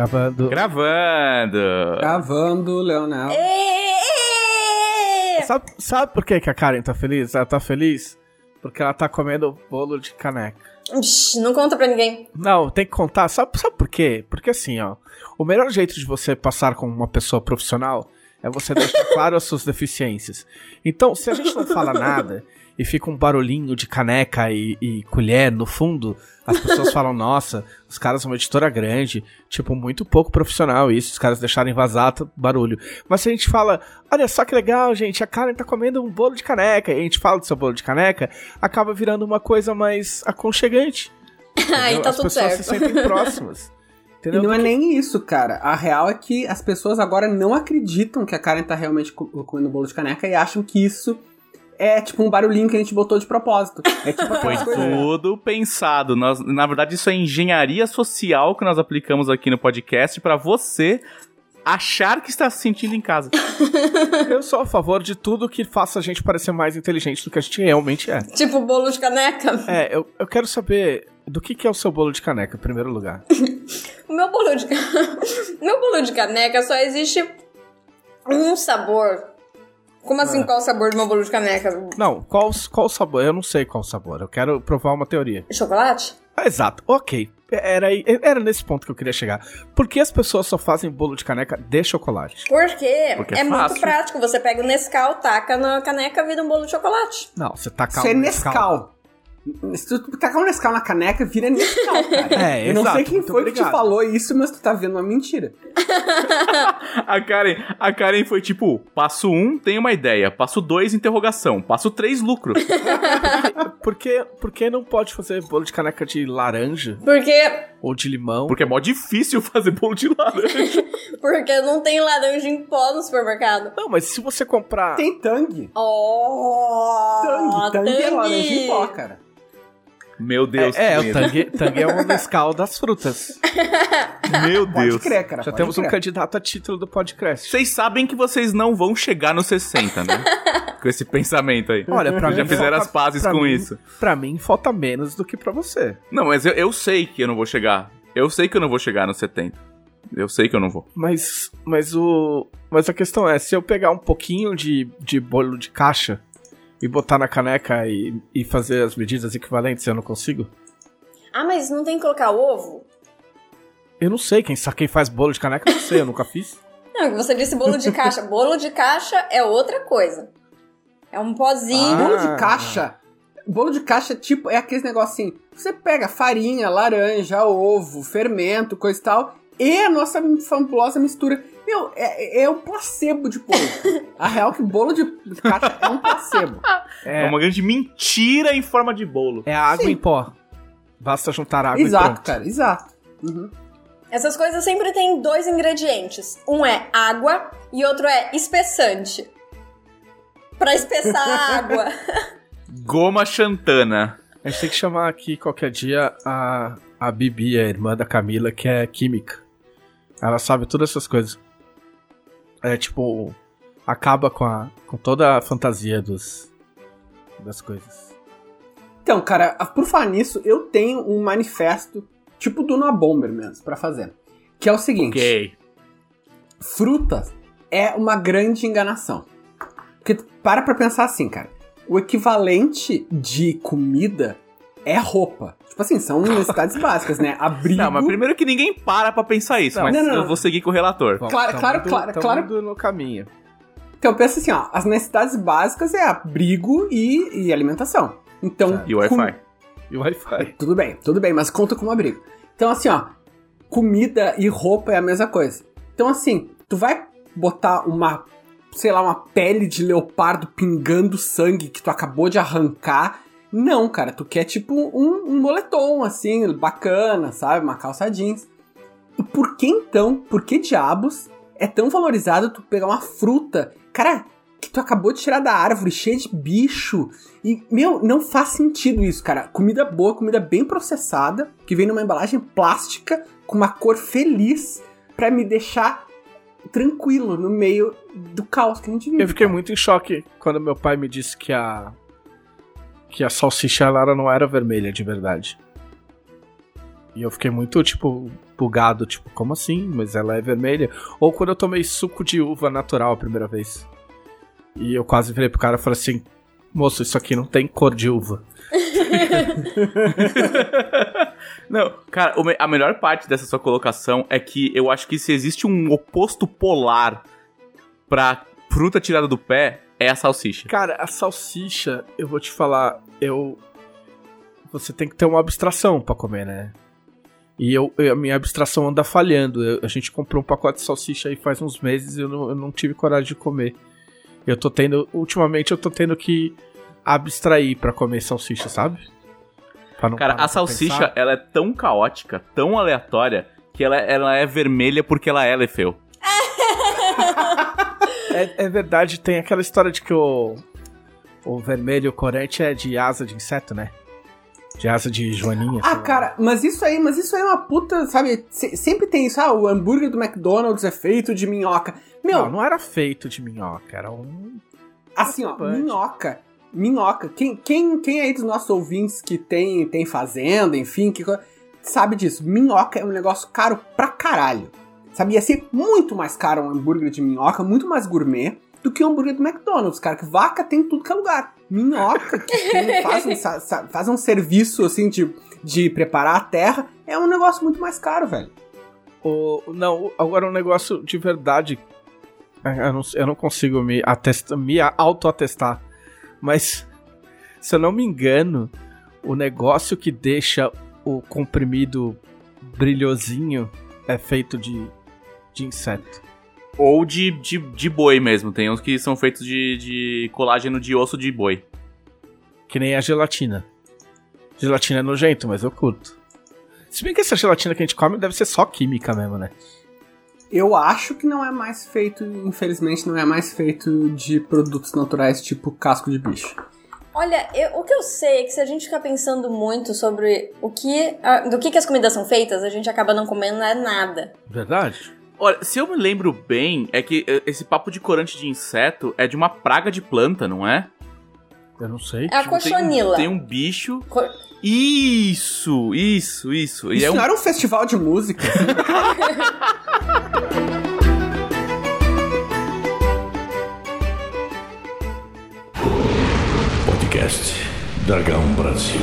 Gravando. Gravando. Gravando, Leonel. Sabe, sabe por que, que a Karen tá feliz? Ela tá feliz porque ela tá comendo bolo de caneca. Ixi, não conta pra ninguém. Não, tem que contar. Sabe, sabe por quê? Porque assim, ó. O melhor jeito de você passar com uma pessoa profissional é você deixar claro as suas deficiências. Então, se a gente não fala nada e fica um barulhinho de caneca e, e colher no fundo, as pessoas falam, nossa, os caras são uma editora grande, tipo, muito pouco profissional isso, os caras deixarem vazar barulho. Mas se a gente fala, olha só que legal, gente, a Karen tá comendo um bolo de caneca, e a gente fala do seu bolo de caneca, acaba virando uma coisa mais aconchegante. Aí tá As tudo pessoas certo. se sentem próximas. E Entendeu? não é nem isso, cara. A real é que as pessoas agora não acreditam que a Karen tá realmente co- comendo bolo de caneca e acham que isso é tipo um barulhinho que a gente botou de propósito. É tipo Foi tudo pensado. Nós, na verdade, isso é engenharia social que nós aplicamos aqui no podcast pra você achar que está se sentindo em casa. Eu sou a favor de tudo que faça a gente parecer mais inteligente do que a gente realmente é. Tipo bolo de caneca. É, eu, eu quero saber do que, que é o seu bolo de caneca, em primeiro lugar. O meu bolo de meu bolo de caneca só existe um sabor. Como assim, qual o sabor do meu bolo de caneca? Não, qual, qual o sabor? Eu não sei qual o sabor. Eu quero provar uma teoria. Chocolate? Ah, exato, ok. Era, aí- era nesse ponto que eu queria chegar. Por que as pessoas só fazem bolo de caneca de chocolate? Porque, Porque é, é muito prático. Você pega o Nescau, taca na caneca, vira um bolo de chocolate. Não, você tá Isso é Nescau. Se tu tacar um Nescau na caneca, vira Nescau, cara. É, Eu não exato, sei quem foi que te obrigado. falou isso, mas tu tá vendo uma mentira. A Karen, a Karen foi tipo, passo 1, um, tem uma ideia. Passo 2, interrogação. Passo 3, lucro. Por que, por que não pode fazer bolo de caneca de laranja Porque, ou de limão? Porque é mó difícil fazer bolo de laranja. porque não tem laranja em pó no supermercado. Não, mas se você comprar. Tem Tang. Oh, Tang. Tang é Tang. laranja em pó, cara. Meu Deus, é, é, que o medo. Tang, Tang é o Nescau das frutas. Meu Pode Deus. crer, cara. Já pode temos um crer. candidato a título do podcast. Vocês sabem que vocês não vão chegar nos 60, né? com esse pensamento aí. Olha, pra Já mim fizeram falta- as pazes pra com mim- isso. Pra mim, falta menos do que pra você. Não, mas eu, eu sei que eu não vou chegar. Eu sei que eu não vou chegar nos 70. Eu sei que eu não vou. Mas, mas o, mas a questão é, se eu pegar um pouquinho de, de bolo de caixa e botar na caneca e, e fazer as medidas equivalentes, eu não consigo? Ah, mas não tem que colocar ovo? Eu não sei, quem, quem faz bolo de caneca, eu não sei, eu nunca fiz. Não, você disse bolo de caixa. bolo de caixa é outra coisa. É um pozinho. Bolo Ah. de caixa. Bolo de caixa, tipo, é aquele negócio assim. Você pega farinha, laranja, ovo, fermento, coisa e tal. E a nossa fabulosa mistura. Meu, é, é um placebo de bolo. a real é que bolo de caixa é um placebo. É, É, uma grande mentira em forma de bolo. é a água Sim. em pó. Basta juntar água e exato, pronto. cara, exato. Uhum. Essas coisas sempre têm dois ingredientes. Um é água e outro é espessante. Pra espessar a água. Goma Xantana. A gente tem que chamar aqui qualquer dia a, a Bibi, a irmã da Camila, que é química. Ela sabe todas essas coisas. É tipo, acaba com, a, com toda a fantasia dos, das coisas. Então, cara, por falar nisso, eu tenho um manifesto, tipo do Noah Bomber mesmo, pra fazer. Que é o seguinte: Ok. frutas é uma grande enganação. Porque para pra pensar assim, cara. O equivalente de comida é roupa. Tipo assim, são necessidades básicas, né? Abrigo. Não, mas primeiro que ninguém para pra pensar isso, Não, mas não, não, eu não. vou seguir com o relator. Bom, Claro, tamo claro, indo- claro, tamo claro. no caminho. Então pensa assim, ó. As necessidades básicas é abrigo e, e alimentação. Então. E o Wi-Fi. com- E o Wi-Fi. Tudo bem, tudo bem, mas conta como abrigo. Então, assim, ó, comida e roupa é a mesma coisa. Então, assim, tu vai botar uma, sei lá, uma pele de leopardo pingando sangue que tu acabou de arrancar. Não, cara, tu quer tipo um, um moletom, assim, bacana, sabe? Uma calça jeans. E por que então, por que diabos é tão valorizado tu pegar uma fruta, cara, que tu acabou de tirar da árvore, cheia de bicho, e, meu, não faz sentido isso, cara. Comida boa, comida bem processada, que vem numa embalagem plástica, com uma cor feliz, pra me deixar tranquilo no meio do caos que a gente vive. Eu fiquei cara. muito em choque quando meu pai me disse que a. que a salsicha ela não era vermelha de verdade. E eu fiquei muito, tipo, bugado, tipo, como assim? Mas ela é vermelha? Ou quando eu tomei suco de uva natural a primeira vez. E eu quase virei pro cara e falei assim, moço, isso aqui não tem cor de uva. Não, cara, a melhor parte dessa sua colocação é que eu acho que se existe um oposto polar pra fruta tirada do pé, é a salsicha. Cara, a salsicha, eu vou te falar, eu. Você tem que ter uma abstração pra comer, né? E eu, eu- a minha abstração anda falhando. Eu- a gente comprou um pacote de salsicha aí faz uns meses e eu não, eu não tive coragem de comer. Eu tô tendo. Ultimamente eu tô tendo que abstrair pra comer salsicha, sabe? Cara, a salsicha, pensar. ela é tão caótica, tão aleatória, que ela, ela é vermelha porque ela é Lefeu. É, é verdade, tem aquela história de que o. O vermelho corante é de asa de inseto, né? De asa de joaninha. Ah, cara, mas isso aí, mas isso aí é uma puta, sabe? se- sempre tem isso, ah, o hambúrguer do McDonald's é feito de minhoca. Meu, Não, não era feito de minhoca, era um. assim, ó, minhoca. Minhoca. Quem, quem, quem aí dos nossos ouvintes que tem, tem fazenda, enfim, que sabe disso? Minhoca é um negócio caro pra caralho. Sabe? Ia ser muito mais caro um hambúrguer de minhoca, muito mais gourmet, do que um hambúrguer do McDonald's, cara. Que vaca tem em tudo que é lugar. Minhoca, que tem- faz, um, faz um serviço, assim, de, de preparar a terra, é um negócio muito mais caro, velho. O, não, agora um negócio de verdade. é, Eu não, eu não consigo me, atesta, me auto-atestar. Mas, se eu não me engano, o negócio que deixa o comprimido brilhosinho é feito de, de inseto. Ou de, de, de boi mesmo. Tem uns que são feitos de, de colágeno de osso de boi. Que nem a gelatina. Gelatina é nojento, mas eu curto. Se bem que essa gelatina que a gente come deve ser só química mesmo, né? Eu acho que não é mais feito, infelizmente, não é mais feito de produtos naturais tipo casco de bicho. Olha, eu- o que eu sei é que se a gente ficar pensando muito sobre o que, a- do que, que as comidas são feitas, a gente acaba não comendo nada. Verdade? Olha, se eu me lembro bem, é que eh, esse papo de corante de inseto é de uma praga de planta, não é? Eu não sei. É a Tipo, tem um- cochonila. Tem um bicho. Co- Isso, isso, isso. E Isso é um não era um festival de música. Podcast Dragão Brasil.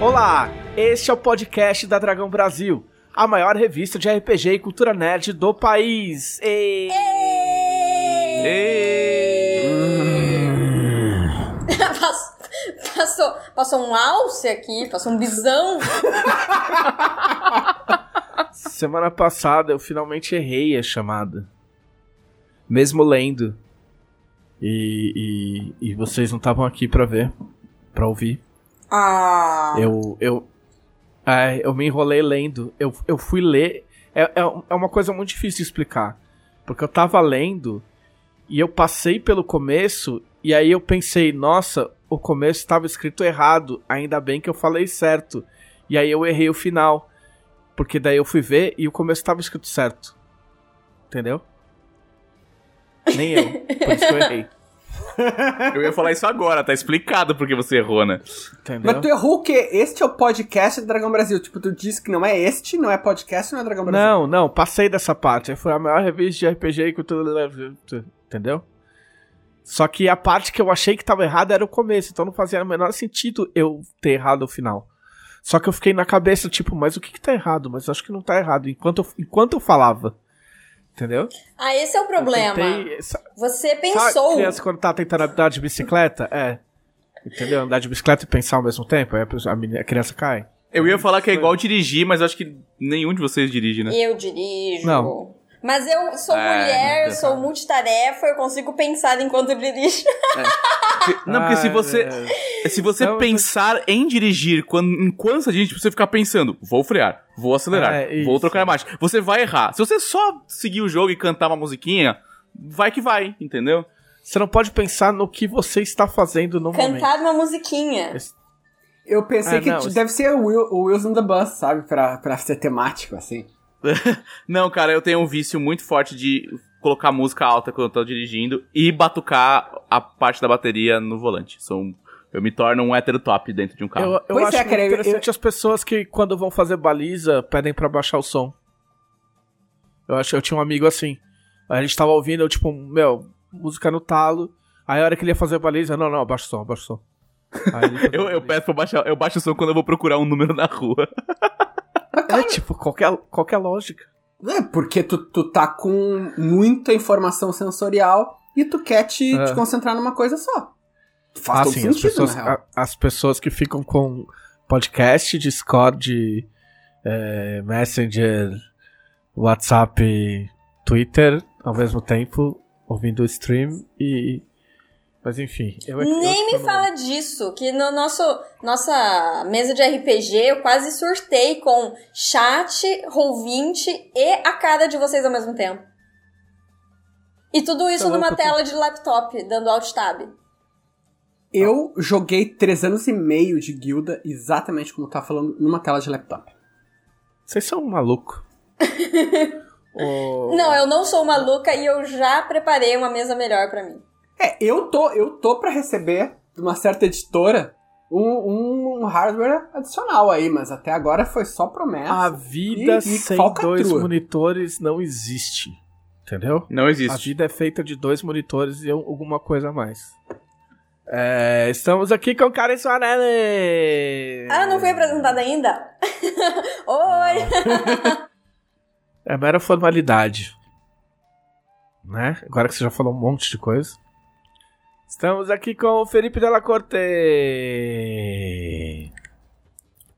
Olá, este é o podcast da Dragão Brasil, a maior revista de RPG e cultura nerd do país. E... Pass- passou, passou um alce aqui, passou um bisão. Semana passada eu finalmente errei a chamada, mesmo lendo. E, e, e vocês não estavam aqui pra ver, pra ouvir. Ah. Eu, eu, é, eu me enrolei lendo. Eu, eu fui ler. É, é, é uma coisa muito difícil de explicar. Porque eu tava lendo e eu passei pelo começo e aí eu pensei, nossa, o começo estava escrito errado. Ainda bem que eu falei certo. E aí eu errei o final. Porque daí eu fui ver e o começo estava escrito certo. Entendeu? Nem eu. Por isso que eu errei. Eu ia falar isso agora, tá explicado porque você errou, né? Entendeu? Mas tu errou o quê? Este é o podcast do Dragão Brasil. Tipo, tu disse que não é este, não é podcast, não é Dragão Brasil. Não, não, passei dessa parte. Foi a maior revista de RPG e cultura. Entendeu? Só que a parte que eu achei que tava errada era o começo, então não fazia o menor sentido eu ter errado o final. Só que eu fiquei na cabeça, tipo, mas o que que tá errado? Mas eu acho que não tá errado, enquanto eu, enquanto eu falava. Entendeu? Ah, esse é o problema. Tentei- Você Sabe pensou. criança quando tá tentando andar de bicicleta? É. Entendeu? Andar de bicicleta e pensar ao mesmo tempo, aí a, pessoa- a menina- a criança cai. Eu ia falar que é igual dirigir, mas acho que nenhum de vocês dirige, né? Eu dirijo. Não. Mas eu sou É, mulher, não sou multitarefa, eu consigo pensar enquanto eu dirijo. Porque- não, porque se você, é. se você Não, eu tô- pensar em dirigir quando, enquanto a gente você ficar pensando, vou frear, vou acelerar, É, vou trocar a marcha, você vai errar. Se você só seguir o jogo e cantar uma musiquinha, vai que vai, entendeu? Você não pode pensar no que você está fazendo no momento. Cantar uma musiquinha. Eu pensei Ah, que não, deve ser o, Will, o Wheels on the Bus, sabe? Pra, pra ser temático, assim. Não, cara, eu tenho um vício muito forte de colocar música alta quando eu tô dirigindo e batucar a parte da bateria no volante. Sou um Eu me torno um hétero top dentro de um carro. Eu, eu Pois acho é, cara, eu- interessante as pessoas que, quando vão fazer baliza, pedem pra baixar o som. Eu acho eu tinha um amigo assim. A gente tava ouvindo, eu, tipo, meu, música no talo. Aí a hora que ele ia fazer baliza, não, não, abaixa o som, abaixa o som. Eu, eu peço pra baixar, eu baixo o som quando eu vou procurar um número na rua. É, tipo, qualquer, qualquer lógica. É, porque tu, tu tá com muita informação sensorial e tu quer te, É. te concentrar numa coisa só. Faz Ah, todo sim, as sentido, pessoas, na real. a- as pessoas que ficam com podcast, Discord, é, Messenger, WhatsApp, Twitter, ao mesmo tempo, ouvindo o stream e. Mas enfim. Eu, é Nem eu me fala disso, que no nosso nossa mesa de RPG eu quase surtei com chat, roll20 e a cara de vocês ao mesmo tempo. E tudo isso Tá numa louco, tela de laptop, dando alt tab. Eu joguei três anos e meio de guilda, exatamente como tá falando, numa tela de laptop. Vocês são malucos. O- Não, eu não sou maluca e eu já preparei uma mesa melhor pra mim. É, eu tô, eu tô pra receber de uma certa editora um, um hardware adicional aí, mas até agora foi só promessa. A vida E- e sem falcatrua. dois monitores não existe. Entendeu? Não A existe. vida é feita de dois monitores e alguma coisa a mais. É, estamos aqui com Karen Soarelli. Ah, não fui apresentada ainda? Oi! É mera formalidade. Né? Agora que você já falou um monte de coisa. Estamos aqui com o Felipe Della Corte.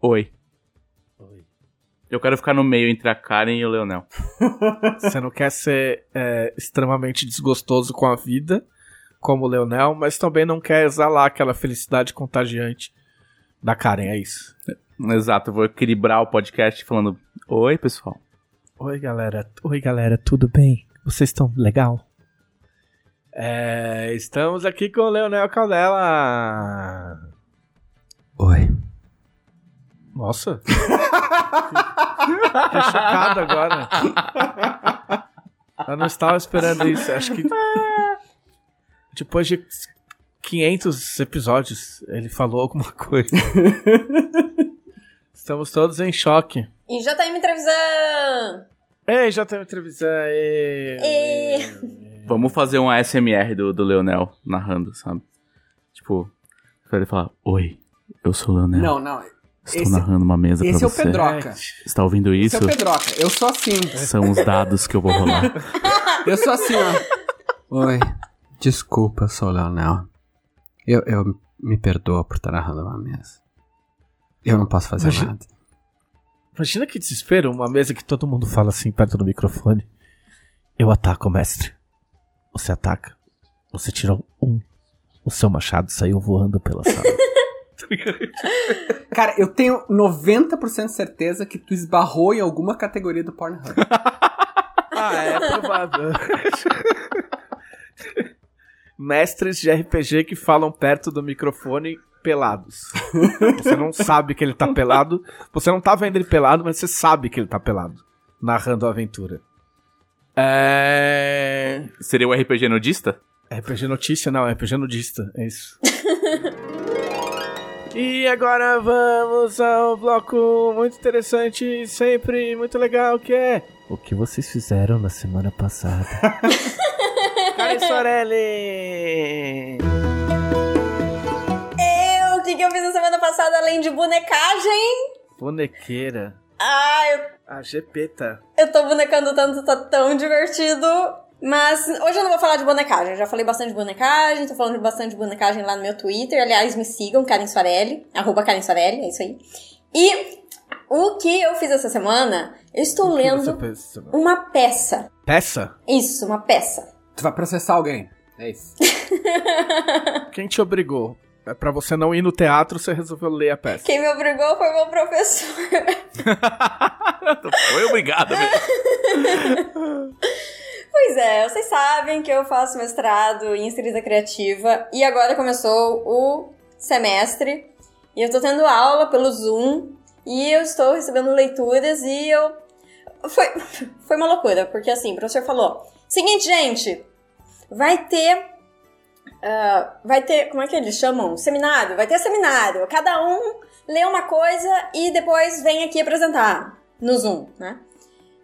Oi. Eu quero ficar no meio entre a Karen e o Leonel. Você não quer ser é, extremamente desgostoso com a vida, como o Leonel, mas também não quer exalar aquela felicidade contagiante da Karen, é isso. Exato, eu vou equilibrar o podcast falando: Oi, pessoal. Oi, galera. Oi, galera, tudo bem? Vocês estão legal? É, estamos aqui com o Leonel Caldela. Oi. Nossa. Fiquei chocado agora. Eu não estava esperando isso. Acho que depois de 500 episódios ele falou alguma coisa. Estamos todos em choque. E já tá me entrevistando! Ei, já teve entrevista. Ei. Ei. Vamos fazer um ASMR do, do Leonel narrando, sabe? Tipo, pra ele falar: Oi, eu sou o Leonel. Não, não. Estou esse- narrando uma mesa esse pra é o você. Pedroca. Está ouvindo Esse isso? é o Pedroca. Eu sou assim. São os dados que eu vou rolar. Eu sou assim, ó. Oi. Desculpa, eu sou o Leonel. Eu, eu me perdoa por estar narrando uma mesa. Eu não posso fazer Imagina- nada. Imagina que desespero, uma mesa que todo mundo fala assim perto do microfone. Eu ataco, mestre. Você ataca. Você tirou um. O seu machado saiu voando pela sala. Cara, eu tenho 90% de certeza que tu esbarrou em alguma categoria do Pornhub. ah, é provável. Mestres de RPG que falam perto do microfone pelados. Você não sabe que ele tá pelado. Você não tá vendo ele pelado, mas você sabe que ele tá pelado. Narrando a aventura. É. Seria o RPG nudista? RPG Notícia, não, é RPG Nudista, é isso. e agora vamos ao bloco muito interessante e sempre muito legal, que é... O que vocês fizeram na semana passada? Karen Sorelli! Eu, o que, que eu fiz na semana passada além de bonecagem? Bonequeira. Ah, eu, A Gepeta. eu tô bonecando tanto, tá tão divertido. Mas hoje eu não vou falar de bonecagem. Eu já falei bastante de bonecagem, tô falando bastante de bonecagem lá no meu Twitter. Aliás, me sigam, Karen Soarelli, arroba Karen Soarelli, é isso aí. E o que eu fiz essa semana, eu estou lendo uma peça. Peça? Isso, uma peça. Tu vai processar alguém. É isso. Quem te obrigou? É pra você não ir no teatro, você resolveu ler a peça. Quem me obrigou foi meu professor. Foi obrigado mesmo. Pois é, vocês sabem que eu faço mestrado em escrita criativa e agora começou o semestre e eu tô tendo aula pelo Zoom e eu estou recebendo leituras e eu. Foi, foi uma loucura, porque assim, o professor falou: seguinte, gente, vai ter ah, vai ter, como é que eles chamam? Seminário. Vai ter seminário. Cada um lê uma coisa e depois vem aqui apresentar no Zoom, né?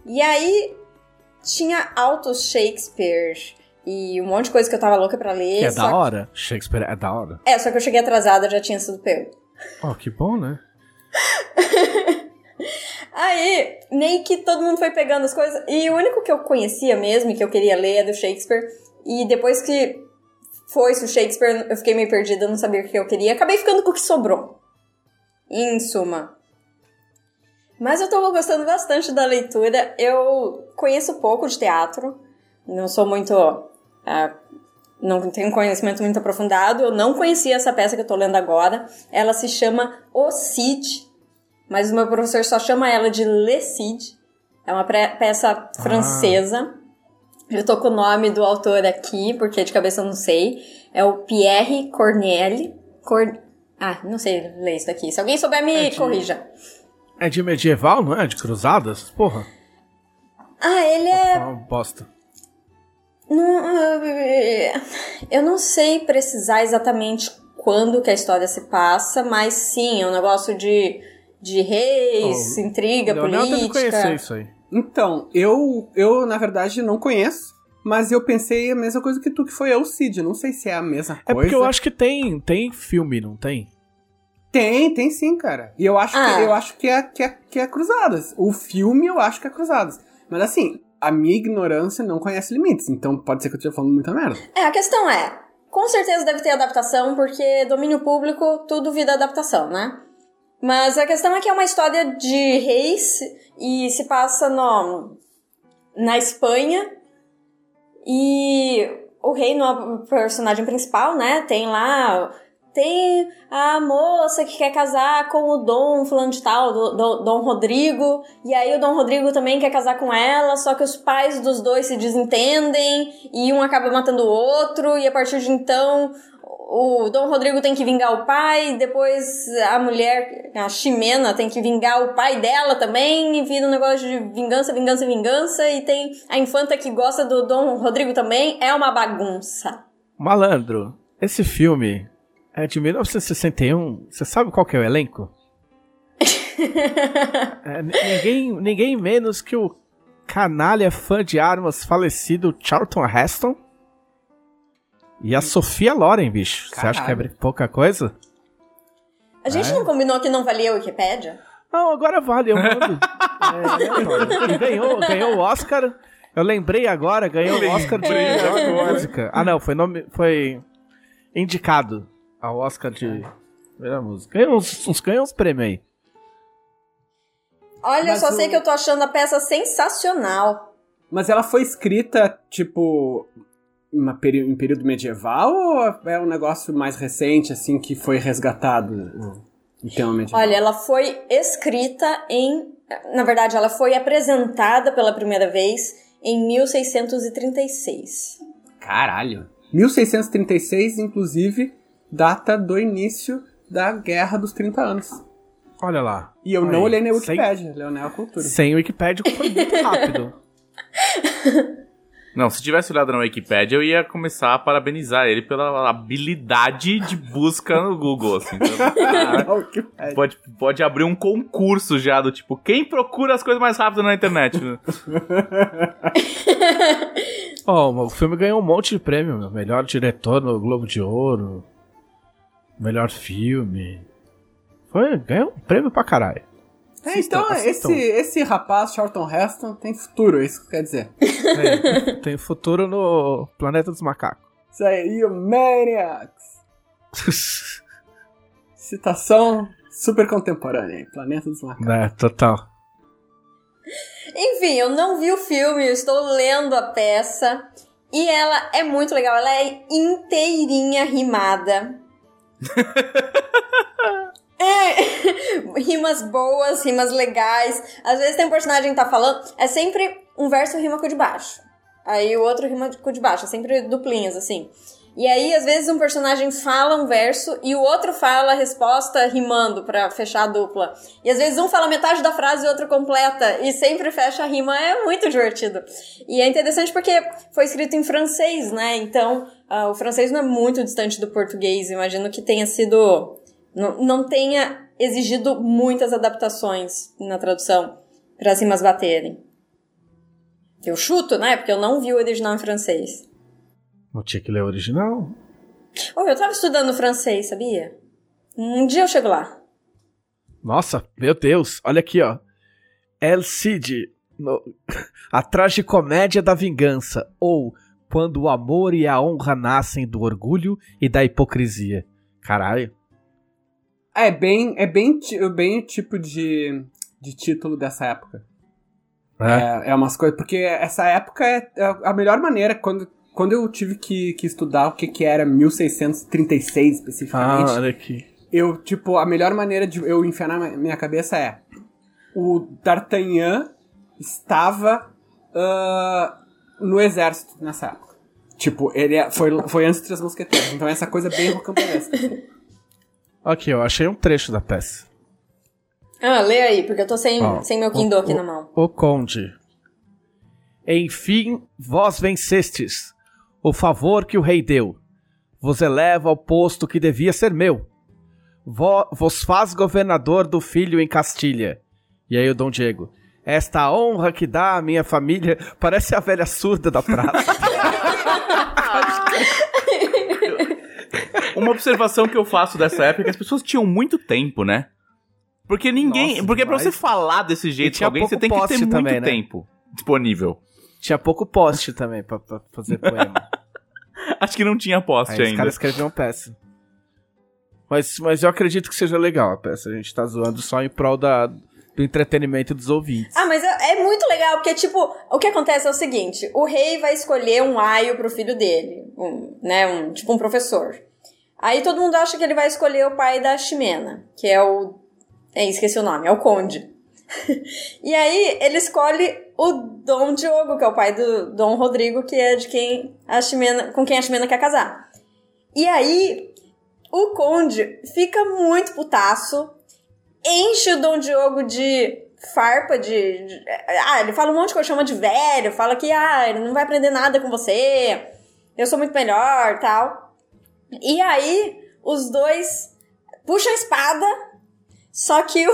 E aí tinha autos Shakespeare e um monte de coisa que eu tava louca pra ler. Que é da que- hora. Shakespeare é da hora. É, só que eu cheguei atrasada, já tinha sido pego. Oh, que bom, né? Aí, meio que todo mundo foi pegando as coisas. E o único que eu conhecia mesmo e que eu queria ler é do Shakespeare. E depois que foi-se o Shakespeare, eu fiquei meio perdida, não sabia o que eu queria. Acabei ficando com o que sobrou. Em suma. Mas eu tô gostando bastante da leitura. Eu conheço pouco de teatro. Não sou muito. ah, não tenho conhecimento muito aprofundado. Eu não conhecia essa peça que eu tô lendo agora. Ela se chama O Cid. Mas o meu professor só chama ela de Le Cid. É uma peça francesa. Eu tô com o nome do autor aqui, porque de cabeça eu não sei. É o Pierre Corneille. Cor... Ah, não sei ler isso daqui. Se alguém souber, me É de- corrija. É de medieval, não é? De cruzadas? Porra. Ah, ele é. É uma bosta. Não, eu não sei precisar exatamente quando que a história se passa, mas sim, é um negócio de, de reis, Oh, intriga, Leonel deve conhecer política. isso aí. Então, eu, eu, na verdade, não conheço, mas eu pensei a mesma coisa que tu, que foi eu, Cid. Não sei se é a mesma É coisa. porque eu acho que tem, tem filme, não tem? Tem, tem sim, cara. E eu acho, Ah. que, eu acho que, é, que, é, que é Cruzadas. O filme eu acho que é Cruzadas. Mas assim, a minha ignorância não conhece limites, então pode ser que eu esteja falando muita merda. É, a questão é, com certeza deve ter adaptação, porque domínio público, tudo vira adaptação, né? Mas a questão é que é uma história de reis e se passa no, na Espanha. E o rei não é o personagem principal, né? Tem lá. Tem a moça que quer casar com o Dom fulano de tal, do, do- Dom Rodrigo, e aí o Dom Rodrigo também quer casar com ela, só que os pais dos dois se desentendem, e um acaba matando o outro, e a partir de então o Dom Rodrigo tem que vingar o pai, depois a mulher, a Ximena, tem que vingar o pai dela também, e vira um negócio de vingança, vingança, vingança, e tem a infanta que gosta do Dom Rodrigo também, é uma bagunça. Malandro, esse filme é de 1961. Você sabe qual que é o elenco? É, ninguém, ninguém menos que o canalha fã de armas falecido Charlton Heston e a Sofia Loren, bicho. Você acha que é Caralho. pouca coisa? A gente É? não combinou que não valia a Wikipédia? Não, agora vale, eu mando. É, e ganhou, ganhou o Oscar. Eu lembrei agora, ganhou o Oscar de melhor música. Ah, não, foi nome, foi indicado ao Oscar de melhor música. Ganhou uns, uns, ganhou uns prêmios aí. Olha, eu Mas só o- sei que eu tô achando a peça sensacional. Mas ela foi escrita, tipo, peri- em período medieval ou é um negócio mais recente, assim, que foi resgatado o tema medieval? Olha, ela foi escrita em. Na verdade, ela foi apresentada pela primeira vez em 1636. Caralho. 1636, inclusive, data do início da Guerra dos 30 Anos. Olha lá. E eu não Aí, olhei na sem- Wikipédia, Leonel Cultura. Sem Wikipedia foi muito rápido. Não, se tivesse olhado na Wikipedia, eu ia começar a parabenizar ele pela habilidade de busca no Google, assim. Então, Na Wikipédia. pode, pode abrir um concurso já do tipo, quem procura as coisas mais rápido na internet? Ó, o filme ganhou um monte de prêmio, meu. Melhor diretor no Globo de Ouro. Melhor filme. Foi, ganhou um prêmio pra caralho. É, Assistam, então, assistam. esse, esse rapaz, Charlton Heston, tem futuro, é isso que quer dizer. Tem, tem futuro no Planeta dos Macacos. Isso aí, o Maniacs. Citação super contemporânea, hein? Planeta dos Macacos. é, total. Enfim, eu não vi o filme, eu estou lendo a peça. E ela é muito legal, ela é inteirinha rimada. É, rimas boas, rimas legais. Às vezes tem um personagem que tá falando, é sempre um verso rima com o de baixo. Aí o outro rima com o de baixo, é sempre duplinhas, assim. E aí, às vezes, um personagem fala um verso e o outro fala a resposta rimando pra fechar a dupla. E às vezes um fala metade da frase e o outro completa. E sempre fecha a rima. É muito divertido. E é interessante porque foi escrito em francês, né? Então, uh, o francês não é muito distante do português. Imagino que tenha sido. Não, não tenha exigido muitas adaptações na tradução para as rimas baterem. Eu chuto, né? Porque eu não vi o original em francês. Não tinha que ler o original? Oh, eu tava estudando francês, sabia? Um dia eu chego lá. Nossa, meu Deus, olha aqui, ó. El Cid, no... a tragicomédia da vingança, ou quando o amor e a honra nascem do orgulho e da hipocrisia. Caralho. É bem, é bem, bem o tipo de, de título dessa época. É, é, é umas coisas. Porque essa época é, é a melhor maneira, quando quando eu tive que, que estudar o que, que era 1636 especificamente. Ah, olha aqui. Eu, tipo, a melhor maneira de eu enfiar na minha cabeça é. O D'Artagnan estava uh, no exército nessa época. Tipo, ele é, foi, foi antes de Três Mosqueteiros. Então é essa coisa bem rocambolesca. Assim. Ok, eu achei um trecho da peça. Ah, lê aí, porque eu tô sem, sem meu Kindle o, aqui o, na mão. O Conde. Enfim, vós vencestes o favor que o rei deu. Vos eleva ao posto que devia ser meu. vos faz governador do filho em Castilha. E aí o Dom Diego. Esta honra que dá à minha família parece a velha surda da praça. Uma observação que eu faço dessa época é que as pessoas tinham muito tempo, né? Porque ninguém. Nossa, porque demais. pra você falar desse jeito com alguém, você tem que ter muito também, né? tempo disponível. Tinha pouco post também pra, pra fazer poema. Acho que não tinha post Aí ainda. Os caras escreviam peça. Mas, mas eu acredito que seja legal a peça. A gente tá zoando só em prol da, do entretenimento dos ouvintes. Ah, mas é, é, muito legal, porque, tipo, o que acontece é o seguinte: o rei vai escolher um aio pro filho dele, um, né? Um, tipo um professor. Aí todo mundo acha que ele vai escolher o pai da Ximena, que é o. É, esqueci o nome, é o Conde. e aí ele escolhe o Dom Diogo, que é o pai do Dom Rodrigo, que é de quem a Ximena, com quem a Ximena quer casar. E aí o Conde fica muito putaço, enche o Dom Diogo de farpa de, de, ah, ele fala um monte de coisa, chama de velho, fala que ah, ele não vai aprender nada com você. Eu sou muito melhor, tal. E aí os dois puxam a espada, só que o,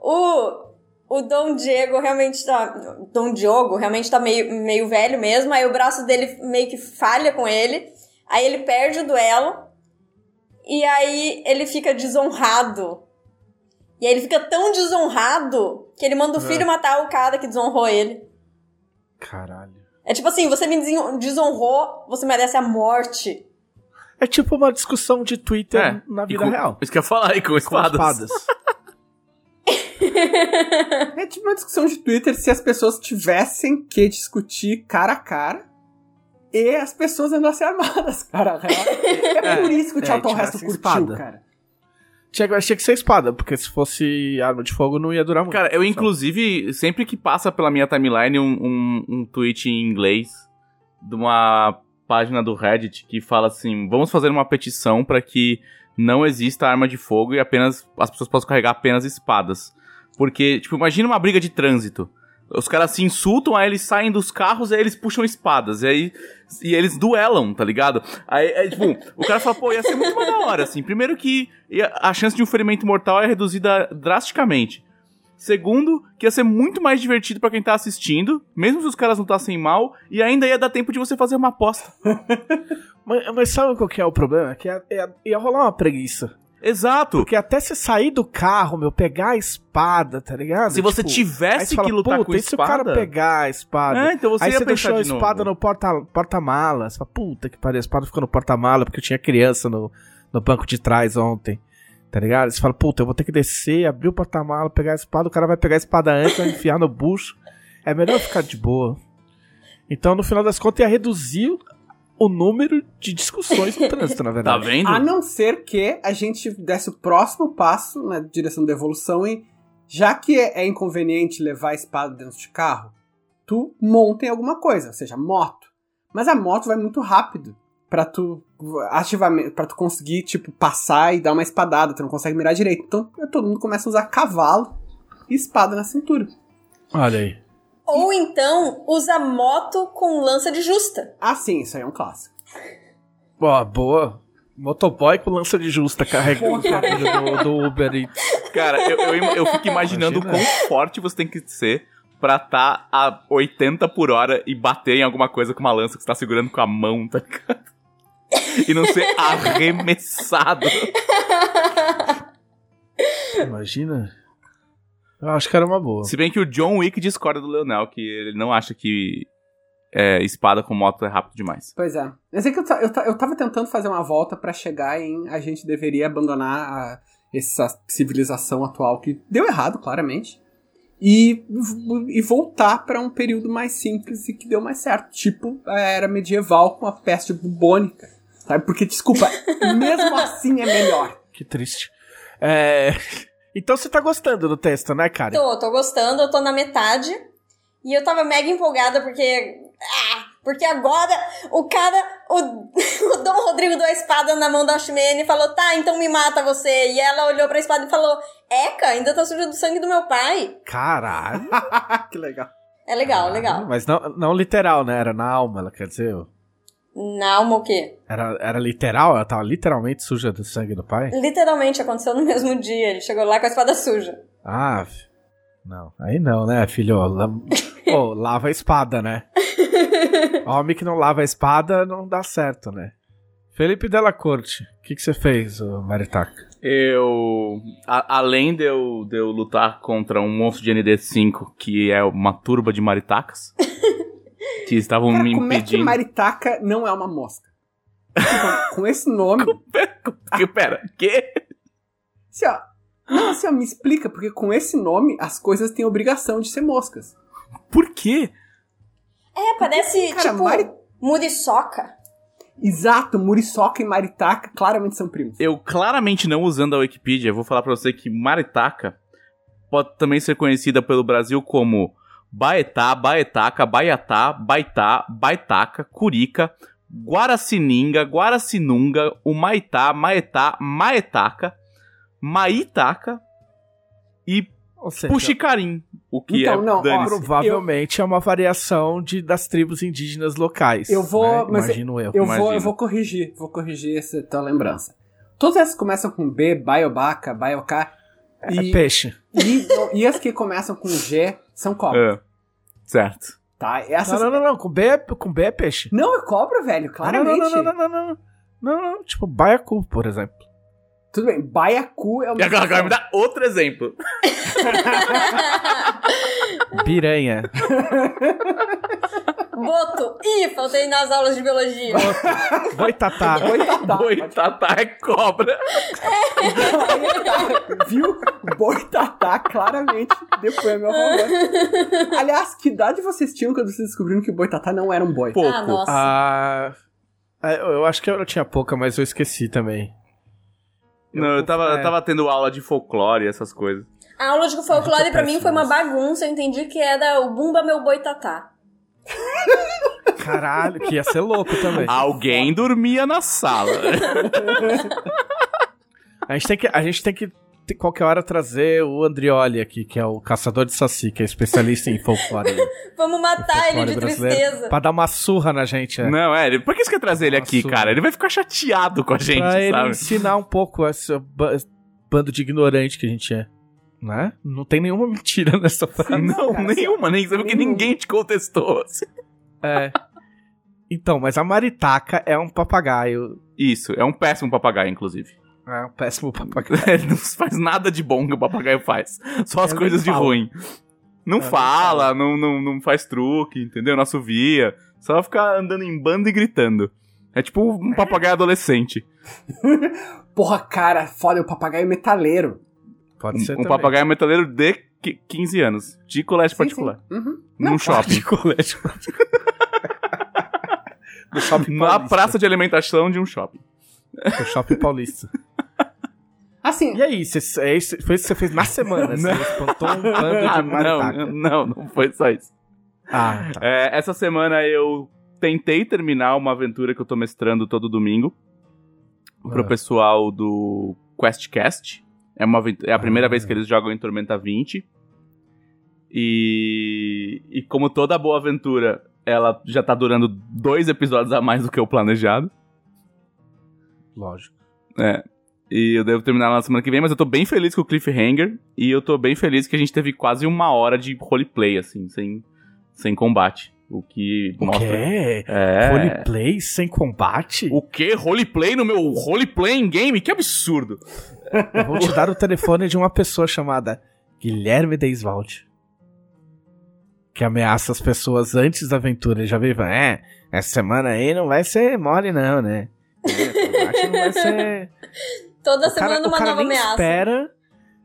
o o Dom Diego realmente tá. Dom Diogo realmente tá meio, meio velho mesmo. Aí o braço dele meio que falha com ele. Aí ele perde o duelo. E aí ele fica desonrado. E aí ele fica tão desonrado que ele manda o filho é. matar o cara que desonrou ele. Caralho. É tipo assim, você me desonrou, você merece a morte. É tipo uma discussão de Twitter é, na vida com, real. Isso que eu ia falar aí, com espadas. Com espadas. é tipo uma discussão de Twitter se as pessoas tivessem que discutir cara a cara e as pessoas andassem armadas, cara. É, é por isso que o é, Charlton Heston curtiu, espada. cara. Tinha, tinha que ser espada, porque se fosse arma de fogo não ia durar muito. Cara, eu inclusive, sempre que passa pela minha timeline um, um, um tweet em inglês de uma página do Reddit que fala assim: vamos fazer uma petição para que não exista arma de fogo e apenas as pessoas possam carregar apenas espadas. Porque, tipo, imagina uma briga de trânsito. Os caras se insultam, aí eles saem dos carros, aí eles puxam espadas, e aí e eles duelam, tá ligado? Aí, aí tipo, o cara fala, pô, ia ser muito mais da hora, assim. Primeiro que a chance de um ferimento mortal é reduzida drasticamente. Segundo, que ia ser muito mais divertido para quem tá assistindo, mesmo se os caras não estassem mal, e ainda ia dar tempo de você fazer uma aposta. mas, mas, sabe qual que é o problema? Que ia, ia, ia rolar uma preguiça. Exato. Porque até você sair do carro, meu, pegar a espada, tá ligado? Se você tipo, tivesse fala, que lutar com a espada... e se o cara pegar a espada? É, então você aí ia você deixou a espada no porta-malas. Porta você fala, puta que pariu, a espada ficou no porta-mala porque eu tinha criança no, no banco de trás ontem. Tá ligado? Você fala, puta, eu vou ter que descer, abrir o porta-mala, pegar a espada, o cara vai pegar a espada antes, vai enfiar no bucho. É melhor ficar de boa. Então, no final das contas, ia reduzir o número de discussões no trânsito, na verdade. Tá vendo? A não ser que a gente desse o próximo passo na direção da evolução e, já que é inconveniente levar a espada dentro de carro, tu monta em alguma coisa, ou seja, moto. Mas a moto vai muito rápido pra tu ativamente, para tu conseguir, tipo, passar e dar uma espadada, tu não consegue mirar direito. Então todo mundo começa a usar cavalo e espada na cintura. Olha aí. Ou então usa moto com lança de justa. Ah, sim, isso aí é um clássico. Boa, boa. Motoboy com lança de justa carregando do, do Uber. Cara, eu, eu, eu fico imaginando o Imagina. quão forte você tem que ser pra tá a 80 por hora e bater em alguma coisa com uma lança que você tá segurando com a mão, tá ligado? E não ser arremessado. Imagina. Eu acho que era uma boa. Se bem que o John Wick discorda do Leonel, que ele não acha que é, espada com moto é rápido demais. Pois é. Eu sei que eu, eu, eu tava tentando fazer uma volta pra chegar em a gente deveria abandonar a- essa civilização atual que deu errado, claramente. E, e voltar pra um período mais simples e que deu mais certo. Tipo a era medieval com a peste bubônica. Sabe? Porque, desculpa, mesmo assim é melhor. Que triste. É... Então você tá gostando do texto, né, cara? Tô, tô gostando, eu tô na metade. E eu tava mega empolgada porque. Ah, porque agora o cara. O, o Dom Rodrigo deu a espada na mão da Ashmane e falou: tá, então me mata você. E ela olhou pra espada e falou: Eca, ainda tá suja do sangue do meu pai. Caralho. que legal. É legal, legal. Mas não, não literal, né? Era na alma, ela quer dizer. Na alma o quê? Era, era literal? Ela tava literalmente suja do sangue do pai? Literalmente aconteceu no mesmo dia. Ele chegou lá com a espada suja. Ah, não. Aí não, né, filho? La... Pô, lava a espada, né? Homem que não lava a espada não dá certo, né? Felipe Della Corte, o que, que você fez, Maritaca? Eu. a- além de eu, de eu lutar contra um monstro de ND5, que é uma turba de maritacas, que estavam Cara, me como é que impedindo. maritaca não é uma mosca? Tipo, com esse nome. Que- Pera, que? Assim, ó, não, assim, ó, me explica, porque com esse nome as coisas têm obrigação de ser moscas. Por quê? É, parece Cara, tipo Mari- muriçoca. Exato, muriçoca e maritaca claramente são primos. Eu claramente não usando a Wikipedia, vou falar pra você que maritaca pode também ser conhecida pelo Brasil como Baetá, Baetaca, Baiatá, Baitá, Baitaca, Curica, Guaracininga, Guaracinunga, Humaitá, Maetá, Maetaca, Maitaca e Ou seja, Puxicarim, o que Então, é não, ó, provavelmente é uma variação de, das tribos indígenas locais. Eu vou- né? mas Imagino eu. Eu vou, imagina. eu vou corrigir, vou corrigir essa tua lembrança. Todas essas começam com B, Baiobaca, Baioká. É E, peixe. e, e as que começam com G são cobras. É, certo. Tá? Essas... Não, não, não, não. Com B, é- com B é peixe. Não, é cobra, velho, claramente. Não, não, não, não, não, não, não. Não, não, tipo, baiacu, por exemplo. Tudo bem, Baiacu é E uma. agora, agora me dá outro exemplo. Piranha. Boto. Ih, faltei nas aulas de biologia. Boitatá. Boitatá. Boitatá é cobra. Viu? Boitatá claramente depois é meu favor. Aliás, que idade vocês tinham quando vocês descobriram que Boitatá não era um boi? Pouco. Ah, nossa. Ah, é, eu acho que eu tinha pouca, mas eu esqueci também. Não, eu tava, é. eu tava tendo aula de folclore e essas coisas. A aula de folclore pra mim foi uma bagunça. Eu entendi que era o Bumba Meu Boi Tatá. Caralho, que ia ser louco também. Alguém dormia na sala. A gente tem que, a gente tem que qualquer hora trazer o Andrioli aqui, que é o caçador de saci, que é especialista em folclore. Vamos matar ele folclore de brasileiro, tristeza. Pra dar uma surra na gente, é. Não, é, ele- por que você quer trazer ele aqui, Nossa. cara? Ele vai ficar chateado com a gente, pra ele sabe? ensinar um pouco esse ba- bando de ignorante que a gente é. Né? Não tem nenhuma mentira nessa frase. Não, cara, nenhuma, nem sabe que ninguém te contestou. assim. É. Então, mas a maritaca é um papagaio. Isso, é um péssimo papagaio, inclusive. É um péssimo papagaio. Ele não faz nada de bom que o papagaio faz. Só as Ele coisas de ruim. Não É, nem fala, não, não, não faz truque, entendeu? Não assovia. Só fica andando em bando e gritando. É tipo um papagaio adolescente. Porra, cara, foda, o papagaio metaleiro. Pode ser Um, um papagaio metaleiro de qui- 15 anos. De colégio Sim, particular. sim. Uhum. Num Não, shopping. De colégio. shopping Na paulista. praça de alimentação de um shopping. No shopping paulista. Assim, E aí, cê, é isso, foi isso que você fez na semana? Você espantou um bando Ah, de maritaca. não, não, não foi só isso. Ah, tá. É, essa semana eu tentei terminar uma aventura que eu tô mestrando todo domingo pro Ah. pessoal do QuestCast. É, uma, é a primeira Ah. vez que eles jogam em Tormenta 20. E, e como toda boa aventura, ela já tá durando dois episódios a mais do que o planejado. Lógico. É. E eu devo terminar na semana que vem, mas eu tô bem feliz com o Cliffhanger. E eu tô bem feliz que a gente teve quase uma hora de roleplay, assim, sem, sem combate. O que O mostra. quê? É. Roleplay sem combate? O que? Roleplay no meu roleplay em game? Que absurdo! Eu vou te dar o telefone de uma pessoa chamada Guilherme Deiswald. Que ameaça as pessoas antes da aventura. Ele já veio e fala, é, essa semana aí não vai ser mole não, né? É, combate não vai ser... Toda O cara, semana o uma cara nova nem ameaça. espera...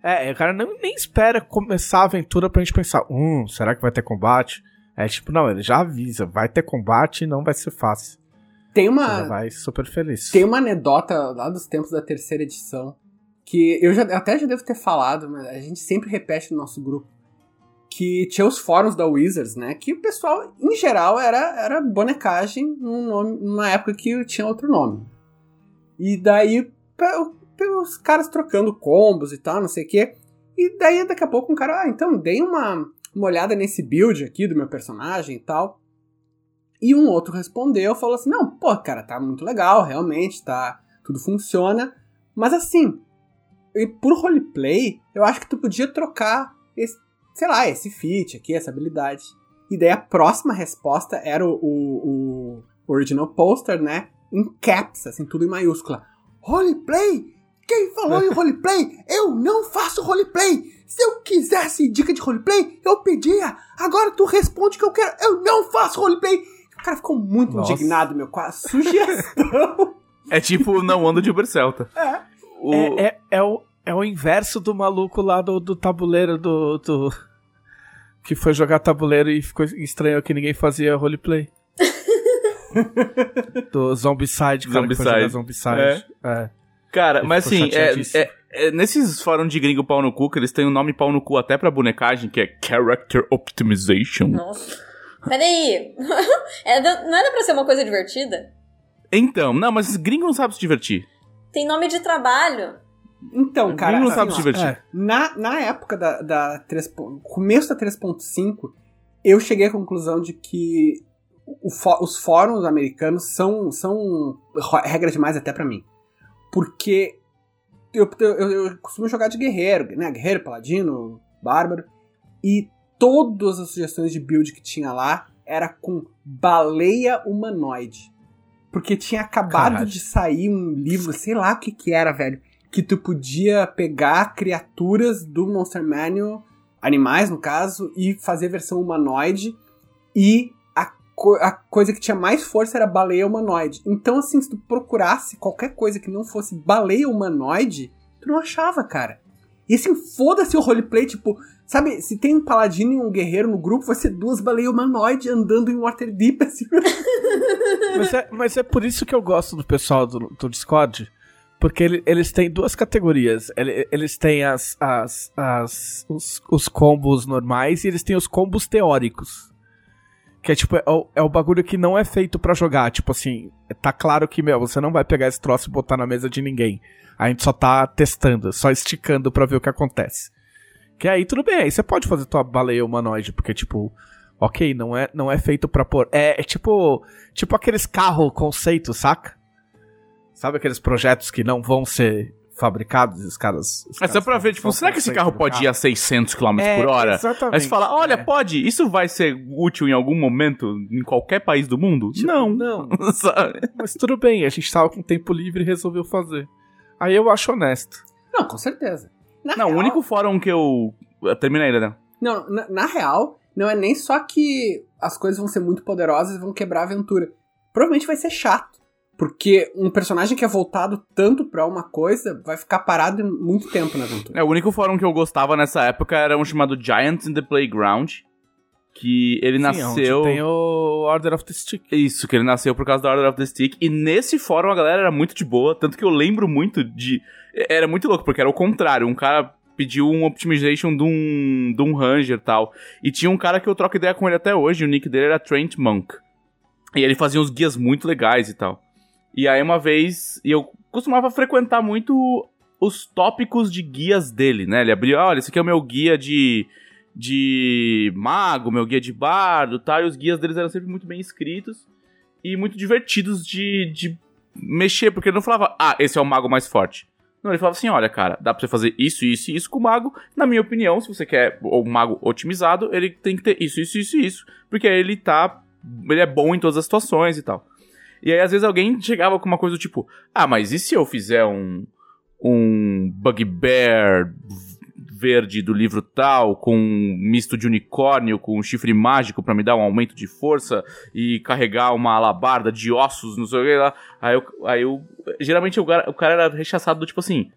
É, o cara não, nem espera começar a aventura pra gente pensar, hum, será que vai ter combate? É tipo, não, ele já avisa, vai ter combate e não vai ser fácil. Tem Você uma, vai super feliz. tem uma anedota lá dos tempos da terceira edição que eu já, até já devo ter falado, mas a gente sempre repete no nosso grupo. Que tinha os fóruns da Wizards, né? Que o pessoal, em geral, era, era bonecagem num nome, numa época que tinha outro nome. E daí, pe- os caras trocando combos e tal, não sei o quê. E daí, daqui a pouco, um cara, ah, então, dei uma, uma olhada nesse build aqui do meu personagem e tal. E um outro respondeu, falou assim, não, pô, cara, tá muito legal, realmente, tá, tudo funciona. Mas assim, por roleplay, eu acho que tu podia trocar esse, sei lá, esse feat aqui, essa habilidade. E daí a próxima resposta era o, o, o original poster, né? Em caps, assim, tudo em maiúscula. Roleplay? Quem falou em roleplay? Eu não faço roleplay! Se eu quisesse dica de roleplay, eu pedia! Agora tu responde que eu quero. Eu não faço roleplay! O cara ficou muito Nossa. indignado, meu, com a sugestão. É tipo não ando de Uber Celta. É. O... É, é, é, o, é o inverso do maluco lá do, do tabuleiro do, do. Que foi jogar tabuleiro e ficou estranho que ninguém fazia roleplay. do Zombicide, cara que foi jogar Zombicide. Zombicide. É. Cara, mas assim, é, é- é- nesses fóruns de gringo pau no cu, que eles têm um nome pau no cu até pra bonecagem, que é Character Optimization. Nossa. Peraí. Era- não era pra ser uma coisa divertida? Então, não, mas gringo não sabe se divertir. Tem nome de trabalho. Então, cara, gringo não assim, sabe se divertir. É. Na, na época da, da 3, po- começo da 3.5, eu cheguei à conclusão de que o os fóruns americanos são, são regra demais até pra mim. Porque eu, eu, eu- costumo jogar de guerreiro, né? Guerreiro, paladino, bárbaro. E todas as sugestões de build que tinha lá era com baleia humanoide. Porque tinha acabado Caralho. de sair um livro, sei lá o que que era, velho que tu podia pegar criaturas do Monster Manual, animais no caso, e fazer versão humanoide. E co- a coisa que tinha mais força era baleia humanoide. Então, assim, se tu procurasse qualquer coisa que não fosse baleia humanoide, tu não achava, cara. E assim, foda-se o roleplay, tipo, sabe, se tem um paladino e um guerreiro no grupo, vai ser duas baleias humanoide andando em Waterdeep, assim. Mas, é, mas é por isso que eu gosto do pessoal do, do Discord. Porque ele- eles têm duas categorias. Ele- Eles têm as, as, as, os, os combos normais e eles têm os combos teóricos. Que é tipo, é o, é o bagulho que não é feito pra jogar. Tipo assim, tá claro que, meu, você não vai pegar esse troço e botar na mesa de ninguém. A gente só tá testando, só esticando pra ver o que acontece. Que aí tudo bem, aí você pode fazer tua baleia humanoide, porque tipo, ok, não é, não é feito pra pôr. É, é tipo, tipo aqueles carro conceito, saca? Sabe aqueles projetos que não vão ser fabricados, os caras. os É só pra ver, tipo, será que esse carro pode ir a 600 km É, por hora? Exatamente. Aí você fala, olha, É. pode, isso vai ser útil em algum momento em qualquer país do mundo? Tipo, não. Não, Sabe? mas tudo bem, a gente tava com tempo livre e resolveu fazer. Aí eu acho honesto. Não, com certeza. Na Não, o real- único fórum que eu. Termina aí, né? Não, na, na real, não é nem só que as coisas vão ser muito poderosas e vão quebrar a aventura. Provavelmente vai ser chato. Porque um personagem que é voltado tanto pra uma coisa vai ficar parado muito tempo na aventura. É, o único fórum que eu gostava nessa época era um chamado Giants in the Playground. Que ele Sim, nasceu. onde tem o Order of the Stick. Isso, que ele nasceu por causa da Order of the Stick. E nesse fórum a galera era muito de boa. Tanto que eu lembro muito de. Era muito louco, porque era o contrário. Um cara pediu um optimization de um, de um Ranger e tal. E tinha um cara que eu troco ideia com ele até hoje. O nick dele era Trent Monk. E ele fazia uns guias muito legais e tal. E aí uma vez, e eu costumava frequentar muito os tópicos de guias dele, né? Ele abria, olha, esse aqui é o meu guia de de mago, meu guia de bardo, tal, e os guias deles eram sempre muito bem escritos e muito divertidos de, de mexer, porque ele não falava, ah, esse é o mago mais forte. Não, ele falava assim, olha, cara, dá pra você fazer isso, isso e isso com o mago. Na minha opinião, se você quer o mago otimizado, ele tem que ter isso, isso, isso e isso. Porque ele tá. Ele é bom em todas as situações e tal. E aí, às vezes, alguém chegava com uma coisa do tipo: Ah, mas e se eu fizer um. Um Bugbear verde do livro tal, com um misto de unicórnio, com um chifre mágico para me dar um aumento de força e carregar uma alabarda de ossos, não sei o que lá. Aí eu. Aí eu geralmente o cara, o cara era rechaçado do tipo assim.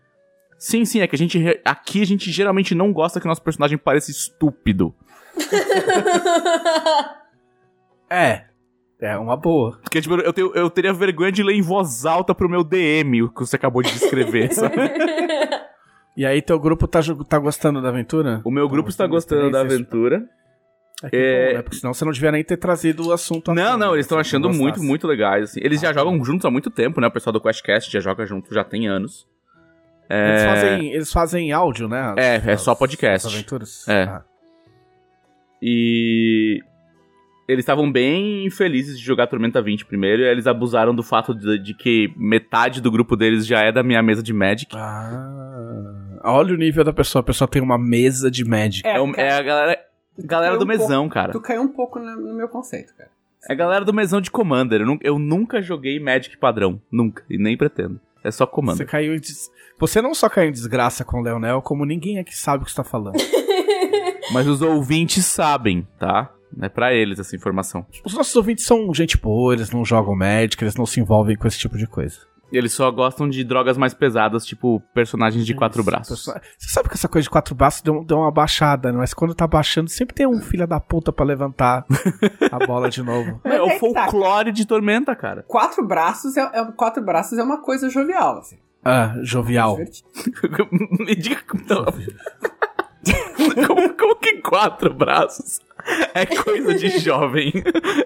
Sim, sim, é que a gente. Aqui a gente geralmente não gosta que nosso personagem pareça estúpido. É. É uma boa. Porque, tipo, eu, tenho, eu teria vergonha de ler em voz alta pro meu DM o que você acabou de descrever, sabe? E aí teu grupo tá, tá gostando da aventura? O meu grupo está gostando da aventura. É, que É. bom, né? Porque senão você não devia nem ter trazido o assunto Não, não, eles estão se achando muito, muito legais, assim. Eles já jogam juntos há muito tempo, né? O pessoal do QuestCast já joga junto, já tem anos. Eles, É, fazem, eles fazem áudio, né? as- É, é só as- podcast. as aventuras. É. Ah. E eles estavam bem felizes de jogar Tormenta 20 primeiro, e eles abusaram do fato de, de que metade do grupo deles já é da minha mesa de Magic. Ah, olha o nível da pessoa. A pessoa tem uma mesa de Magic. É, o- cara, é a galera, galera caiu do um pouco- mesão, cara. Tu caiu um pouco no, no meu conceito, cara. É a galera do mesão de Commander. Eu, eu nunca joguei Magic padrão. Nunca. E nem pretendo. É só Você Commander. caiu em des... Você não só caiu em desgraça com o Leonel, como ninguém aqui sabe o que você tá falando. Mas os ouvintes sabem, tá? É pra eles essa informação. Os nossos ouvintes são gente boa, eles não jogam Magic, eles não se envolvem com esse tipo de coisa. Eles só gostam de drogas mais pesadas, tipo personagens de quatro Isso, braços. pessoal- Você sabe que essa coisa de quatro braços deu, deu uma baixada, mas quando tá baixando, sempre tem um filho da puta pra levantar a bola de novo. É, o Mas é tá. folclore de Tormenta, cara. Quatro braços é, é- quatro braços é uma coisa jovial, assim. Ah, jovial. Me diga como, não. como, como que quatro braços é coisa de jovem?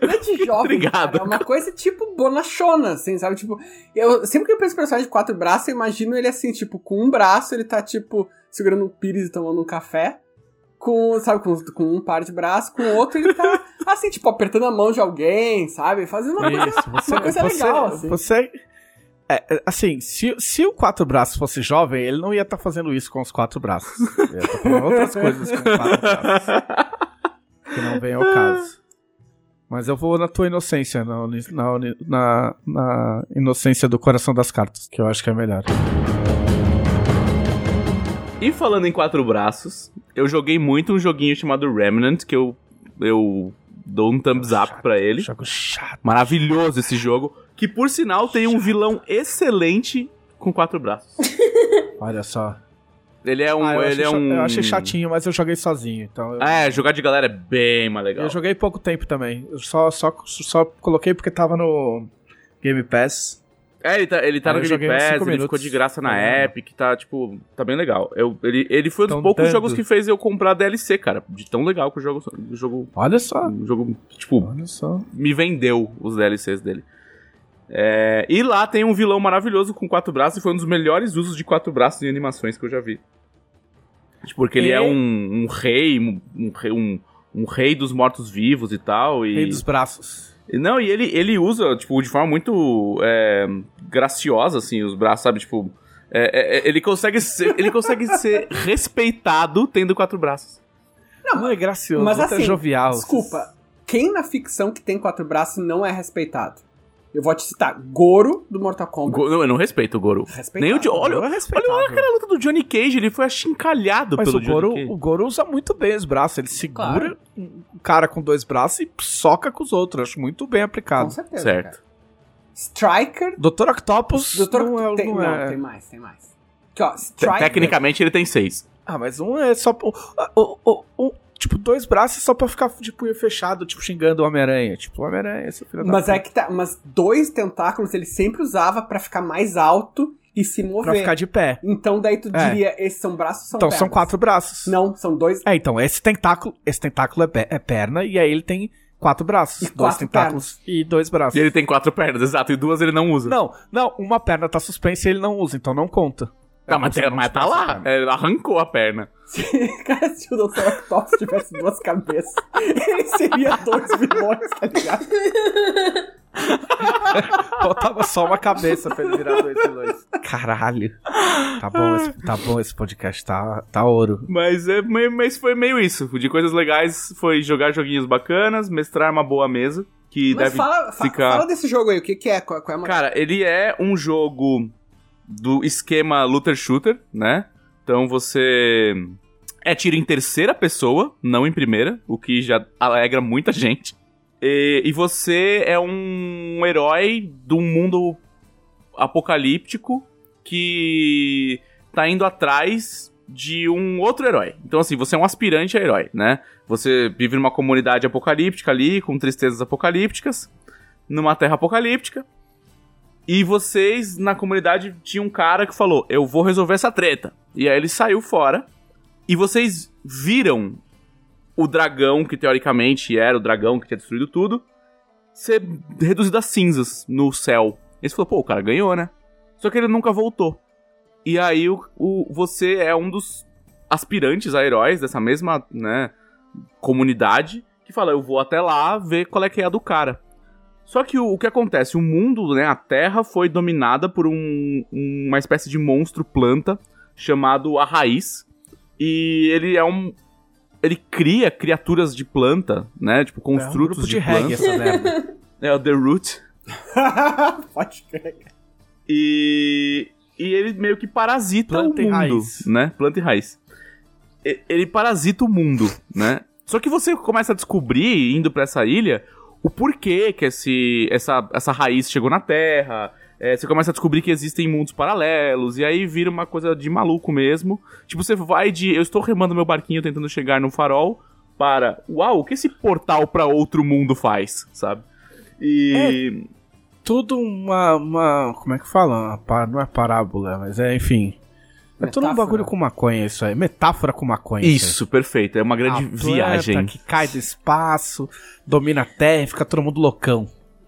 Não é de jovem, Obrigado. é uma coisa tipo bonachona, assim, sabe? Tipo, eu, sempre que eu penso em personagem de quatro braços, eu imagino ele assim, tipo, com um braço ele tá, tipo, segurando um pires e tomando um café. Com, sabe, com, com um par de braços, com o outro ele tá, assim, tipo, apertando a mão de alguém, sabe? Fazendo uma coisa Isso, você, uma coisa você, legal, assim. Você. É, é, assim, se, se o quatro braços fosse jovem, ele não ia estar fazendo isso com os quatro braços. Ele ia estar fazendo outras coisas com quatro braços. Que não vem ao caso. Mas eu vou na tua inocência, na, na, na, na inocência do coração das cartas, que eu acho que é melhor. E falando em quatro braços, eu joguei muito um joguinho chamado Remnant, que eu, eu dou um thumbs up pra ele. Jogo chato. Maravilhoso esse jogo. Que por sinal tem um vilão excelente com quatro braços. Olha só. Ele é um. Ah, eu, ele achei, é um. eu achei chatinho, mas eu joguei sozinho. Então eu, É, jogar de galera é bem mais legal. eu joguei pouco tempo também. Eu só, só, só coloquei porque tava no Game Pass. É, ele tá, ele tá Aí no Game Pass, ele ficou de graça na É. Epic, tá, tipo, tá bem legal. Eu, ele, ele foi um dos poucos dando. jogos que fez eu comprar DLC, cara. De tão legal que o jogo. O jogo, Olha só. o jogo tipo, Olha só. me vendeu os DLCs dele. É, e lá tem um vilão maravilhoso com quatro braços e foi um dos melhores usos de quatro braços em animações que eu já vi. Tipo, Porque ele E- é um, um rei, um, um rei, um, rei dos mortos-vivos e tal. E... Rei dos braços. E Não, e ele, ele usa, tipo, de forma muito é, graciosa, assim, os braços, sabe? Tipo, é, é, ele consegue ser, ele consegue ser respeitado tendo quatro braços. Não, é gracioso, Mas é assim, jovial. desculpa, quem na ficção que tem quatro braços não é respeitado? Eu vou te citar Goro do Mortal Kombat. Go- não, eu não respeito o Goro. Respeitado. Nem o olha, é olha, olha aquela luta do Johnny Cage, ele foi achincalhado Mas pelo o Goro, Johnny Cage. o Goro usa muito bem os braços. Ele segura Claro. um cara com dois braços e soca com os outros. Acho muito bem Com aplicado. certeza. Certo. Cara. Striker. Dr. Octopus Doutor não é... tem, não não, é- tem mais, tem mais. Aqui, ó, Striker. Tecnicamente ele tem seis. Ah, mas um é só... O, o- tipo, dois braços só pra ficar de punho fechado, tipo, xingando o Homem-Aranha. Tipo, o Homem-Aranha, seu filho da Mas é que tá. Mas dois tentáculos ele sempre usava pra ficar mais alto e se mover. Pra ficar de pé. Então daí tu É. diria, esses são braços são Então são pernas? quatro braços. Não, são dois. É, então, esse tentáculo, esse tentáculo é, pe- é perna, e aí ele tem quatro braços, E dois quatro tentáculos e dois braços. E ele tem quatro pernas, exato, e duas ele não usa. Não, não, uma perna tá suspensa e ele não usa, então não conta. Tá, mas, mas tá lá. É, arrancou a perna. Cara, se o Dr. Octopus tivesse duas cabeças, ele seria dois vilões, tá ligado? Faltava só uma cabeça pra ele virar dois vilões. Caralho. Tá bom, esse, tá bom esse podcast, tá, tá ouro. Mas, é, meio- mas foi meio isso. De coisas legais foi jogar joguinhos bacanas, mestrar uma boa mesa. Que Mas deve fala, fa- ficar. fala desse jogo aí, o que, que é? Qual, qual é a Cara, ele é um jogo do esquema looter shooter, né? Então você é tiro em terceira pessoa, não em primeira, o que já alegra muita gente. E, e você é um herói de um mundo apocalíptico que tá indo atrás de um outro herói. Então, assim, você é um aspirante a herói, né? Você vive numa comunidade apocalíptica ali, com tristezas apocalípticas, numa terra apocalíptica. E vocês, na comunidade, tinha um cara que falou: Eu vou resolver essa treta. E aí ele saiu fora. E vocês viram o dragão, que teoricamente era o dragão que tinha destruído tudo, ser reduzido a cinzas no céu. E você falou: Pô, o cara ganhou, né? Só que ele nunca voltou. E aí o, o- você é um dos aspirantes a heróis dessa mesma, né, comunidade que fala: Eu vou até lá ver qual é que é a do cara. Só que o, o que acontece? O mundo, né, a Terra foi dominada por um- uma espécie de monstro planta chamado a Raiz. E ele é um. Ele cria criaturas de planta, né? Tipo, É um construtos de, de planta. essa merda. É o The Root. Pode crer. E, e ele meio que parasita Planta o mundo, raiz. né? Planta e raiz. Ele parasita o mundo, né? Só que você começa a descobrir, indo pra essa ilha, o porquê que esse, essa, essa raiz chegou na Terra. É, você começa a descobrir que existem mundos paralelos, e aí vira uma coisa de maluco mesmo. Tipo, você vai de. Eu estou remando meu barquinho tentando chegar no farol para. Uau, o que esse portal pra outro mundo faz, sabe? E. Tudo uma, uma. Como é que fala? Uma não é parábola, mas é, enfim. É tudo um bagulho com maconha isso aí. Metáfora com maconha. Isso, perfeito. É uma grande A viagem. que cai do espaço, domina a terra e fica todo mundo loucão.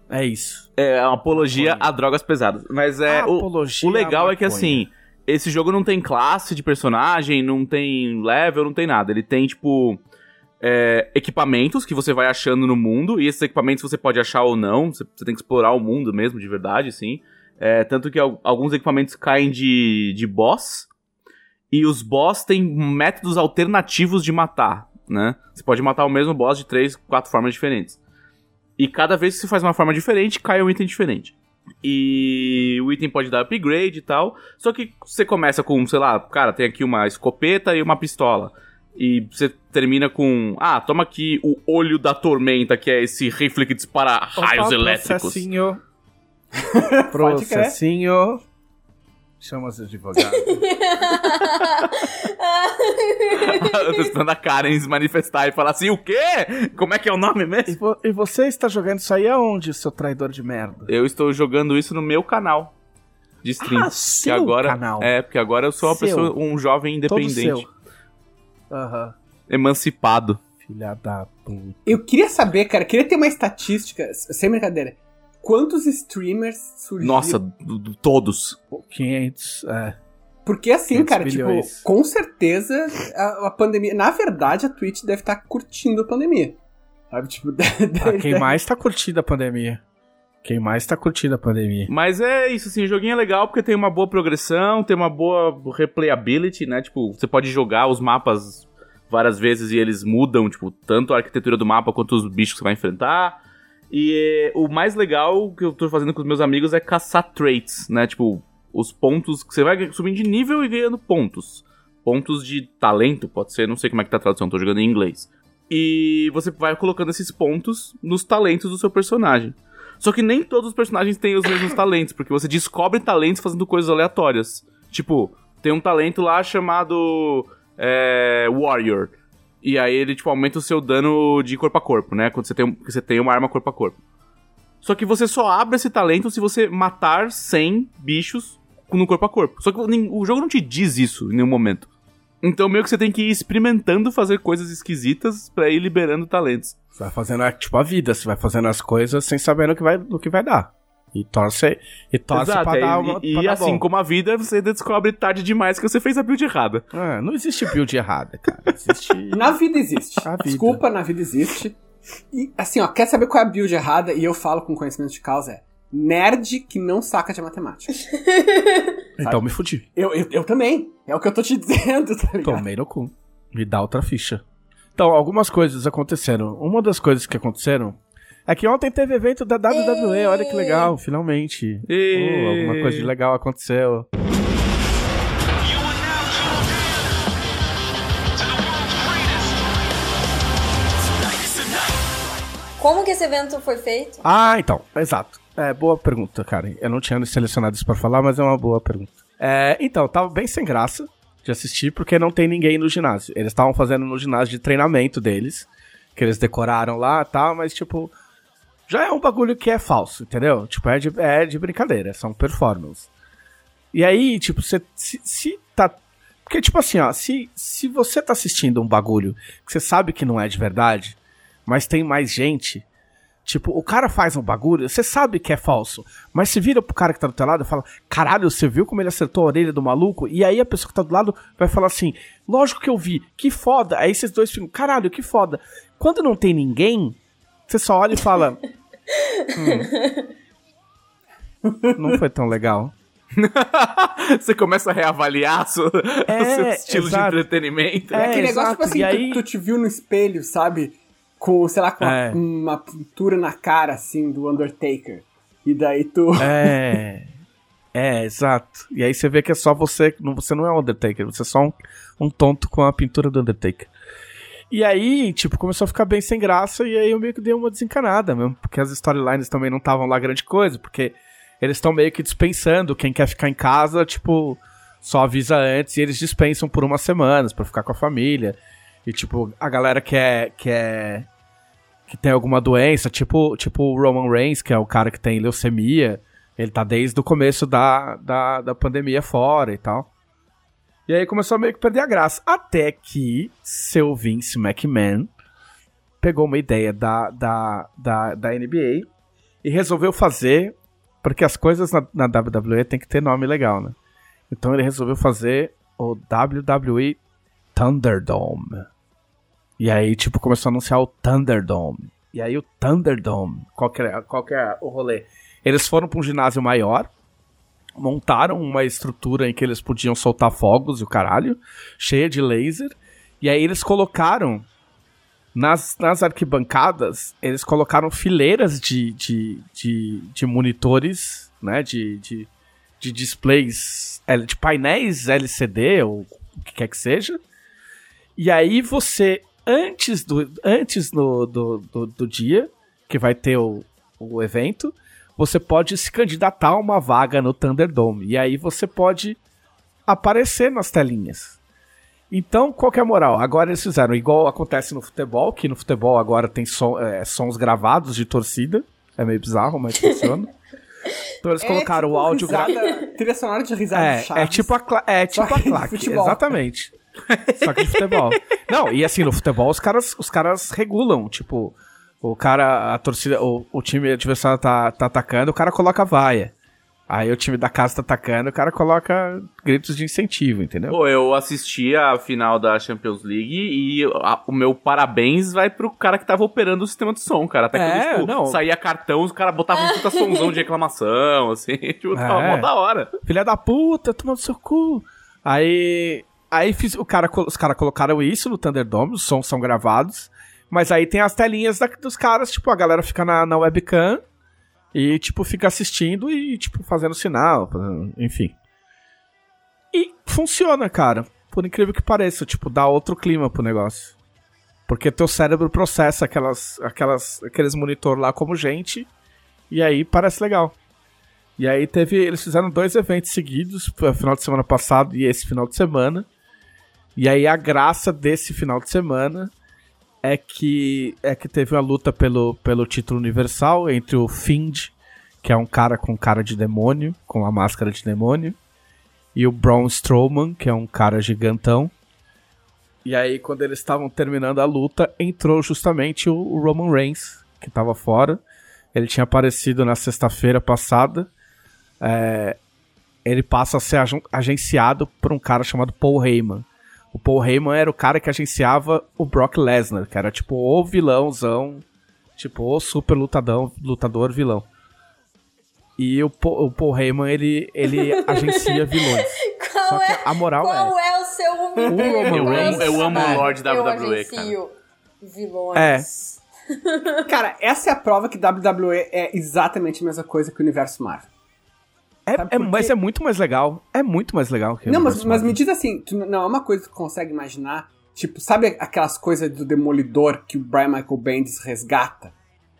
É isso. É uma apologia a drogas pesadas. Mas é. o, Apologia o legal à é que maconha. assim. Esse jogo não tem classe de personagem, não tem level, não tem nada. Ele tem, tipo. é, equipamentos que você vai achando no mundo, e esses equipamentos você pode achar ou não, você, você tem que explorar o mundo mesmo, de verdade, sim. É, tanto que al- alguns equipamentos caem de, de boss, e os boss têm métodos alternativos de matar, né? Você pode matar o mesmo boss de três, quatro formas diferentes. E cada vez que você faz uma forma diferente, cai um item diferente. E o item pode dar upgrade e tal. Só que você começa com, sei lá, cara, tem aqui uma escopeta e uma pistola. E você termina com, ah, toma aqui o olho da tormenta, que é esse rifle que dispara raios elétricos. Processinho. Processinho. Chama os advogados. Eu tô esperando a Karen se manifestar e falar assim, o quê? Como é que é o nome e, mesmo? vo- e você está jogando isso aí aonde, seu traidor de merda? Eu estou jogando isso no meu canal de stream. Ah, que seu agora, canal. É, porque agora eu sou uma Seu. pessoa, um jovem independente, seu. Aham. emancipado. Filha da puta. Eu queria saber, cara, queria ter uma estatística, sem brincadeira. Quantos streamers surgiram? Nossa, do- do- todos. 500, é. Porque assim, 500 cara, bilhões. tipo, com certeza a, a pandemia. Na verdade, a Twitch deve estar curtindo a pandemia. Sabe? Tipo, Ah, quem mais tá curtindo a pandemia? Quem mais tá curtindo a pandemia? Mas é isso, assim, o joguinho é legal porque tem uma boa progressão, tem uma boa replayability, né? Tipo, você pode jogar os mapas várias vezes e eles mudam, tipo, tanto a arquitetura do mapa quanto os bichos que você vai enfrentar. E é, o mais legal que eu tô fazendo com os meus amigos é caçar traits, né? Tipo, os pontos que você vai subindo de nível e ganhando pontos. Pontos de talento, pode ser, não sei como é que tá a tradução, tô jogando em inglês. E você vai colocando esses pontos nos talentos do seu personagem. Só que nem todos os personagens têm os mesmos talentos, porque você descobre talentos fazendo coisas aleatórias. Tipo, tem um talento lá chamado é, Warrior. E aí ele, tipo, aumenta o seu dano de corpo a corpo, né? Quando você tem, você tem uma arma corpo a corpo. Só que você só abre esse talento se você matar 100 bichos no corpo a corpo. Só que o o jogo não te diz isso em nenhum momento. Então meio que você tem que ir experimentando fazer coisas esquisitas pra ir liberando talentos. Você vai fazendo, tipo, a vida. Você vai fazendo as coisas sem saber no que vai, no que vai dar. E torce, e torce Exato, pra e, dar uma. e pra dar assim bom. como a vida, você descobre tarde demais que você fez a build errada. É, não existe build errada, cara. Existe. Na vida existe. A vida. Desculpa, na vida existe. E assim, ó, quer saber qual é a build errada? E eu falo com conhecimento de causa, é nerd que não saca de matemática. então me fudi. Eu, eu, eu também. É o que eu tô te dizendo, tá ligado? Tomei no cu. Me dá outra ficha. Então, algumas coisas aconteceram. Uma das coisas que aconteceram é que ontem teve evento da WWE. Olha que legal, finalmente. E- Oh, alguma coisa de legal aconteceu. Como que esse evento foi feito? Ah, então, exato. É, boa pergunta, Karen. Eu não tinha selecionado isso pra falar, mas é uma boa pergunta. É, então, tava bem sem graça de assistir, porque não tem ninguém no ginásio. Eles estavam fazendo no ginásio de treinamento deles, que eles decoraram lá e tal, mas, tipo, já é um bagulho que é falso, entendeu? Tipo, é de, é de brincadeira, são performances. E aí, tipo, cê, se, se tá. Porque, tipo assim, ó, se, se você tá assistindo um bagulho que você sabe que não é de verdade, mas tem mais gente. Tipo, o cara faz um bagulho, você sabe que é falso, mas se vira pro cara que tá do teu lado e fala: Caralho, você viu como ele acertou a orelha do maluco? E aí a pessoa que tá do lado vai falar assim: Lógico que eu vi, que foda. Aí esses dois ficam: Caralho, que foda. Quando não tem ninguém, você só olha e fala: "Hum, Não foi tão legal. você começa a reavaliar seu, É, o seu estilo exato. de entretenimento. É, Aquele negócio, tipo assim, e aí- tu, tu te viu no espelho, sabe? Com, sei lá, com uma, É. uma pintura na cara, assim, do Undertaker. E daí tu. É. É, exato. E aí você vê que é só você. não- Você não é o Undertaker, você é só um, um tonto com a pintura do Undertaker. E aí, tipo, começou a ficar bem sem graça, e aí eu meio que dei uma desencanada mesmo, porque as storylines também não estavam lá grande coisa, porque eles estão meio que dispensando quem quer ficar em casa, tipo, só avisa antes e eles dispensam por umas semanas pra ficar com a família. E, tipo, a galera que é. Que, é, que tem alguma doença, tipo, tipo o Roman Reigns, que é o cara que tem leucemia, ele tá desde o começo da, da, da pandemia fora e tal. E aí começou a meio que perder a graça. Até que seu Vince McMahon pegou uma ideia da, da, da, da NBA e resolveu fazer. Porque as coisas na, na WWE tem que ter nome legal, né? Então ele resolveu fazer o WWE Thunderdome. E aí, tipo, começou a anunciar o Thunderdome. E aí o Thunderdome, qual que é, qual que é o rolê? Eles foram pra um ginásio maior, montaram uma estrutura em que eles podiam soltar fogos e o caralho, cheia de laser. E aí eles colocaram nas, nas arquibancadas, eles colocaram fileiras de, de, de, de monitores, né? De, de, de displays, de painéis LCD ou o que quer que seja. E aí você, antes do, antes do, do, do, do dia que vai ter o, o evento, você pode se candidatar a uma vaga no Thunderdome. E aí você pode aparecer nas telinhas. Então, qual que é a moral? Agora eles fizeram igual acontece no futebol, que no futebol agora tem som- é, sons gravados de torcida. É meio bizarro, mas funciona. Então eles colocaram o áudio gravado. Trilha sonora de risada É, Chaves. é tipo a, cla é tipo a claque, futebol. exatamente. Só que de futebol. Não, e assim, no futebol os caras, os caras regulam, tipo, o cara, a torcida, o, o time adversário tá, tá atacando, o cara coloca vaia. Aí o time da casa tá atacando, o cara coloca gritos de incentivo, entendeu? Pô, eu assisti a final da Champions League e a- o meu parabéns vai pro cara que tava operando o sistema de som, cara. Até É, quando, tipo, não. saía cartão, os caras botavam um puta somzão de reclamação, assim. Tipo, tava É. mó da hora. Filha da puta, toma no seu cu. Aí, aí fiz, o cara, os caras colocaram isso no Thunderdome, os sons são gravados. Mas aí tem as telinhas da- dos caras, tipo, a galera fica na, na webcam e, tipo, fica assistindo e, tipo, fazendo sinal, enfim. E funciona, cara. Por incrível que pareça, tipo, dá outro clima pro negócio. Porque teu cérebro processa aquelas, aquelas, aqueles monitor lá como gente, e aí parece legal. E aí teve. Eles fizeram dois eventos seguidos, final de semana passado e esse final de semana. E aí a graça desse final de semana é que é que teve uma luta pelo, pelo título universal entre o Find, que é um cara com cara de demônio, com a máscara de demônio, e o Braun Strowman, que é um cara gigantão. E aí, quando eles estavam terminando a luta, entrou justamente o Roman Reigns, que tava fora. Ele tinha aparecido na sexta-feira passada. É, ele passa a ser ag agenciado por um cara chamado Paul Heyman. O Paul Heyman era o cara que agenciava o Brock Lesnar, que era tipo o vilãozão, tipo o super lutadão, lutador vilão. E o, Paul, o Paul Heyman, ele, ele agencia vilões. Qual Só que é, a moral qual é... é o seu Roman Eu amo, Reigns. eu amo o Lord Eu WWE, cara. agencio vilões. É. Cara, essa é a prova que WWE é exatamente a mesma coisa que o universo Marvel. É, é- mas é muito mais legal. É muito mais legal que Não, mas, mas me diz assim, tu não é uma coisa que tu consegue imaginar? Tipo, sabe aquelas coisas do Demolidor que o Brian Michael Bendis resgata?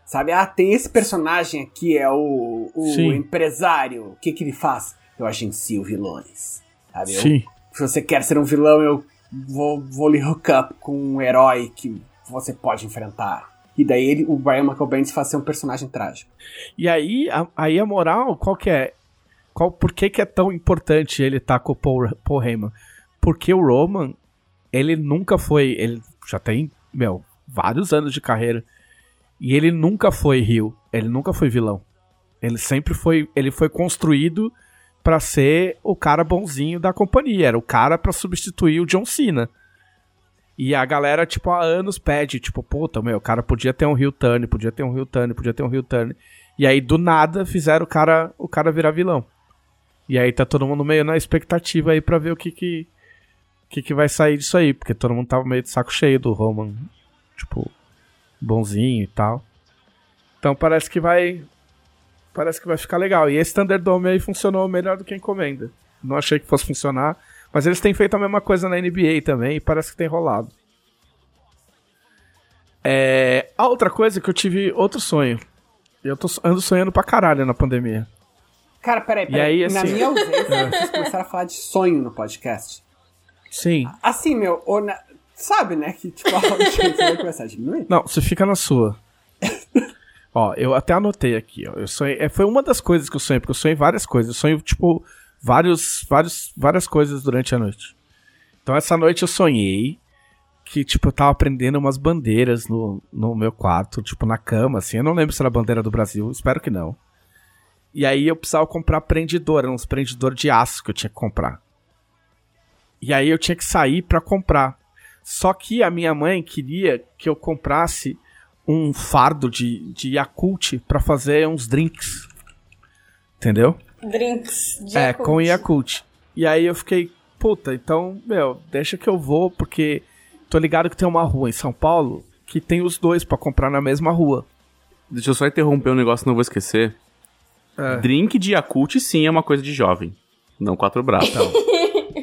Sabe, ah, tem esse personagem aqui, é o, o Sim. empresário. O que que ele faz? Eu agencio vilões. Sabe? Eu- Sim. se você quer ser um vilão, eu vou, vou lhe hook up com um herói que você pode enfrentar. E daí ele, o Brian Michael Bendis faz ser um personagem trágico. E aí, a, aí a moral, qual que é? Qual, por que, que é tão importante ele estar com o Paul, Paul Heyman? Porque o Roman, ele nunca foi. Ele já tem, meu, vários anos de carreira. E ele nunca foi Rio. Ele nunca foi vilão. Ele sempre foi. Ele foi construído pra ser o cara bonzinho da companhia. Era o cara pra substituir o John Cena. E a galera, tipo, há anos pede, tipo, puta, meu, o cara podia ter um Rio Turn, podia ter um Rio Turn, podia ter um Rio Turn. E aí, do nada, fizeram o cara, o cara virar vilão. E aí tá todo mundo meio na expectativa aí pra ver o que que, que que vai sair disso aí. Porque todo mundo tava meio de saco cheio do Roman, tipo, bonzinho e tal. Então parece que vai... Parece que vai ficar legal. E esse Thunderdome aí funcionou melhor do que encomenda. Não achei que fosse funcionar. Mas eles têm feito a mesma coisa na NBA também e parece que tem rolado. É, a outra coisa é que eu tive outro sonho. Eu tô, ando sonhando pra caralho na pandemia. Cara, peraí, peraí. aí, Na assim- minha ausência, vocês começaram a falar de sonho no podcast. Sim. Assim, meu, na- sabe, né, que tipo, a audiência vai começar a diminuir? Não, você fica na sua. ó, eu até anotei aqui, ó. Eu sonhei, é, foi uma das coisas que eu sonhei, porque eu sonhei várias coisas. Eu sonho, tipo, vários, vários, várias coisas durante a noite. Então essa noite eu sonhei que, tipo, eu tava prendendo umas bandeiras no, no meu quarto, tipo, na cama, assim. Eu não lembro se era a bandeira do Brasil, espero que não. E aí eu precisava comprar prendedor, uns prendedor de aço que eu tinha que comprar. E aí eu tinha que sair pra comprar. Só que a minha mãe queria que eu comprasse um fardo de, de Yakult pra fazer uns drinks. Entendeu? Drinks de É, Yakult. com Yakult. E aí eu fiquei, puta, então, meu, deixa que eu vou, porque tô ligado que tem uma rua em São Paulo que tem os dois pra comprar na mesma rua. Deixa eu só interromper um negócio, não vou esquecer. É. Drink de Yakult, sim, é uma coisa de jovem. Não quatro braços.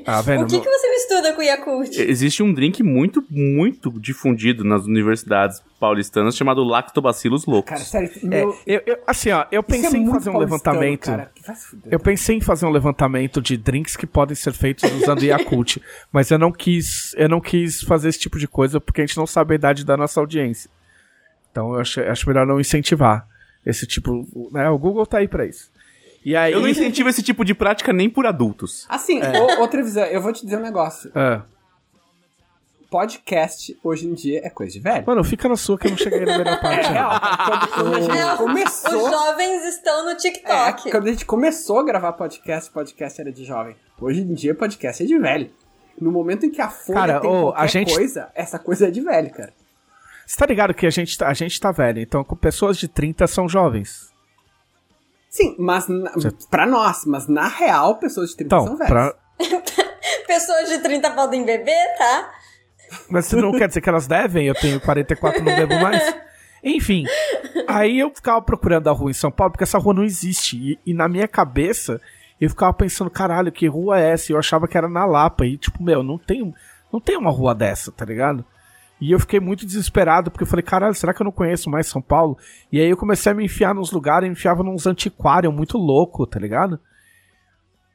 Ah, vendo? O que, que você mistura com Yakult? Existe um drink muito, muito difundido nas universidades paulistanas chamado Lactobacillus loucos. Cara, sério, É, meu, eu, eu- assim, ó, eu é pensei em muito fazer um levantamento. Cara. Fuder. Eu pensei em fazer um levantamento de drinks que podem ser feitos usando Yakult, mas eu não quis, eu não quis fazer esse tipo de coisa porque a gente não sabe a idade da nossa audiência. Então eu acho, acho melhor não incentivar esse tipo, né? O Google tá aí pra isso. E aí, Eu não incentivo esse tipo de prática nem por adultos. Assim, É. ô, outra visão, eu vou te dizer um negócio. Ah. Podcast, hoje em dia, é coisa de velho. mano, fica na sua que eu não cheguei na melhor parte. É né? real. Quando, quando a gente Os começou... jovens estão no É, TikTok. quando a gente começou a gravar podcast, podcast era de jovem. Hoje em dia, podcast é de velho. No momento em que a Folha Cara, tem ô, qualquer a gente- coisa, essa coisa é de velho, cara. Você tá ligado que a gente, tá- a gente tá velho, então com pessoas de 30 são jovens. Sim, mas na, pra nós, mas na real, pessoas de 30 são Então, velhas. pra, Pessoas de 30 podem beber, tá? Mas isso não quer dizer que elas devem, eu tenho 44 não bebo mais. Enfim, aí eu ficava procurando a rua em São Paulo, porque essa rua não existe. E, e na minha cabeça, eu ficava pensando, caralho, que rua é essa? E eu achava que era na Lapa. E tipo, meu, não tem, não tem uma rua dessa, tá ligado? E eu fiquei muito desesperado, porque eu falei, caralho, será que eu não conheço mais São Paulo? E aí eu comecei a me enfiar nos lugares, enfiava nos antiquários muito louco, tá ligado?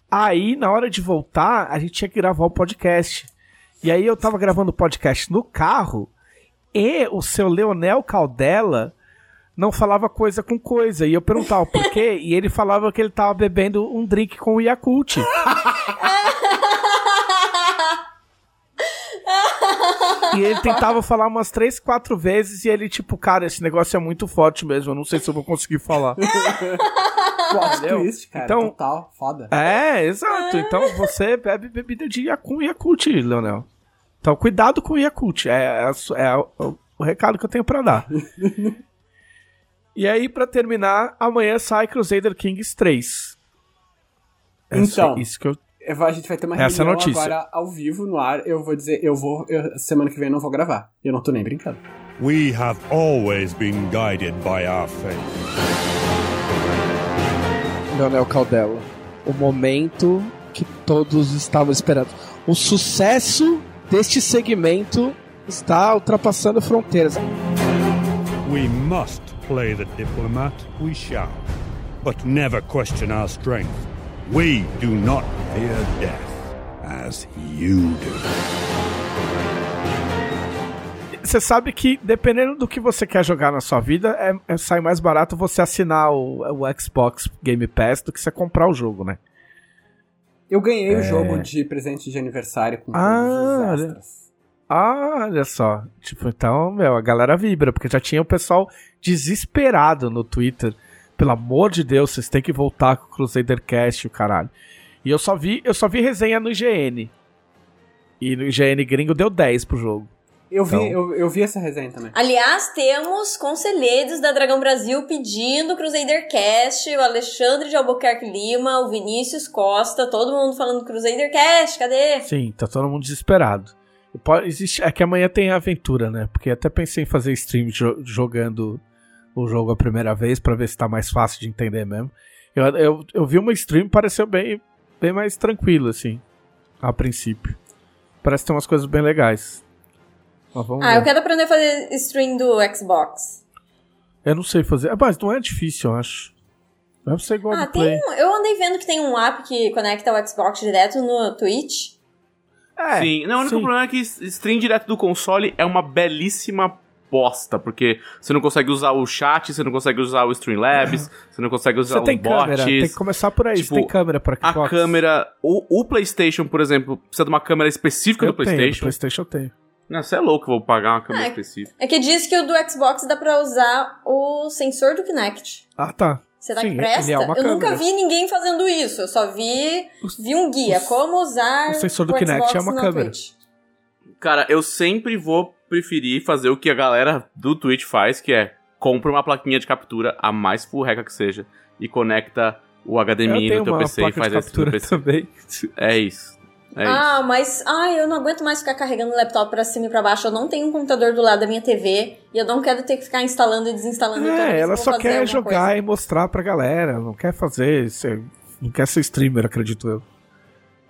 Aí, na hora de voltar, a gente tinha que gravar o podcast. E aí eu tava gravando o podcast no carro e o seu Leonel Caldela não falava coisa com coisa. E eu perguntava por quê, e ele falava que ele tava bebendo um drink com o Yakult. E ele tentava falar umas três, quatro vezes e ele, tipo, cara, esse negócio é muito forte mesmo, eu não sei se eu vou conseguir falar. Plot twist, cara. Então- Total, foda. É, exato. Então você bebe bebida de e Yakult, Leonel. Então cuidado com o Yakult. É, é, é o, o recado que eu tenho pra dar. e aí, pra terminar, amanhã sai Crusader Kings 3. É Então. só isso que eu. Eu- A gente vai ter uma Essa é reunião notícia. agora ao vivo no ar. Eu vou dizer, eu vou. eu- semana que vem eu não vou gravar. Eu não tô nem brincando. We have always been guided by our faith. Leonel Caldela. O momento que todos estavam esperando. O sucesso deste segmento está ultrapassando fronteiras. We must play the diplomat, we shall. But never question our strength. We do not fear death as you do. Você sabe que, dependendo do que você quer jogar na sua vida, é, é- sai mais barato você assinar o, o Xbox Game Pass do que você comprar o jogo, né? Eu ganhei o jogo de presente de aniversário com todos Ah, os extras. Ah, olha só. Tipo, então, meu, a galera vibra, porque já tinha o pessoal desesperado no Twitter. Pelo amor de Deus, vocês têm que voltar com o Crusader Cast, o caralho. E eu só vi, eu só vi resenha no IGN. E no IGN gringo deu 10 pro jogo. Eu vi, Então- eu, eu vi essa resenha também. Aliás, temos conselheiros da Dragão Brasil pedindo Crusader Cast, o Alexandre de Albuquerque Lima, o Vinícius Costa, todo mundo falando Crusader Cast, cadê? Sim, tá todo mundo desesperado. Pode- existe, é que amanhã tem aventura, né? Porque até pensei em fazer stream jo- jogando o jogo a primeira vez pra ver se tá mais fácil de entender mesmo. Eu, eu, eu vi uma stream pareceu bem, bem mais tranquilo, assim, a princípio. Parece ter umas coisas bem legais. Mas vamos Ah, eu ver. quero aprender a fazer stream do Xbox. Eu não sei fazer. Ah, Mas não é difícil, eu acho. Deve ser igual Ah, do Play. um, eu andei vendo que tem um app que conecta o Xbox direto no Twitch. É, Sim, não, o único sim. problema é que stream direto do console é uma belíssima bosta, porque você não consegue usar o chat, você não consegue usar o Streamlabs, você não consegue usar Você os tem bots. câmera, tem que começar por aí. Tipo, você tem câmera pra A Xbox? câmera, o, o PlayStation, por exemplo, precisa de uma câmera específica eu do tenho, do PlayStation. PlayStation eu tenho. Não, você é louco, vou pagar uma câmera Ah, específica. É que diz que o do Xbox dá pra usar o sensor do Kinect. Ah, tá. Será Sim, que presta? ele é eu nunca câmera. vi ninguém fazendo isso. Eu só vi, vi um guia. o- como usar o sensor do Kinect Xbox é uma na câmera. Twitch. Cara, eu sempre vou preferir fazer o que a galera do Twitch faz, que é compra uma plaquinha de captura, a mais full reca que seja, e conecta o HDMI no teu PC e faz esse no captura PC. também. É isso. É isso. ah, mas ai, eu não aguento mais ficar carregando o laptop pra cima e pra baixo. Eu não tenho um computador do lado da minha TV e eu não quero ter que ficar instalando e desinstalando É, ela só quer jogar coisa. e mostrar pra galera. Não quer fazer. ser- não quer ser streamer, acredito eu.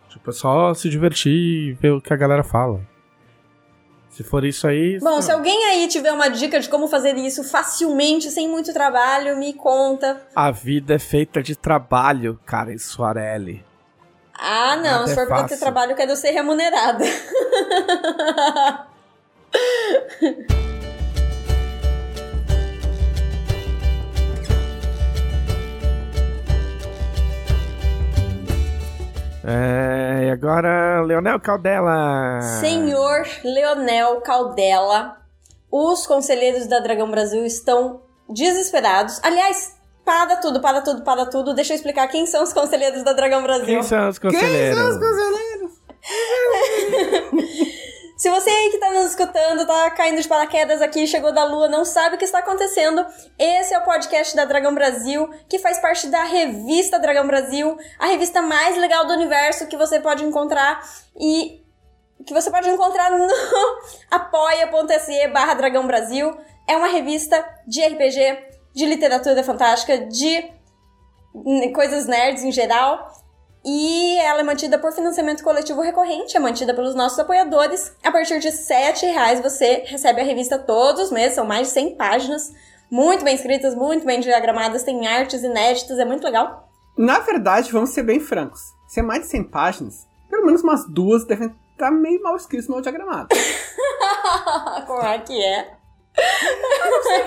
Tipo, é só se divertir e ver o que a galera fala. Se for isso aí. Bom, não. se alguém aí tiver uma dica de como fazer isso facilmente, sem muito trabalho, me conta. A vida é feita de trabalho, cara, Suarelli. Ah, não, Nada se é for pra ter trabalho, eu quero ser remunerada. É, e agora, Leonel Caldela. Senhor Leonel Caldela, os conselheiros da Dragão Brasil estão desesperados. Aliás, para tudo, para tudo, para tudo. Deixa eu explicar quem são os conselheiros da Dragão Brasil. Quem são os conselheiros? Se você aí que tá nos escutando, tá caindo de paraquedas aqui, chegou da lua, não sabe o que está acontecendo, esse é o podcast da Dragão Brasil, que faz parte da revista Dragão Brasil, a revista mais legal do universo que você pode encontrar e que você pode encontrar no apoia.se barra Dragão Brasil. É uma revista de RPG, de literatura fantástica, de coisas nerds em geral. E ela é mantida por financiamento coletivo recorrente, é mantida pelos nossos apoiadores. A partir de 7 reais você recebe a revista todos os meses, são mais de 100 páginas, muito bem escritas, muito bem diagramadas, tem artes inéditas, é muito legal. Na verdade, vamos ser bem francos. Se é mais de 100 páginas, pelo menos umas duas devem estar meio mal escritas mal diagramadas. Como é que é?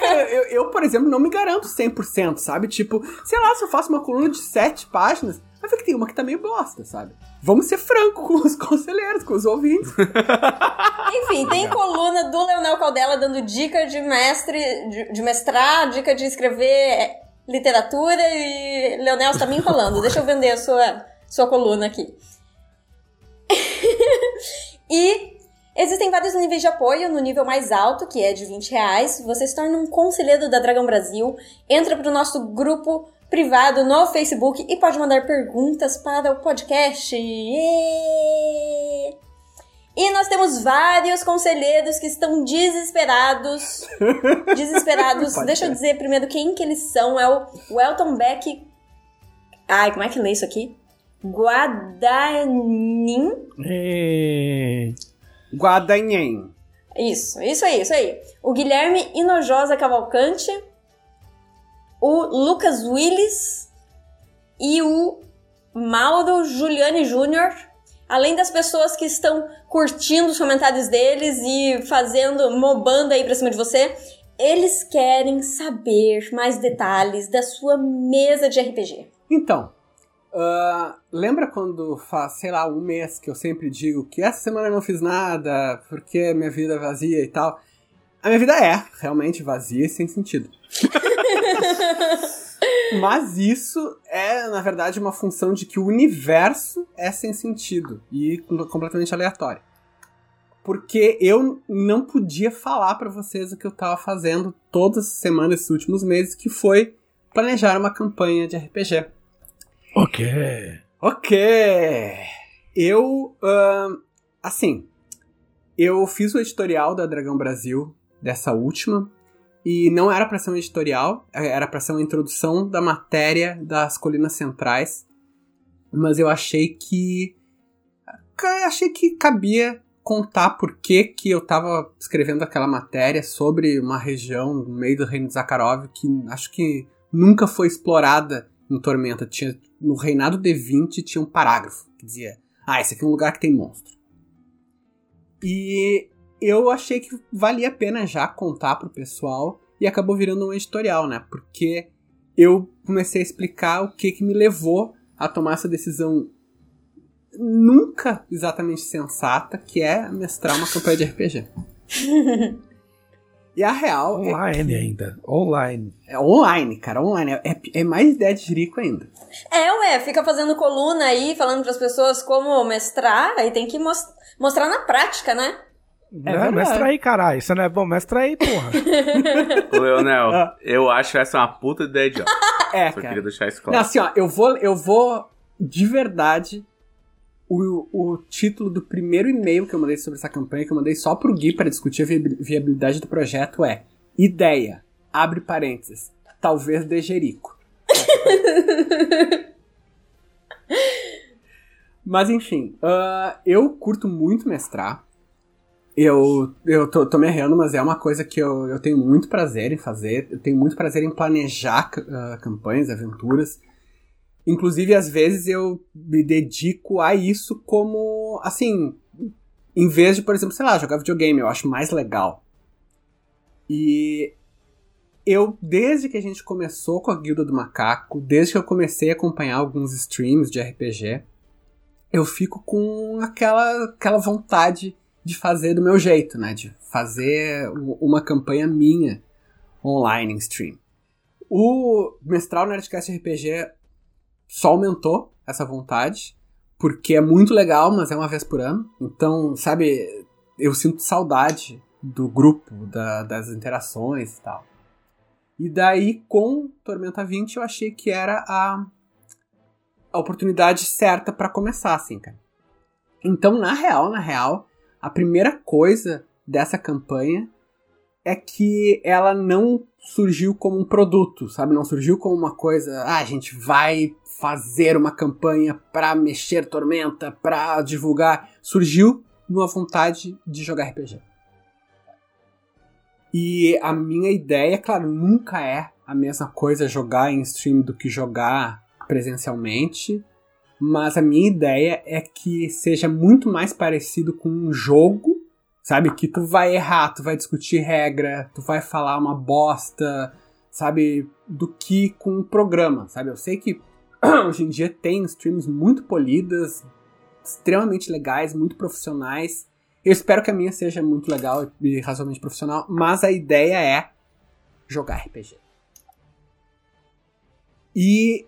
eu, eu, eu, por exemplo, não me garanto 100%, sabe? Tipo, sei lá, se eu faço uma coluna de 7 páginas, Mas é que tem uma que tá meio bosta, sabe? Vamos ser franco com os conselheiros, com os ouvintes. Enfim, tem coluna do Leonel Caldela dando dica de mestre, de, de mestrar, dica de escrever literatura e Leonel está me enrolando. Deixa eu vender a sua, sua coluna aqui. e existem vários níveis de apoio. No nível mais alto, que é de 20 reais, você se torna um conselheiro da Dragão Brasil, entra para o nosso grupo privado no Facebook e pode mandar perguntas para o podcast. E nós temos vários conselheiros que estão desesperados. Desesperados. Deixa eu dizer primeiro quem que eles são. É o Welton Beck. Ai, como é que lê isso aqui? Guadanin. Guadanhen. Isso, isso aí, isso aí. O Guilherme Inojosa Cavalcante. O Lucas Willis. E o Mauro Giuliani Júnior além das pessoas que estão curtindo os comentários deles e fazendo, mobando aí pra cima de você, eles querem saber mais detalhes da sua mesa de RPG. Então, uh, lembra quando faz, sei lá, um mês que eu sempre digo que essa semana eu não fiz nada porque minha vida é vazia e tal? A minha vida é realmente vazia e sem sentido. Mas isso é, na verdade, uma função de que o universo é sem sentido e completamente aleatório. Porque eu não podia falar para vocês o que eu tava fazendo todas as semanas, esses últimos meses, que foi planejar uma campanha de RPG. Ok. Ok. Eu, uh, assim, eu fiz o editorial da Dragão Brasil dessa última, e não era para ser um editorial, era para ser uma introdução da matéria das colinas centrais. Mas eu achei que. Achei que cabia contar por que, que eu estava escrevendo aquela matéria sobre uma região no meio do reino de Zakharov que acho que nunca foi explorada em Tormenta. Tinha, no reinado D20 tinha um parágrafo que dizia: Ah, esse aqui é um lugar que tem monstro. E eu achei que valia a pena já contar pro pessoal e acabou virando um editorial, né? Porque eu comecei a explicar o que, que me levou a tomar essa decisão nunca exatamente sensata, que é mestrar uma campanha de RPG. e a real. É online é ainda. Online. É online, cara. Online. É, é mais ideia de jirico ainda. É, ué. Fica fazendo coluna aí, falando para as pessoas como mestrar. Aí tem que most mostrar na prática, né? É não, mestra aí, caralho. Isso não é bom, mestra aí, porra. Ô, Leonel, ah. eu acho essa uma puta ideia de. É, Só cara. queria deixar isso claro. Não, assim, ó, eu vou, eu vou de verdade. O, o título do primeiro e-mail que eu mandei sobre essa campanha, que eu mandei só pro Gui para discutir a viabilidade do projeto, é Ideia, abre parênteses, talvez de Jerico. Mas enfim, uh, eu curto muito mestrar. Eu, eu tô, tô me errando, mas é uma coisa que eu, eu tenho muito prazer em fazer. Eu tenho muito prazer em planejar uh, campanhas, aventuras. Inclusive, às vezes eu me dedico a isso como, assim, em vez de, por exemplo, sei lá, jogar videogame, eu acho mais legal. E eu, desde que a gente começou com a Guilda do Macaco, desde que eu comecei a acompanhar alguns streams de RPG, eu fico com aquela, aquela vontade de fazer do meu jeito, né? De fazer uma campanha minha online em stream. O Mestral Nerdcast RPG só aumentou essa vontade, porque é muito legal, mas é uma vez por ano. Então, sabe, eu sinto saudade do grupo, da, das interações e tal. E daí, com Tormenta 20, eu achei que era a, a oportunidade certa para começar, assim, cara. Então, na real, na real, a primeira coisa dessa campanha é que ela não surgiu como um produto, sabe? Não surgiu como uma coisa, ah, a gente vai fazer uma campanha para mexer Tormenta, para divulgar. Surgiu numa vontade de jogar RPG. E a minha ideia, claro, nunca é a mesma coisa jogar em stream do que jogar presencialmente. Mas a minha ideia é que seja muito mais parecido com um jogo, sabe? Que tu vai errar, tu vai discutir regra, tu vai falar uma bosta, sabe? Do que com um programa, sabe? Eu sei que hoje em dia tem streams muito polidas, extremamente legais, muito profissionais. Eu espero que a minha seja muito legal e razoavelmente profissional, mas a ideia é jogar RPG. E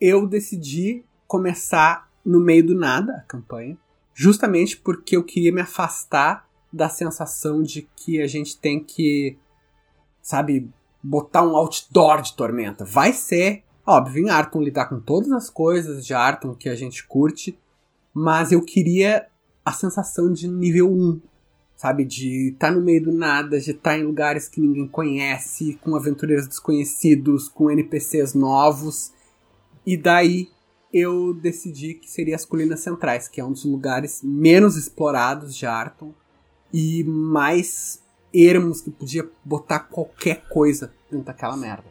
eu decidi começar no meio do nada a campanha, justamente porque eu queria me afastar da sensação de que a gente tem que, sabe, botar um outdoor de tormenta. Vai ser, óbvio, em Arton lidar com todas as coisas de Arton que a gente curte, mas eu queria a sensação de nível 1, sabe? De estar tá no meio do nada, de estar tá em lugares que ninguém conhece, com aventureiros desconhecidos, com NPCs novos. E daí eu decidi que seria as Colinas Centrais, que é um dos lugares menos explorados de Arton e mais ermos que podia botar qualquer coisa dentro daquela merda.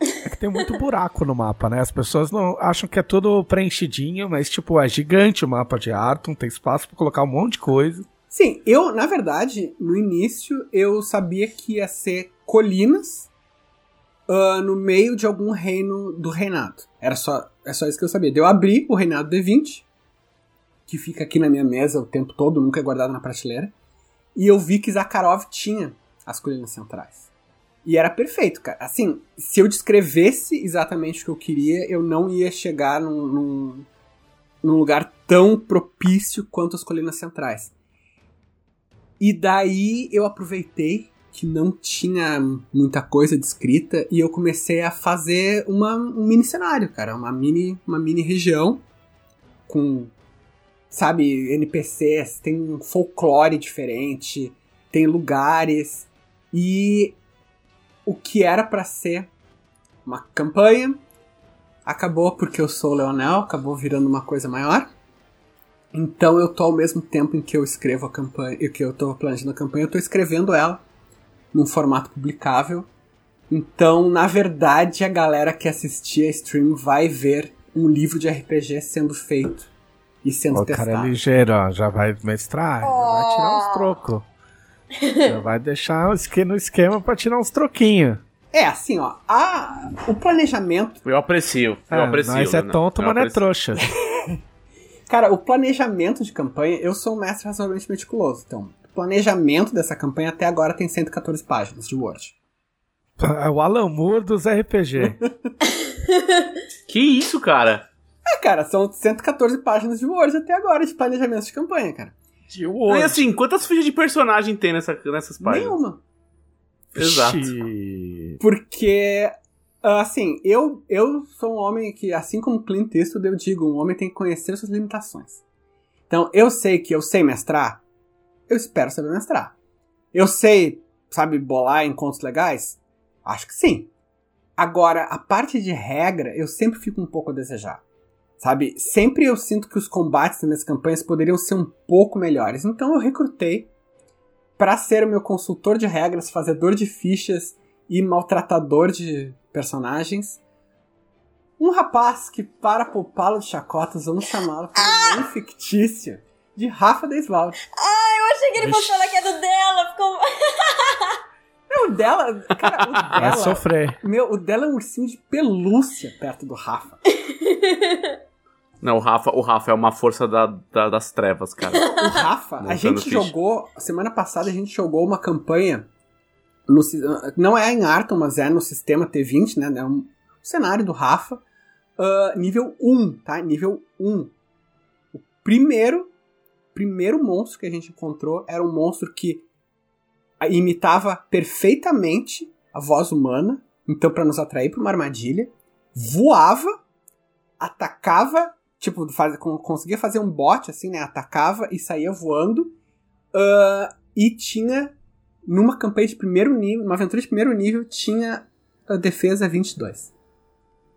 É que tem muito buraco no mapa, né? As pessoas não acham que é tudo preenchidinho, mas tipo, é gigante o mapa de Arton, tem espaço para colocar um monte de coisa. Sim, eu, na verdade, no início, eu sabia que ia ser colinas uh, no meio de algum reino do reinado. Era só, é só isso que eu sabia. Eu abri o reinado D20, que fica aqui na minha mesa o tempo todo, nunca é guardado na prateleira. E eu vi que Zakharov tinha as colinas centrais. E era perfeito, cara. Assim, se eu descrevesse exatamente o que eu queria, eu não ia chegar num, num, num lugar tão propício quanto as colinas centrais. E daí eu aproveitei que não tinha muita coisa descrita e eu comecei a fazer uma, um mini cenário, cara, uma mini, uma mini região com, sabe, NPCs, tem um folclore diferente, tem lugares e o que era para ser uma campanha acabou porque eu sou o Leonel, acabou virando uma coisa maior. Então eu tô ao mesmo tempo em que eu escrevo a campanha, que eu tô planejando a campanha, eu tô escrevendo ela num formato publicável. Então, na verdade, a galera que assistir a stream vai ver um livro de RPG sendo feito e sendo o testado. O cara é ligeiro, ó, já vai mestrar, oh. já vai tirar uns trocos. já vai deixar no esquema pra tirar uns troquinhos. É, assim, ó, a, o planejamento... Eu aprecio, eu é, aprecio. Mas é tonto, mas não é trouxa. Cara, o planejamento de campanha, eu sou um mestre razoavelmente meticuloso, então planejamento dessa campanha até agora tem 114 páginas de Word. É o Alan Moore dos RPG. que isso, cara? É, cara, são 114 páginas de Word até agora de planejamento de campanha, cara. De Word. E assim, quantas fichas de personagem tem nessa, nessas páginas? Nenhuma. Exato. Porque Assim, eu, eu sou um homem que, assim como Clint Eastwood, eu digo, um homem tem que conhecer suas limitações. Então, eu sei que eu sei mestrar, eu espero saber mestrar. Eu sei, sabe, bolar encontros legais? Acho que sim. Agora, a parte de regra, eu sempre fico um pouco a desejar. Sabe, sempre eu sinto que os combates das minhas campanhas poderiam ser um pouco melhores. Então eu recrutei para ser o meu consultor de regras, fazedor de fichas e maltratador de personagens. Um rapaz que, para poupá-lo de chacotas, vamos chamá-lo como ah! nome fictício de Rafa Deiswald. Eu achei que ele fosse falar que é do dela. Ficou... Meu, o dela. Cara, o dela. Vai sofrer. Meu, o dela é um ursinho de pelúcia perto do Rafa. Não, o Rafa, o Rafa é uma força da, da, das trevas, cara. O Rafa, a gente jogou. Semana passada a gente jogou uma campanha no, não é em Arton, mas é no sistema T20, né? É um cenário do Rafa. Uh, nível 1, tá? Nível 1. O primeiro, primeiro monstro que a gente encontrou era um monstro que imitava perfeitamente a voz humana, então para nos atrair para uma armadilha, voava, atacava, tipo, faz, conseguia fazer um bote assim, né? Atacava e saía voando, uh, e tinha numa campanha de primeiro nível, numa aventura de primeiro nível, tinha a defesa 22.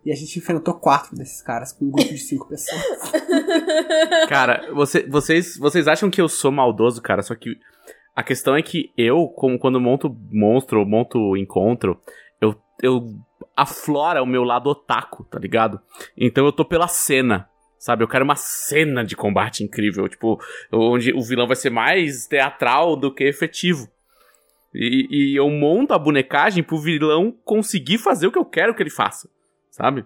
E a gente enfrentou quatro desses caras com um grupo de cinco pessoas. Cara, você, vocês, vocês acham que eu sou maldoso, cara? Só que a questão é que eu, como quando monto monstro, monto encontro, eu, eu aflora o meu lado otaku, tá ligado? Então eu tô pela cena. Sabe, eu quero uma cena de combate incrível, tipo, onde o vilão vai ser mais teatral do que efetivo. E, e, eu monto a bonecagem pro vilão conseguir fazer o que eu quero que ele faça, sabe?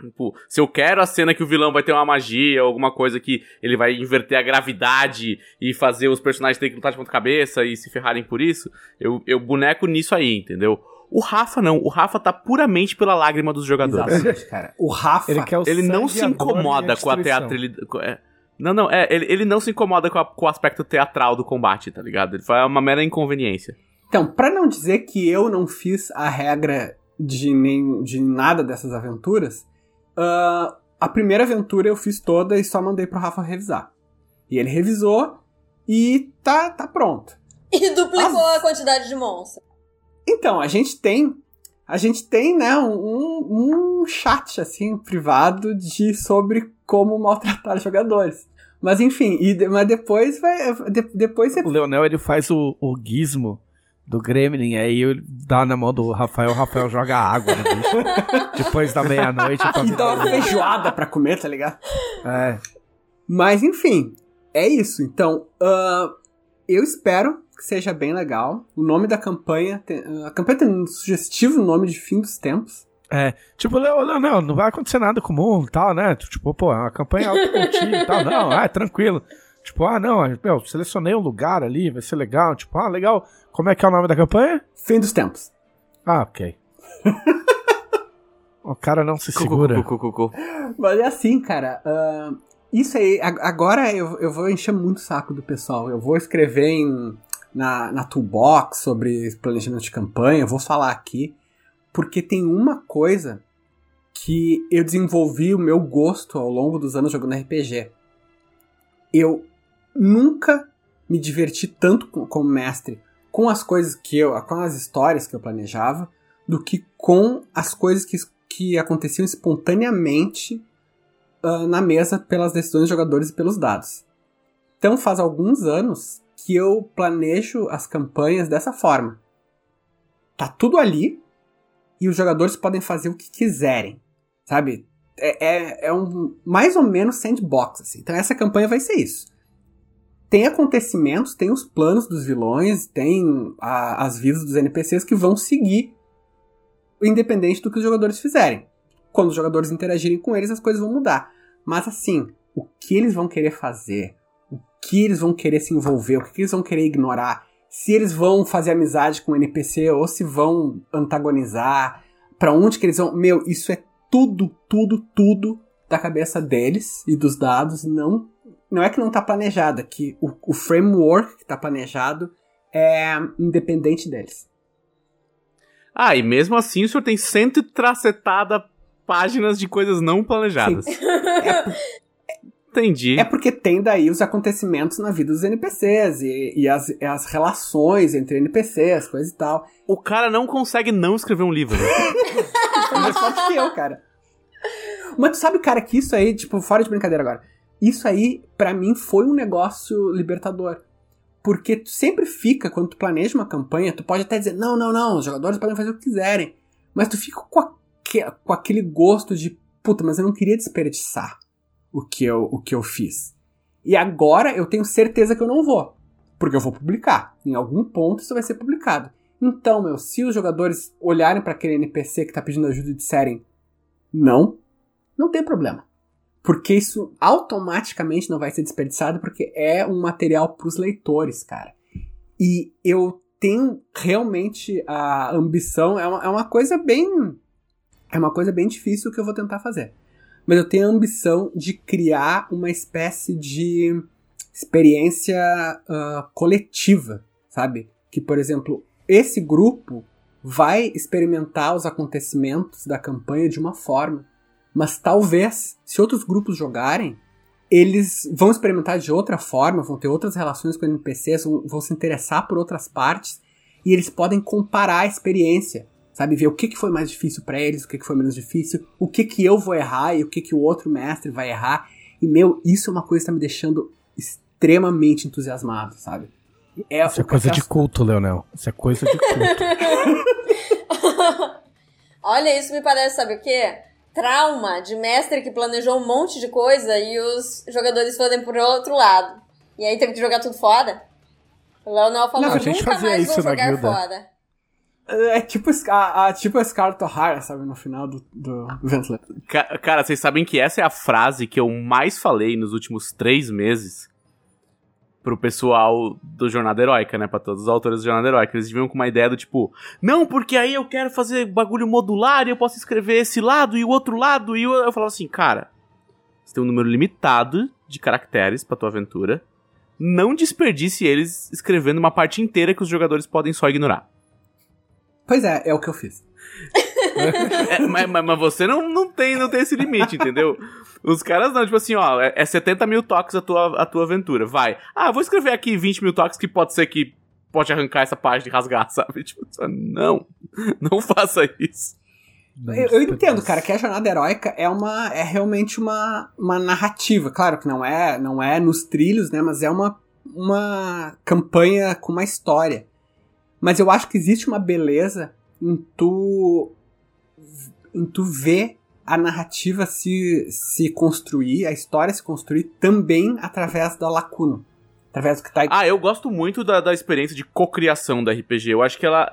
Tipo, se eu quero a cena que o vilão vai ter uma magia, alguma coisa que ele vai inverter a gravidade e fazer os personagens terem que lutar de ponta cabeça e se ferrarem por isso, eu, eu boneco nisso aí, entendeu? O Rafa não, o Rafa tá puramente pela lágrima dos jogadores. Exatamente, cara. O Rafa. Ele, quer o Ele não se a incomoda com a teatralidade. é, não, não, é, ele, ele não se incomoda com, a- com o aspecto teatral do combate, tá ligado? Ele faz uma mera inconveniência. Então, pra não dizer que eu não fiz a regra de, nem, de nada dessas aventuras, ah, a primeira aventura eu fiz toda e só mandei pro Rafa revisar. E ele revisou e tá, tá pronto. E duplicou Ah. a quantidade de monstros. Então, a gente tem. A gente tem, né, um, um chat, assim, privado de, sobre como maltratar jogadores. Mas enfim, e, mas depois vai. de- depois você O Leonel, ele faz o, o gizmo do Gremlin, aí ele dá na mão do Rafael, o Rafael joga água no bicho. Depois da meia-noite. pra e dá uma feijoada pra comer, tá ligado? É, Mas enfim, é isso. Então, ah, eu espero que seja bem legal. O nome da campanha. tem- a campanha tem um sugestivo nome de fim dos tempos. é. Tipo, Leo- Leonel, não vai acontecer nada comum e tal, né? Tipo, pô, é uma campanha autocontida e tal. Não, é tranquilo. Tipo, ah, não, meu, selecionei um lugar ali, vai ser legal. Tipo, ah, legal. Como é que é o nome da campanha? Fim dos tempos. Ah, ok. o cara não se segura. Cu, cu, cu, cu, cu. Mas é assim, cara. ah, isso aí, a- agora eu, eu vou encher muito o saco do pessoal. Eu vou escrever em, na, na Toolbox sobre planejamento de campanha, eu vou falar aqui, porque tem uma coisa que eu desenvolvi o meu gosto ao longo dos anos jogando RPG. Eu nunca me diverti tanto com- como mestre com as coisas que eu, com as histórias que eu planejava, do que com as coisas que, que aconteciam espontaneamente ah, na mesa pelas decisões dos jogadores e pelos dados. Então faz alguns anos que eu planejo as campanhas dessa forma. Tá tudo ali e os jogadores podem fazer o que quiserem, sabe? É, é, é um mais ou menos sandbox. Assim. Então essa campanha vai ser isso. Tem acontecimentos, tem os planos dos vilões, tem a- as vidas dos NPCs que vão seguir independente do que os jogadores fizerem. Quando os jogadores interagirem com eles, as coisas vão mudar. Mas assim, o que eles vão querer fazer, o que eles vão querer se envolver, o que eles vão querer ignorar, se eles vão fazer amizade com o NPC ou se vão antagonizar, pra onde que eles vão. Meu, isso é tudo, tudo, tudo da cabeça deles e dos dados. Não, não é que não tá planejado, é que o, o framework que tá planejado é independente deles. Ah, e mesmo assim o senhor tem cento e tracetada páginas de coisas não planejadas. Entendi. É porque tem daí os acontecimentos na vida dos NPCs e, e as, as relações entre NPCs, coisa e tal. O cara não consegue não escrever um livro. É mais forte que eu, cara. Mas tu sabe, cara, que isso aí, tipo, fora de brincadeira agora, isso aí, pra mim, foi um negócio libertador. Porque tu sempre fica, quando tu planeja uma campanha, tu pode até dizer, não, não, não, os jogadores podem fazer o que quiserem. Mas tu fica com, aque- com aquele gosto de, puta, mas eu não queria desperdiçar o que, eu, o que eu fiz. E agora eu tenho certeza que eu não vou. Porque eu vou publicar. Em algum ponto isso vai ser publicado. Então, meu, se os jogadores olharem para aquele NPC que tá pedindo ajuda e disserem não, não tem problema. Porque isso automaticamente não vai ser desperdiçado porque é um material pros leitores, cara. E eu tenho realmente a ambição, é uma, é uma coisa bem. É uma coisa bem difícil que eu vou tentar fazer. Mas eu tenho a ambição de criar uma espécie de experiência ah, coletiva, sabe? Que, por exemplo, esse grupo vai experimentar os acontecimentos da campanha de uma forma, mas talvez, se outros grupos jogarem, eles vão experimentar de outra forma, vão ter outras relações com NPCs, vão, vão se interessar por outras partes, e eles podem comparar a experiência, sabe? Ver o que, que foi mais difícil para eles, o que, que foi menos difícil, o que, que eu vou errar e o que, que o outro mestre vai errar. E, meu, isso é uma coisa que tá me deixando extremamente entusiasmado, sabe? É, Isso é coisa de culto, Leonel. Isso é coisa de culto. Olha, isso me parece, sabe o quê? Trauma de mestre que planejou um monte de coisa e os jogadores foram por outro lado. E aí teve que jogar tudo fora. O Leonel falou, Não, a gente nunca fazia mais isso vou na jogar guilda. fora. É tipo a, a, tipo a Scarlett O'Hara, sabe? No final do, do Ventler. Ca- Cara, vocês sabem que essa é a frase que eu mais falei nos últimos três meses pro pessoal do Jornada Heróica, né? Pra todos os autores do Jornada Heróica. Eles vinham com uma ideia do tipo, não, porque aí eu quero fazer bagulho modular e eu posso escrever esse lado e o outro lado. E eu, eu falava assim, cara, você tem um número limitado de caracteres pra tua aventura. Não desperdice eles escrevendo uma parte inteira que os jogadores podem só ignorar. Pois é, é o que eu fiz. É, mas, mas- mas você não, não, tem, não tem esse limite, entendeu? Os caras não, tipo assim, ó, é, é 70 mil toques a tua, a tua aventura, vai. Ah, vou escrever aqui 20 mil toques que pode ser que pode arrancar essa página e rasgar, sabe? Tipo, não, não faça isso. Eu, eu entendo, cara, que a jornada heróica é uma é realmente uma, uma narrativa. Claro que não é não é nos trilhos, né? Mas é uma, uma campanha com uma história. Mas eu acho que existe uma beleza em tu em tu ver a narrativa se, se construir, a história se construir também através da lacuna. Através do que tá Ah, eu gosto muito da, da experiência de cocriação da RPG. Eu acho que ela,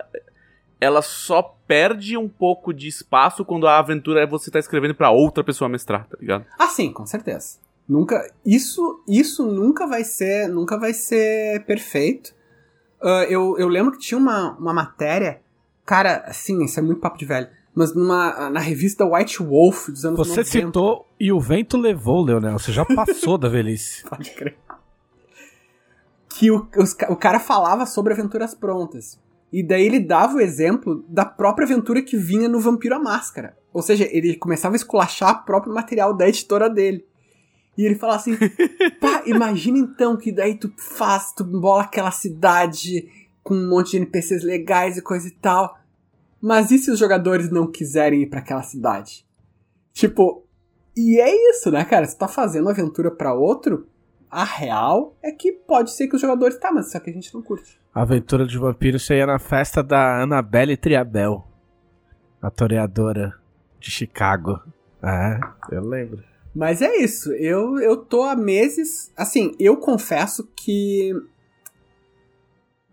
ela só perde um pouco de espaço quando a aventura é você tá escrevendo pra outra pessoa mestrar, tá ligado? Ah, sim, com certeza. Nunca, isso, isso nunca vai ser, nunca vai ser perfeito. Ah, eu, eu lembro que tinha uma, uma matéria, cara, assim, isso é muito papo de velho, mas numa, na revista White Wolf dos anos Você 90. citou e o vento levou, Leonel. Você já passou da velhice. Pode crer. Que o, os o cara falava sobre aventuras prontas. E daí ele dava o exemplo da própria aventura que vinha no Vampiro à Máscara. Ou seja, ele começava a esculachar o próprio material da editora dele. E ele falava assim: pá, imagina então que daí tu faz, tu bola aquela cidade com um monte de NPCs legais e coisa e tal. Mas e se os jogadores não quiserem ir pra aquela cidade? Tipo, e é isso, né, cara? Você tá fazendo aventura pra outro, a real é que pode ser que os jogadores. Tá, mas só que a gente não curte. Aventura de vampiro, você ia na festa da Annabelle Triabel, a toreadora de Chicago. É, eu lembro. Mas é isso. Eu, eu tô há meses. Assim, eu confesso que.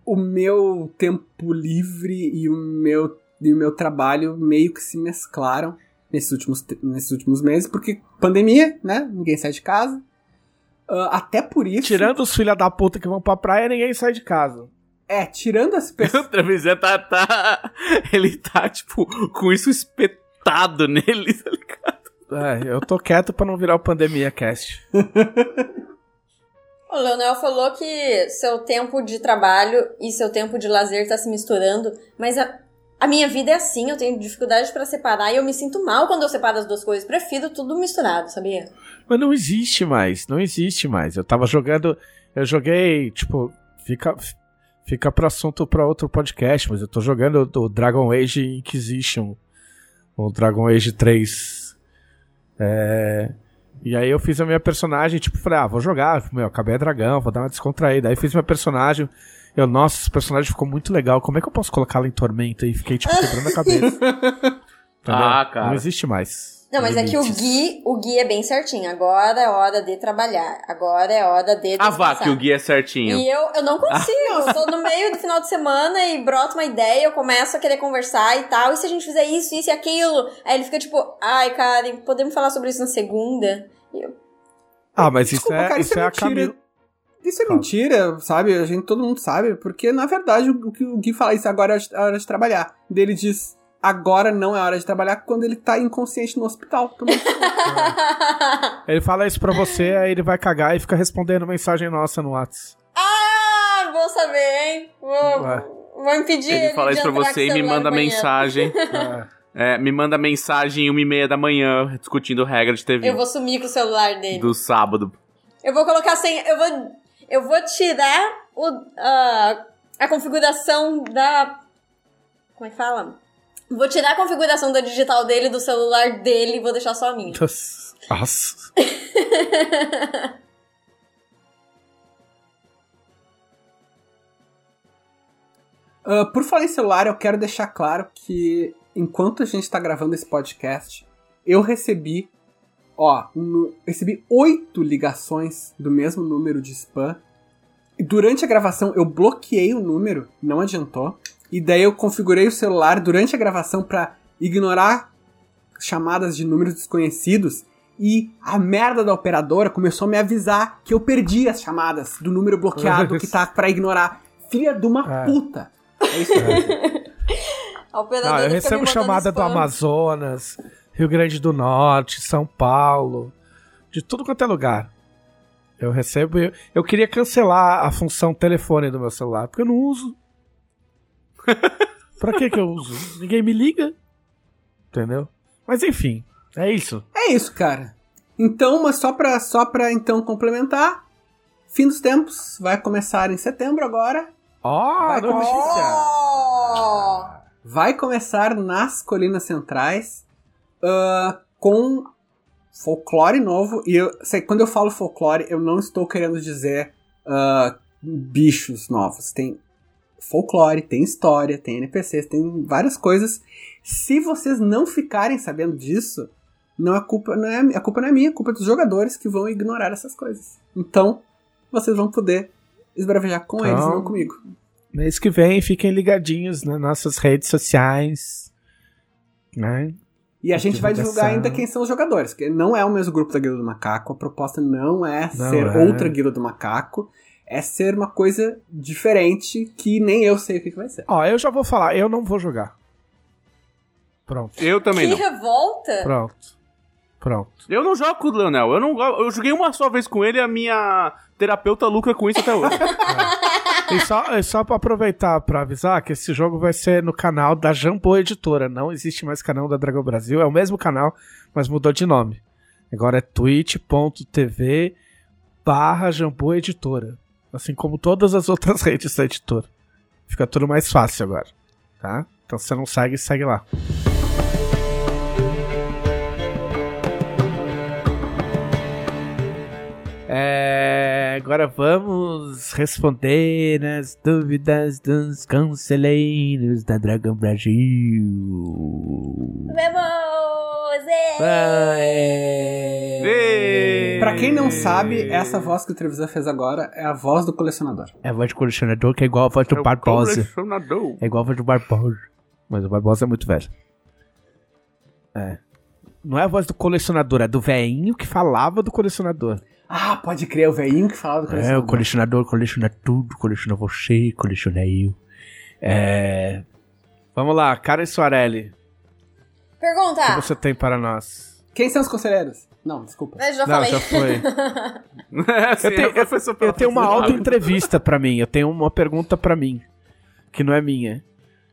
O meu tempo livre e o meu, e o meu trabalho meio que se mesclaram nesses últimos, nesses últimos meses, porque pandemia, né? Ninguém sai de casa. Ah, até por isso. Tirando os filha da puta que vão pra praia, ninguém sai de casa. É, tirando as pessoas. O Trevisan tá, tá. Ele tá, tipo, com isso espetado nele, tá ligado? É, eu tô quieto pra não virar o Pandemia Cast. O Leonel falou que seu tempo de trabalho e seu tempo de lazer tá se misturando, mas a, a minha vida é assim, eu tenho dificuldade pra separar e eu me sinto mal quando eu separo as duas coisas. Prefiro tudo misturado, sabia? Mas não existe mais, não existe mais. Eu tava jogando. Eu joguei, tipo, fica. Fica pro assunto pra outro podcast, mas eu tô jogando o Dragon Age Inquisition. O Dragon Age 3. É. E aí eu fiz a minha personagem, tipo, falei, ah, vou jogar, meu, acabei a dragão, vou dar uma descontraída. Aí fiz minha personagem. Eu, nossa, esse personagem ficou muito legal. Como é que eu posso colocá-la em tormenta? E fiquei, tipo, quebrando a cabeça. Ah, cara. Não existe mais. Não, mas é que o. Gui, o Gui é bem certinho. Agora é hora de trabalhar. Agora é hora de Ah, vá, que o guia é certinho. E eu, eu não consigo. Eu tô no meio do final de semana e brota uma ideia, eu começo a querer conversar e tal. E se a gente fizer isso, isso e aquilo? Aí ele fica tipo, ai, Karen, podemos falar sobre isso na segunda? E eu, Ah, mas Desculpa, isso é, cara, isso isso é é a. Camila. Isso é mentira, sabe? A gente, todo mundo sabe, porque na verdade o o que o Gui fala isso agora é a hora de trabalhar. Dele diz agora não é hora de trabalhar quando ele tá inconsciente no hospital. Tomando sol. Ele fala isso pra você, aí ele vai cagar e fica respondendo mensagem nossa no Whats. ah, vou saber, hein? Vou, vou impedir ele Ele fala isso pra você e me manda banheiro. mensagem. É, me manda mensagem uma e meia da manhã, discutindo regra de TV Eu vou sumir com o celular dele. do sábado. Eu vou colocar sem. Eu vou. Eu vou tirar o, a, a configuração da. Como é que fala? Vou tirar a configuração da digital dele do celular dele e vou deixar só a minha. Nossa. Ah, por falar em celular, eu quero deixar claro que enquanto a gente tá gravando esse podcast, eu recebi, ó, um- recebi oito ligações do mesmo número de spam. E durante a gravação eu bloqueei o número, não adiantou. E daí eu configurei o celular durante a gravação pra ignorar chamadas de números desconhecidos. E a merda da operadora começou a me avisar que eu perdi as chamadas do número bloqueado que tá pra ignorar. Filha de uma É. puta. É isso mesmo. A operadora Ah, eu recebo chamada do spam. Amazonas, Rio Grande do Norte, São Paulo, de tudo quanto é lugar. Eu recebo. Eu, eu queria cancelar a função telefone do meu celular, porque eu não uso. pra que que eu uso? Ninguém me liga. Entendeu? Mas enfim, é isso. É isso, cara. Então, mas só pra, só pra então complementar, fim dos tempos vai começar em setembro agora. Ó, Vai notícia! Oh! Vai começar nas Colinas Centrais ah, com folclore novo. E eu, sei, quando eu falo folclore, eu não estou querendo dizer ah, bichos novos. Tem folclore, tem história, tem NPCs, tem várias coisas. Se vocês não ficarem sabendo disso, não é culpa, não é, a culpa não é minha, a culpa é dos jogadores que vão ignorar essas coisas. Então, vocês vão poder esbravejar com eles, Então- não comigo. Mês que vem, fiquem ligadinhos nas nossas redes sociais. Né? E a gente vai divulgar ainda quem são os jogadores, porque não é o mesmo grupo da Guilda do Macaco, a proposta não é Não ser é. outra Guilda do Macaco, é ser uma coisa diferente que nem eu sei o que, que vai ser. Ó, eu já vou falar, eu não vou jogar. Pronto, Eu também Que não. revolta! pronto. Pronto. Eu não jogo com o Leonel. Eu, não, eu joguei uma só vez com ele e a minha terapeuta lucra com isso até hoje. E só, só pra aproveitar pra avisar que esse jogo vai ser no canal da Jambô Editora. Não existe mais canal da Dragão Brasil. É o mesmo canal, mas mudou de nome. Agora é twitch.tv barra Editora. Assim como todas as outras redes da editora. Fica tudo mais fácil agora. Tá? Então se você não segue, segue lá. É, agora vamos responder as dúvidas dos conselheiros da Dragão Brasil. Vamos! Ê! Pra quem não sabe, essa voz que o Trevisan fez agora é a voz do colecionador. É a voz de colecionador que é igual a voz É do o Barbosa. colecionador. É igual a voz do Barbosa. Mas o Barbosa é muito velho. É. Não é a voz do colecionador, é do velhinho que falava do colecionador. Ah, pode crer, o velhinho que falava do É, colecionador. o colecionador coleciona tudo, coleciona você, coleciona eu. É. Vamos lá, Karen Soarelli, o Pergunta! que você tem para nós? Quem são os conselheiros? Não, desculpa. Eu já Não, falei. já foi. É, sim, Eu tenho, a professora- eu tenho uma auto-entrevista pra mim. Eu tenho uma pergunta pra mim. Que não é minha.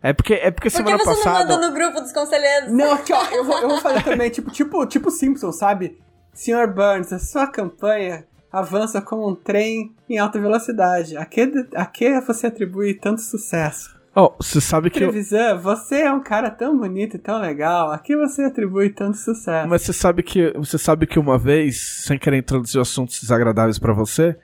É porque, é porque Por que semana você não passada. manda no grupo dos conselheiros? Não, aqui ó, eu vou, eu vou fazer também, tipo, tipo, tipo Simpson, sabe? Sr. Burns, a sua campanha avança como um trem em alta velocidade. A que, a que você atribui tanto sucesso? Oh, você sabe que. eu- Trevisan, você é um cara tão bonito e tão legal. A que você atribui tanto sucesso? Mas você sabe que. Você sabe que uma vez, sem querer introduzir assuntos desagradáveis pra você,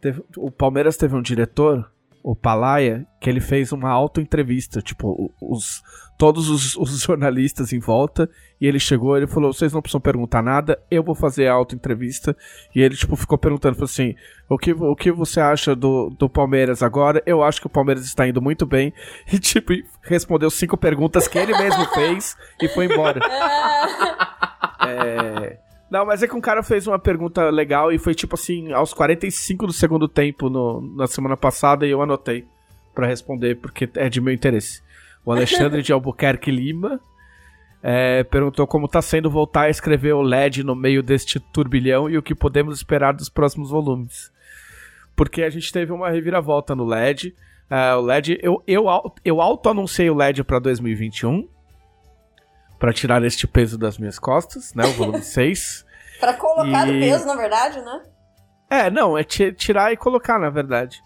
teve- o Palmeiras teve um diretor, o Palaia, que ele fez uma auto-entrevista. Tipo, os, todos os, os jornalistas em volta. E ele chegou ele falou: vocês não precisam perguntar nada, eu vou fazer a auto-entrevista. E ele, tipo, ficou perguntando, falou assim: o que, o que você acha do, do Palmeiras agora? Eu acho que o Palmeiras está indo muito bem. E, tipo, respondeu cinco perguntas que ele mesmo fez e foi embora. É... Não, mas é que um cara fez uma pergunta legal e foi tipo assim, aos 45 do segundo tempo no, na semana passada e eu anotei pra responder, porque é de meu interesse. O Alexandre de Albuquerque Lima é, perguntou como tá sendo voltar a escrever o LED no meio deste turbilhão e o que podemos esperar dos próximos volumes. Porque a gente teve uma reviravolta no LED. É, o LED, eu, eu, eu auto-anunciei o LED pra 2021 pra tirar este peso das minhas costas, né? O volume 6. Pra colocar E- no peso, na verdade, né? É, não, é ti- tirar e colocar, na verdade.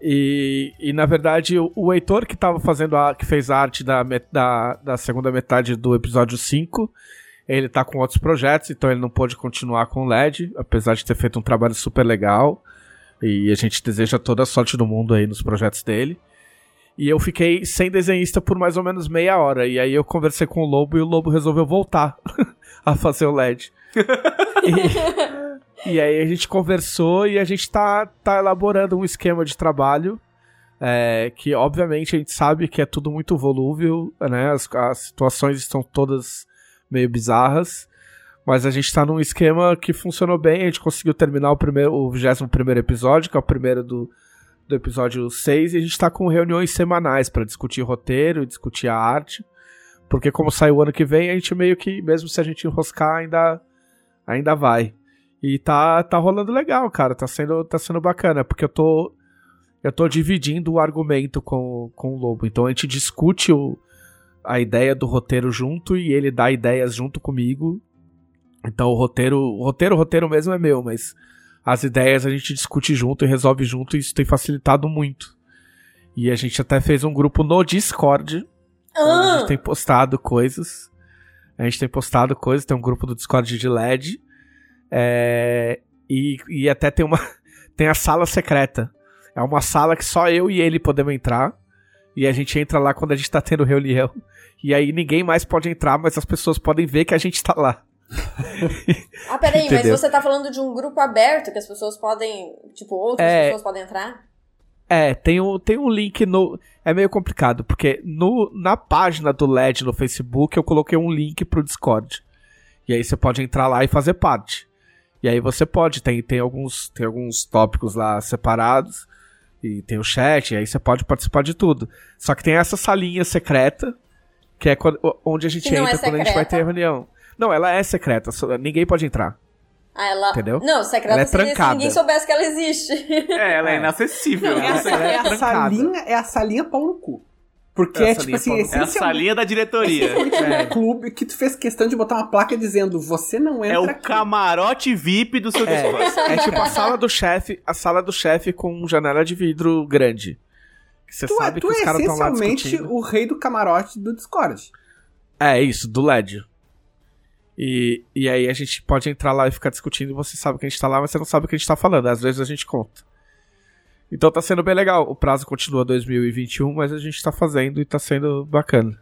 E, e na verdade, o, o Heitor que tava fazendo a. que fez a arte da, da, da segunda metade do episódio 5. Ele tá com outros projetos, então ele não pôde continuar com o LED, apesar de ter feito um trabalho super legal. E a gente deseja toda a sorte do mundo aí nos projetos dele. E eu fiquei sem desenhista por mais ou menos meia hora. E aí eu conversei com o Lobo e o Lobo resolveu voltar a fazer o LED. e, e aí a gente conversou e a gente tá, tá elaborando um esquema de trabalho É, que obviamente a gente sabe que é tudo muito volúvel, né? As, as situações estão todas meio bizarras. Mas a gente tá num esquema que funcionou bem, a gente conseguiu terminar o primeiro, o 21 primeiro episódio, que é o primeiro do, do episódio 6, e a gente tá com reuniões semanais para discutir roteiro, discutir a arte. Porque como sai o ano que vem, a gente meio que, mesmo se a gente enroscar, ainda, ainda vai. E tá, tá rolando legal, cara. Tá sendo, tá sendo bacana, porque eu tô. Eu tô dividindo o argumento com, com o Lobo. Então a gente discute o, a ideia do roteiro junto e ele dá ideias junto comigo. Então o roteiro. O roteiro, o roteiro mesmo é meu, mas as ideias a gente discute junto e resolve junto, e isso tem facilitado muito. E a gente até fez um grupo no Discord Onde a Ah, gente tem postado coisas. A gente tem postado coisas, tem um grupo do Discord de LED. É, e, e até tem uma. Tem a sala secreta. É uma sala que só eu e ele podemos entrar. E a gente entra lá quando a gente tá tendo reunião. E aí ninguém mais pode entrar, mas as pessoas podem ver que a gente tá lá. ah, peraí, mas você tá falando de um grupo aberto que as pessoas podem. Tipo, outras É. pessoas podem entrar? É, tem um, tem um link no. É meio complicado, porque no, na página do LED no Facebook eu coloquei um link pro Discord. E aí você pode entrar lá e fazer parte. E aí você pode, tem, tem, alguns, tem alguns tópicos lá separados. E tem o chat, e aí você pode participar de tudo. Só que tem essa salinha secreta, que é quando- onde a gente é entra quando a gente vai ter reunião. Não, ela é secreta, só- ninguém pode entrar. Ah, ela. Entendeu? Não, secreta Ela é seria se trancada. ninguém soubesse que ela existe. É, ela é, É. inacessível. Não, né? essa ela é é, a trancada. salinha, é a salinha pau no cu. Porque É a é, tipo assim. É a salinha da diretoria. um clube que tu fez questão de botar uma placa dizendo você não entra É o aqui. camarote VIP do seu Discord. É tipo a sala do chefe, a sala do chefe com janela de vidro grande. Que você Tu, é, sabe tu que os é caras estão lá essencialmente o rei do camarote do Discord. É isso, do LED. E, e aí a gente pode entrar lá e ficar discutindo você sabe que a gente tá lá, mas você não sabe o que a gente tá falando. Às vezes a gente conta. Então tá sendo bem legal. O prazo continua 2021, mas a gente tá fazendo e tá sendo bacana.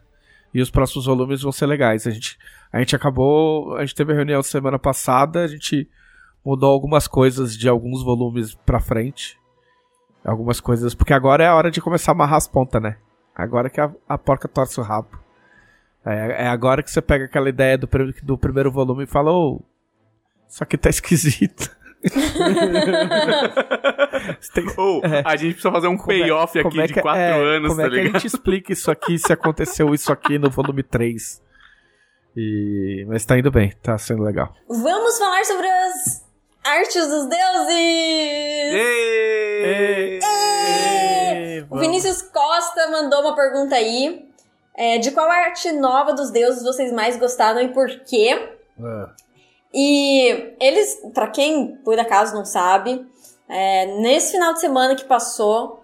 E os próximos volumes vão ser legais. A gente, a gente acabou. A gente teve a reunião semana passada, a gente mudou algumas coisas de alguns volumes pra frente. Algumas coisas. Porque agora é a hora de começar a amarrar as pontas, né? Agora que a, a porca torce o rabo. É, é agora que você pega aquela ideia do, do primeiro volume e fala, ô, isso aqui tá esquisito. Tem- Ou É. a gente precisa fazer um é- payoff como aqui é de que- 4 é, anos, Como tá é que a gente explica isso aqui, se aconteceu isso aqui no volume 3? E... Mas tá indo bem, tá sendo legal. Vamos falar sobre as artes dos deuses! Êêêê! É! O Vinícius Costa mandou uma pergunta aí. É, de qual arte nova dos deuses vocês mais gostaram e por quê? E eles, pra quem por acaso não sabe, é, nesse final de semana que passou,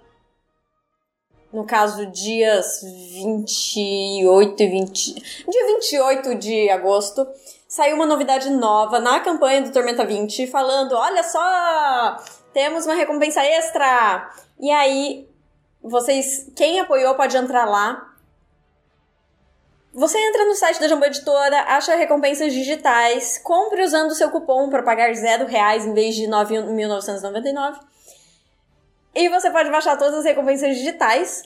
no caso dias 28 e 20. Dia 28 de agosto, saiu uma novidade nova na campanha do Tormenta 20, falando: olha só, temos uma recompensa extra! E aí, vocês, quem apoiou pode entrar lá. Você entra no site da Jambô Editora, acha recompensas digitais, compre usando o seu cupom para pagar zero reais em vez de 9.999. E você pode baixar todas as recompensas digitais.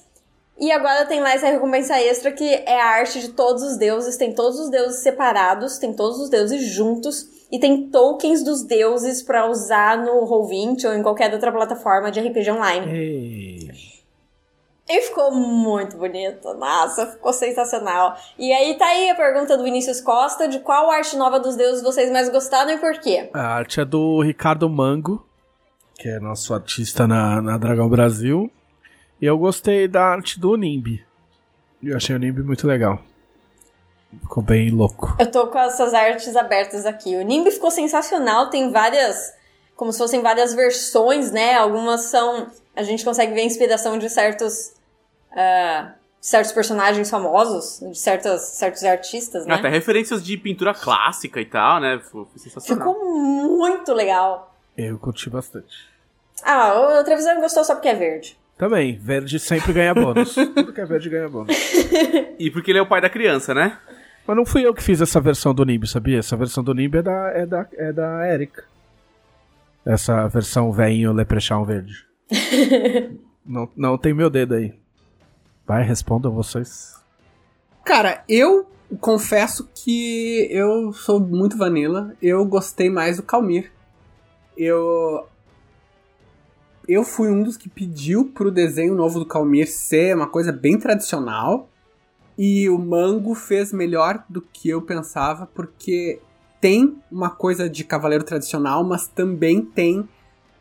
E agora tem lá essa recompensa extra que é a arte de todos os deuses. Tem todos os deuses separados, tem todos os deuses juntos. E tem tokens dos deuses para usar no Roll20 ou em qualquer outra plataforma de RPG online. Ei. E ficou muito bonito. Nossa, ficou sensacional. E aí tá aí a pergunta do Vinícius Costa de qual arte nova dos deuses vocês mais gostaram e por quê? A arte é do Ricardo Mango, que é nosso artista na, na Dragão Brasil. E eu gostei da arte do Nimbi. Eu achei o Nimbi muito legal. Ficou bem louco. Eu tô com essas artes abertas aqui. O Nimbi ficou sensacional, tem várias, como se fossem várias versões, né? Algumas são. A gente consegue ver a inspiração de certos. ah, certos personagens famosos, de certas, certos artistas, né? Até referências de pintura clássica e tal, né? Foi foi sensacional. Ficou muito legal. Eu curti bastante. Ah, o Trevisan gostou só porque é verde. Também, verde sempre ganha bônus. Tudo que é verde ganha bônus. E porque ele é o pai da criança, né? Mas não fui eu que fiz essa versão do Nimbi, sabia? Essa versão do Nimbi é da, é da, é da Erika. Essa versão veinho Leprechaun verde. Não, não tem meu dedo aí. Vai, respondam vocês. Cara, eu confesso que eu sou muito vanilla. Eu gostei mais do Calmir. Eu. Eu fui um dos que pediu pro desenho novo do Calmir ser uma coisa bem tradicional. E o Mango fez melhor do que eu pensava, porque tem uma coisa de cavaleiro tradicional, mas também tem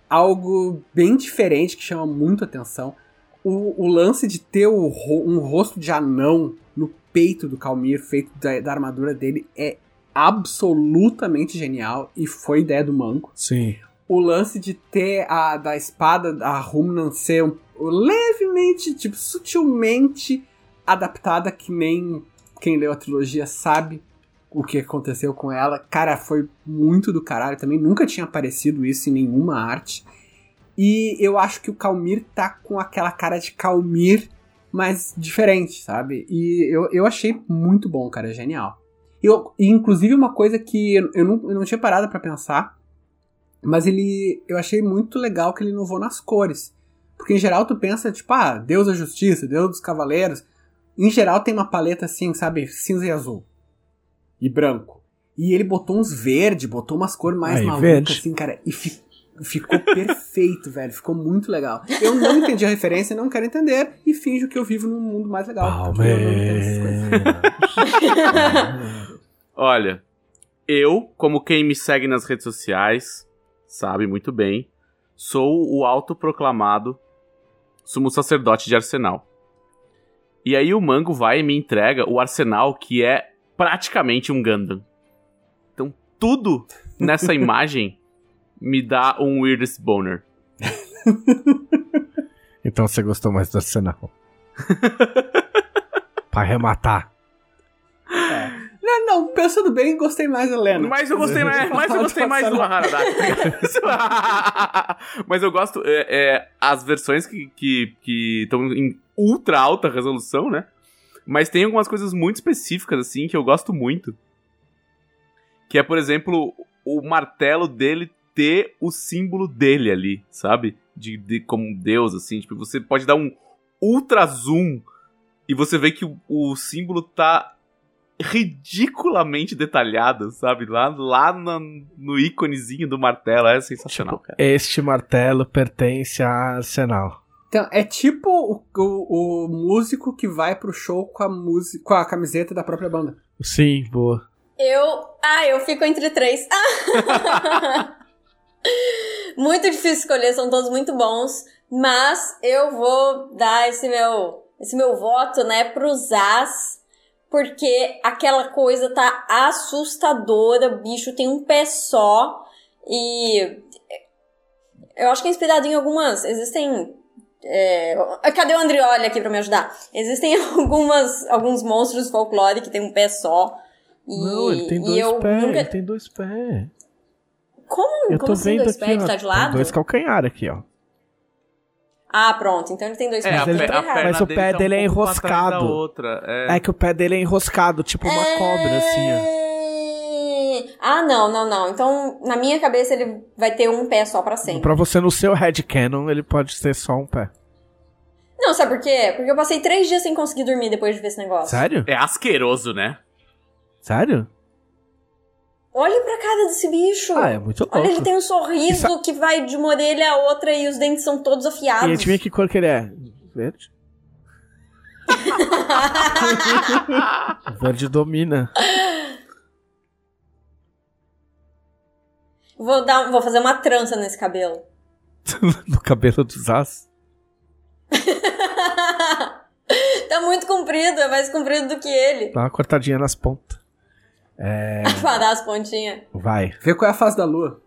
algo bem diferente que chama muito atenção. O, o lance de ter o, um rosto de anão no peito do Calmir, feito da, da, armadura dele, é absolutamente genial e foi ideia do Manco. Sim. O lance de ter a da espada, a Rumnan ser um, levemente, tipo, sutilmente adaptada, que nem quem leu a trilogia sabe o que aconteceu com ela. Cara, foi muito do caralho também. Nunca tinha aparecido isso em nenhuma arte. E eu acho que o Calmir tá com aquela cara de Calmir, mas diferente, sabe? E eu, eu achei muito bom, cara. Genial. Eu, inclusive, uma coisa que eu não, eu não tinha parado para pensar, mas ele. Eu achei muito legal que ele inovou nas cores. Porque em geral tu pensa, tipo, ah, Deus da Justiça, Deus dos Cavaleiros. Em geral tem uma paleta assim, sabe, cinza e azul e branco. E ele botou uns verde, botou umas cores mais Aí, malucas, verde. assim, cara, e fi ficou perfeito, velho. Ficou muito legal. Eu não entendi a referência, não quero entender, e finjo que eu vivo num mundo mais legal. Olha, eu, como quem me segue nas redes sociais, sabe muito bem, sou o autoproclamado sumo sacerdote de Arsenal. E aí o Mango vai e me entrega o Arsenal, que é praticamente um Gundam. Então tudo nessa imagem me dá um Weirdest Boner. então você gostou mais do Arsenal. pra arrematar. É. Não, não, pensando bem, gostei mais da Lena. Mas eu gostei mais, mas eu gostei mais do Haradaki. mas eu gosto. É, é, as versões que estão que, que em ultra alta resolução, né? Mas tem algumas coisas muito específicas, assim, que eu gosto muito. Que é, por exemplo, o martelo dele ter o símbolo dele ali, sabe? De, de como Deus, assim. Tipo, você pode dar um ultra zoom e você vê que o, o símbolo tá ridiculamente detalhado, sabe? Lá, lá no, no íconezinho do martelo. É sensacional, tipo, cara. Este martelo pertence a Arsenal. Então, é tipo o, o, o, músico que vai pro show com a, música, com a camiseta da própria banda. Sim, boa. Eu. Ah, eu fico entre três. muito difícil escolher, são todos muito bons. Mas eu vou dar esse meu, esse meu voto, né, pro Zaz. Porque aquela coisa tá assustadora. O bicho tem um pé só. E. Eu acho que é inspirado em algumas. Existem é... Cadê o Andrioli aqui pra me ajudar? Existem algumas, alguns monstros folclore que tem um pé só. E, não, ele tem dois pés, nunca... ele tem dois pés. Como, eu como assim vendo dois aqui, pés? Ó, tá de lado? Tem dois calcanhar aqui, ó. Ah, pronto. Então ele tem dois é, pés. Ele, mas o pé dele, dele tá um é enroscado. Outra, é. é. que o pé dele é enroscado, tipo uma é... cobra, assim, ó. Ah, não, não, não. Então, na minha cabeça, ele vai ter um pé só pra sempre. Pra você, no seu headcanon, ele pode ter só um pé. Não, sabe por quê? Porque eu passei três dias sem conseguir dormir depois de ver esse negócio. Sério? É asqueroso, né? Sério? Olhe pra cara desse bicho. Ah, é muito louco. Olha, ele tem um sorriso sa... que vai de uma orelha a outra e os dentes são todos afiados. E adivinha que cor que ele é? Verde? Verde domina. Vou, dar, vou fazer uma trança nesse cabelo. no cabelo dos as? tá muito comprido, é mais comprido do que ele. Dá uma cortadinha nas pontas. É... pra dar as pontinhas. Vai. Vê qual é a fase da lua.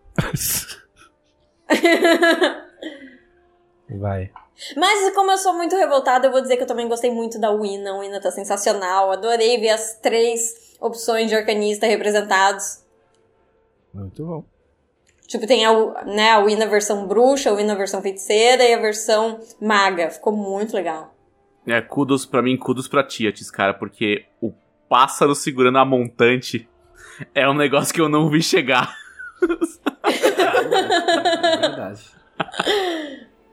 Vai. Mas como eu sou muito revoltada, eu vou dizer que eu também gostei muito da Wina. A Wina tá sensacional. Adorei ver as três opções de arcanista representados. Muito bom. Tipo, tem a, né, a Wii na versão bruxa, a Wii na versão feiticeira e a versão maga. Ficou muito legal. É, kudos pra mim, kudos pra Tietes, cara, porque o pássaro segurando a montante é um negócio que eu não vi chegar. é verdade.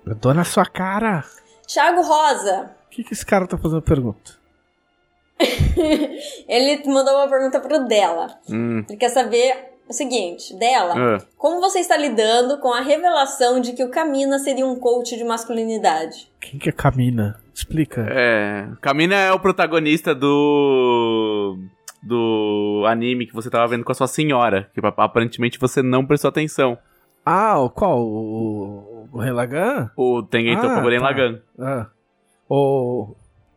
Eu tô na sua cara. Thiago Rosa. O que, que esse cara tá fazendo pergunta? Ele mandou uma pergunta pro Dela. Hum. Ele quer saber o seguinte, Dela, Ah. como você está lidando com a revelação de que o Camina seria um coach de masculinidade? Quem que é Camina? Explica. É. Kamina é o protagonista do. Do anime que você tava vendo com a sua senhora. Que aparentemente você não prestou atenção. Ah, o qual? O, o Relagan? O Tengen Ah, Toppa Guren tá. Lagan. Ah. O.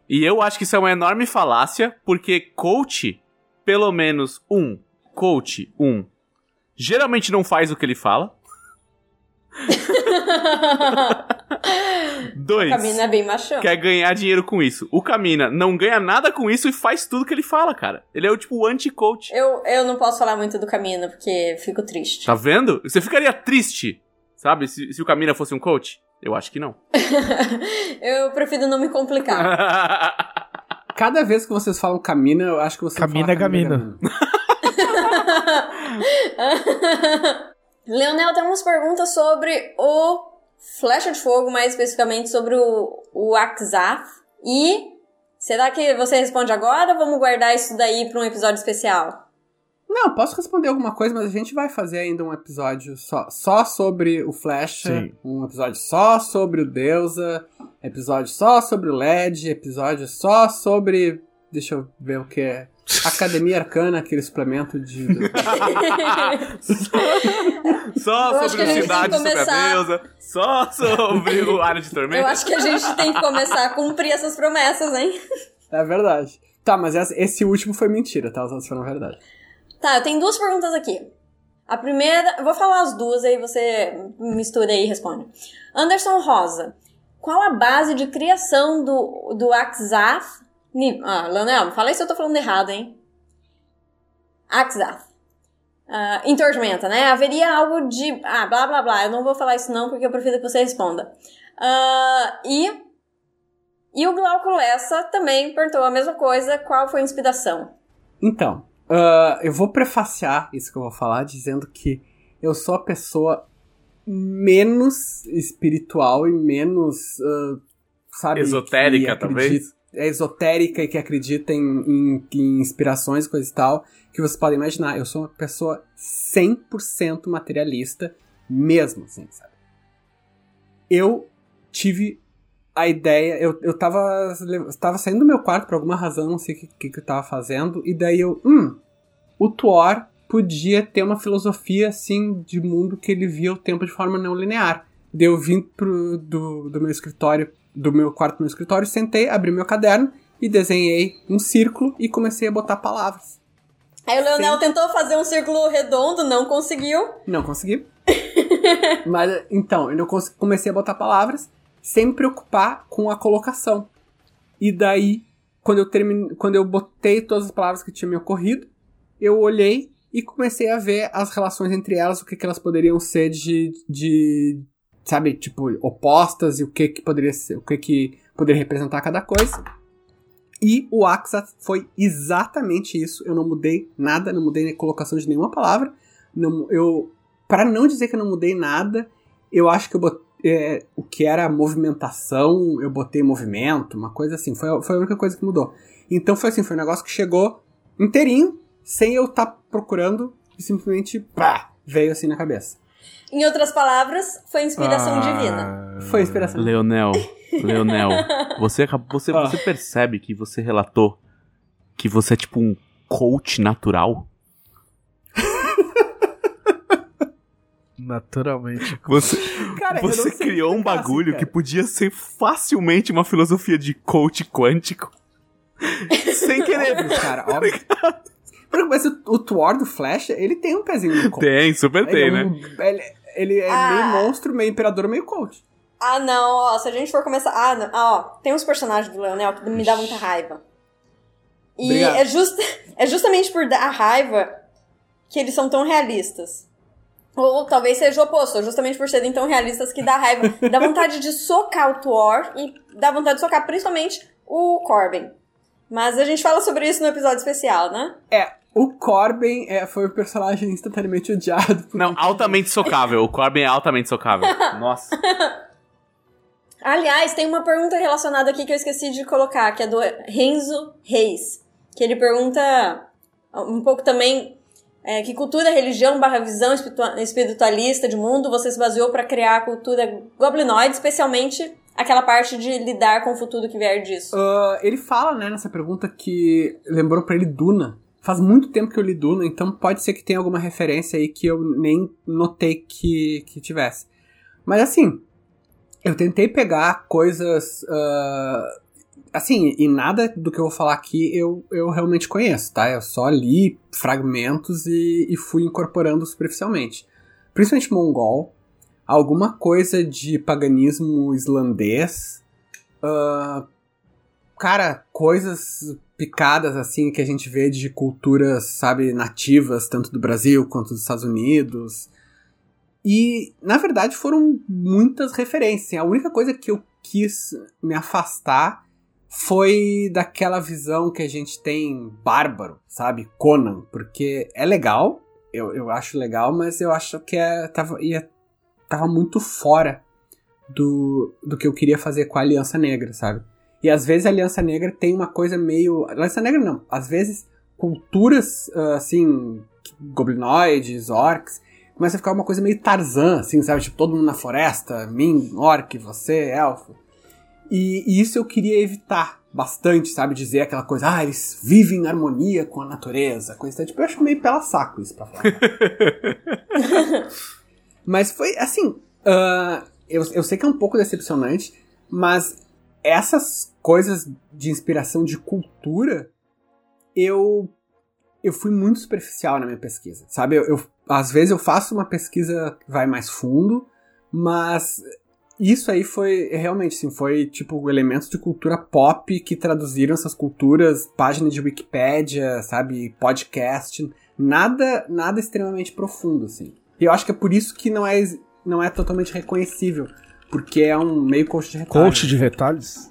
E eu acho que isso é uma enorme falácia, porque coach, pelo menos um, coach, um, geralmente não faz o que ele fala. Dois, Camina é bem machão. quer ganhar dinheiro com isso. O Kamina não ganha nada com isso e faz tudo que ele fala, cara. Ele é o tipo anti-coach. Eu, eu não posso falar muito do Camina, porque fico triste. Tá vendo? Você ficaria triste, sabe, se, se o Kamina fosse um coach? Eu acho que não. Eu prefiro não me complicar. Cada vez que vocês falam Camina, eu acho que vocês Camina falam é Gamina. Leonel, temos perguntas sobre o Flecha de Fogo, mais especificamente sobre o, o Akzath. E será que você responde agora ou vamos guardar isso daí para um episódio especial? Não, posso responder alguma coisa, mas a gente vai fazer ainda um episódio só, só sobre o Flecha, Sim. um episódio só sobre o Deusa, episódio só sobre o LED, episódio só sobre. Deixa eu ver o que é. Academia Arcana, aquele suplemento de. Só Eu sobre a cidade, que sobre a começar- deusa, só sobre o área de tormento. Eu acho que a gente tem que começar a cumprir essas promessas, hein? é verdade. Tá, mas esse último foi mentira, tá? Os outros foram verdade. Tá, eu tenho duas perguntas aqui. A primeira, eu vou falar as duas, aí você mistura aí e responde. Anderson Rosa, qual a base de criação do, do Akzath? Ah, Leonel, me fala aí se eu tô falando errado, hein? Akzath. Ah, em Tormenta, né? Haveria algo de. Ah, blá blá blá. Eu não vou falar isso não, porque eu prefiro que você responda. Ah, e. E o Glauco Lessa também perguntou a mesma coisa. Qual foi a inspiração? Então, ah, eu vou prefaciar isso que eu vou falar dizendo que eu sou a pessoa menos espiritual e menos, sabe, Esotérica, talvez? É esotérica e que acredita em, em, em inspirações, coisa e tal, que vocês podem imaginar. Eu sou uma pessoa 100% materialista, mesmo, assim, sabe? Eu tive a ideia, eu, eu tava, tava saindo do meu quarto por alguma razão, não sei o que, que, que eu tava fazendo, e daí eu, hum, o Thor podia ter uma filosofia assim de mundo que ele via o tempo de forma não linear. Daí eu vim pro, do, do meu escritório, do meu quarto meu escritório, sentei, abri meu caderno e desenhei um círculo e comecei a botar palavras. Aí o Leonel Sim. tentou fazer um círculo redondo, não conseguiu. Não consegui. Mas então, eu comecei a botar palavras sem me preocupar com a colocação. E daí, quando eu termine, quando eu botei todas as palavras que tinham me ocorrido, eu olhei e comecei a ver as relações entre elas, o que, que elas poderiam ser de, de sabe, tipo, opostas e o que que poderia ser, o que que poderia representar cada coisa. E o Axa foi exatamente isso. Eu não mudei nada, não mudei a colocação de nenhuma palavra. Não, eu, para não dizer que eu não mudei nada, eu acho que eu botei, é, o que era movimentação, eu botei movimento, uma coisa assim. Foi, foi a única coisa que mudou. Então foi assim, foi um negócio que chegou inteirinho, sem eu estar procurando, e simplesmente pá, veio assim na cabeça. Em outras palavras, foi inspiração Ah. divina. Foi inspiração. Leonel, Leonel, você, você, Ah. você percebe que você relatou que você é tipo um coach natural? Naturalmente. Você, Cara, você criou um assim, bagulho cara. que podia ser facilmente uma filosofia de coach quântico. Sem querer. Cara, óbvio. Mas o, o Thor do Flash, ele tem um pezinho no coach. Tem, super Ele tem, é né? um- ele, ele é Ah. meio monstro, meio imperador, meio coach. Ah, não, ó, se a gente for começar. Ah, não, ah, ó, tem uns personagens do Leonel que me dá muita raiva. E Obrigado. é, just, é justamente por dar raiva que eles são tão realistas. Ou talvez seja o oposto, justamente por serem tão realistas que dá raiva. Dá vontade de socar o Thor e dá vontade de socar principalmente o Corbin. Mas a gente fala sobre isso no episódio especial, né? É, o Corbin é, foi o personagem instantaneamente odiado. Por Não, altamente socável. O Corbin é altamente socável. Nossa. Aliás, tem uma pergunta relacionada aqui que eu esqueci de colocar, que é do Renzo Reis. Que ele pergunta um pouco também é, que cultura, religião barra visão espiritua- espiritualista de mundo você se baseou para criar a cultura goblinoide, especialmente aquela parte de lidar com o futuro que vier disso. Ah, ele fala, né, nessa pergunta que lembrou pra ele Duna. Faz muito tempo que eu li Duna, então pode ser que tenha alguma referência aí que eu nem notei que, que tivesse. Mas assim, eu tentei pegar coisas. ah, assim, e nada do que eu vou falar aqui eu, eu realmente conheço, tá? Eu só li fragmentos e, e fui incorporando superficialmente. Principalmente mongol, alguma coisa de paganismo islandês. ah, cara, coisas picadas assim que a gente vê de culturas, sabe, nativas, tanto do Brasil quanto dos Estados Unidos. E, na verdade, foram muitas referências. assim. A única coisa que eu quis me afastar foi daquela visão que a gente tem bárbaro, sabe? Conan. Porque é legal, eu, eu acho legal, mas eu acho que é, tava, ia, tava muito fora do, do que eu queria fazer com a Aliança Negra, sabe? E às vezes a Aliança Negra tem uma coisa meio. Aliança Negra não. Às vezes culturas, ah, assim, goblinoides, orcs, começa a ficar uma coisa meio Tarzan, assim, sabe? Tipo, todo mundo na floresta, mim, orc, você, elfo. E, e isso eu queria evitar bastante, sabe? Dizer aquela coisa, ah, eles vivem em harmonia com a natureza, coisa tipo, eu acho meio pela saco isso pra falar. mas foi, assim, ah, eu, eu sei que é um pouco decepcionante, mas essas coisas de inspiração de cultura, eu eu fui muito superficial na minha pesquisa, sabe? Eu, eu- às vezes eu faço uma pesquisa que vai mais fundo, mas isso aí foi realmente assim, foi tipo elementos de cultura pop que traduziram essas culturas, página de Wikipédia, sabe, podcast, nada nada extremamente profundo assim. E eu acho que é por isso que não é não é totalmente reconhecível, porque é um meio coach de retalho. Coach de retalhos?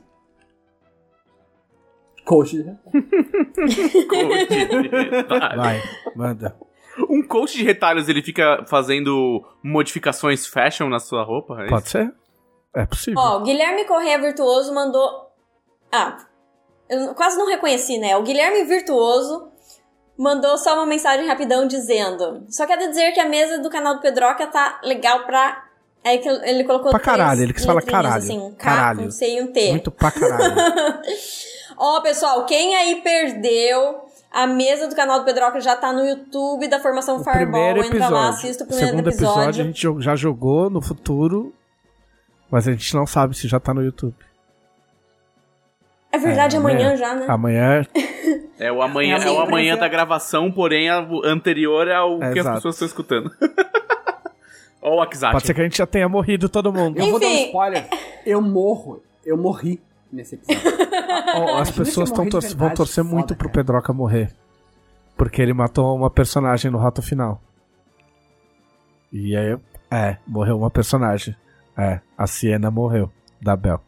Coach de retalhos. Vai, manda. Um coach de retalhos, ele fica fazendo modificações fashion na sua roupa? É isso? Pode ser? É possível. Ó, o Guilherme Correia Virtuoso mandou. Ah, eu quase não reconheci, né? O Guilherme Virtuoso mandou só uma mensagem rapidão dizendo: Só quero dizer que a mesa do canal do Pedroca tá legal pra. Aí que ele colocou. Pra caralho, ele falar letrinhas, caralho. Assim, um K, Caralho. um C e um T. Muito pra caralho. Ó, pessoal, quem aí perdeu. A mesa do canal do Pedroca já tá no YouTube da Formação O Fireball. primeiro Entra lá, episódio. assista o primeiro segundo episódio. episódio. a gente já jogou no futuro, mas a gente não sabe se já tá no YouTube. É verdade, É, amanhã amanhã. já, né? Amanhã É o amanhã, É é o amanhã da gravação, porém anterior é ao É, que as exato. pessoas estão escutando. Ó o WhatsApp. pode ser que a gente já tenha morrido todo mundo. Eu vou dar um Enfim. spoiler. Eu morro. Eu morri nesse episódio. Ó, As pessoas tão tor- verdade, vão torcer foda, muito pro cara. Pedroca morrer. Porque ele matou uma personagem no rato final. E aí, é, morreu uma personagem. É, a Siena morreu, da Bel.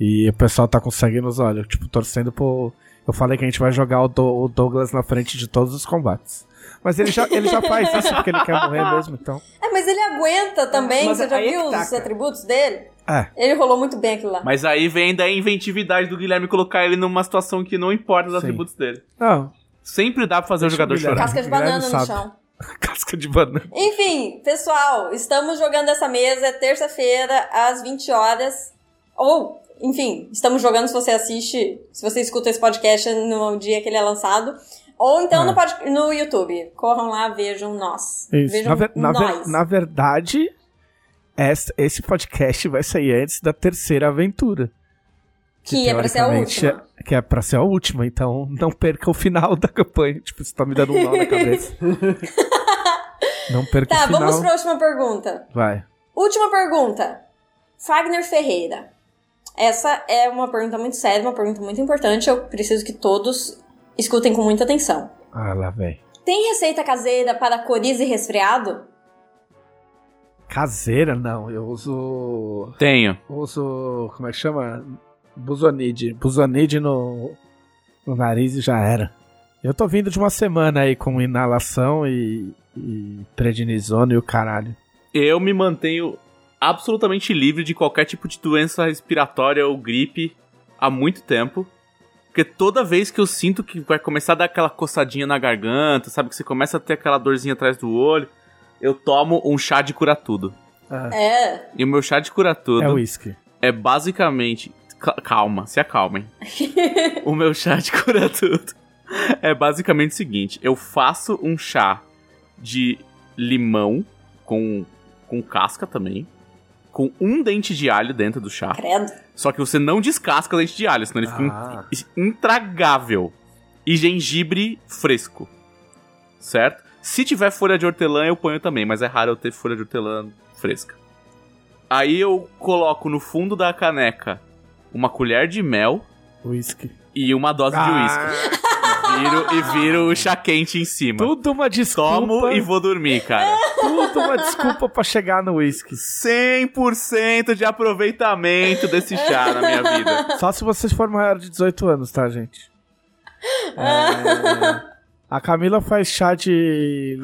E o pessoal tá com sangue nos olhos, tipo, torcendo pro. Eu falei que a gente vai jogar o, Do- o Douglas na frente de todos os combates. Mas ele já, ele já faz isso porque ele quer morrer mesmo, então. É, mas ele aguenta também. Mas Você já é viu tá, os cara. atributos dele? É. Ele rolou muito bem aquilo lá. Mas aí vem da inventividade do Guilherme colocar ele numa situação que não importa os Sim. atributos dele. Não, Sempre dá pra fazer o Deixa jogador o Guilherme. chorar. Casca de banana no sabe. chão. casca de banana. Enfim, pessoal, estamos jogando essa mesa é terça-feira às 20 horas. Ou, enfim, estamos jogando se você assiste, se você escuta esse podcast no dia que ele é lançado. Ou então É. no, pod- no YouTube. Corram lá, vejam nós. Isso. Vejam Na, ver- na ver- nós. na verdade, essa- esse podcast vai sair antes da terceira aventura. que é pra ser a teoricamente, última. é- que é pra ser a última, então não perca o final da campanha. Tipo, você tá me dando um nó na cabeça. não perca Tá, o final. vamos pra última pergunta. Vai. Última pergunta. Fagner Ferreira. Essa é uma pergunta muito séria, uma pergunta muito importante. Eu preciso que todos escutem com muita atenção. Ah, lá vem. Tem receita caseira para coriza e resfriado? Caseira, não. Eu uso. Tenho. eu uso. Como é que chama? Buzonide. Buzonide no, no nariz e já era. Eu tô vindo de uma semana aí com inalação e, e prednisona e o caralho. Eu me mantenho absolutamente livre de qualquer tipo de doença respiratória ou gripe há muito tempo. Porque toda vez que eu sinto que vai começar a dar aquela coçadinha na garganta, sabe? Que você começa a ter aquela dorzinha atrás do olho, eu tomo um chá de cura tudo. É. E o meu chá de cura tudo É uísque. é basicamente. Ca- Calma, se acalmem. o meu chá de cura tudo é basicamente o seguinte: eu faço um chá de limão com, com casca também, com um dente de alho dentro do chá. Credo. Só que você não descasca o dente de alho, senão ele fica Ah. in- intragável. E gengibre fresco. Certo? Se tiver folha de hortelã, eu ponho também, mas é raro eu ter folha de hortelã fresca. Aí eu coloco no fundo da caneca uma colher de mel Uísque. e uma dose de uísque. Viro, e viro o chá quente em cima. Tudo uma desculpa. Tomo e vou dormir, cara. Tudo uma desculpa pra chegar no uísque. 100% de aproveitamento desse chá na minha vida. Só se vocês forem maior de 18 anos, tá, gente? É, A Camila faz chá de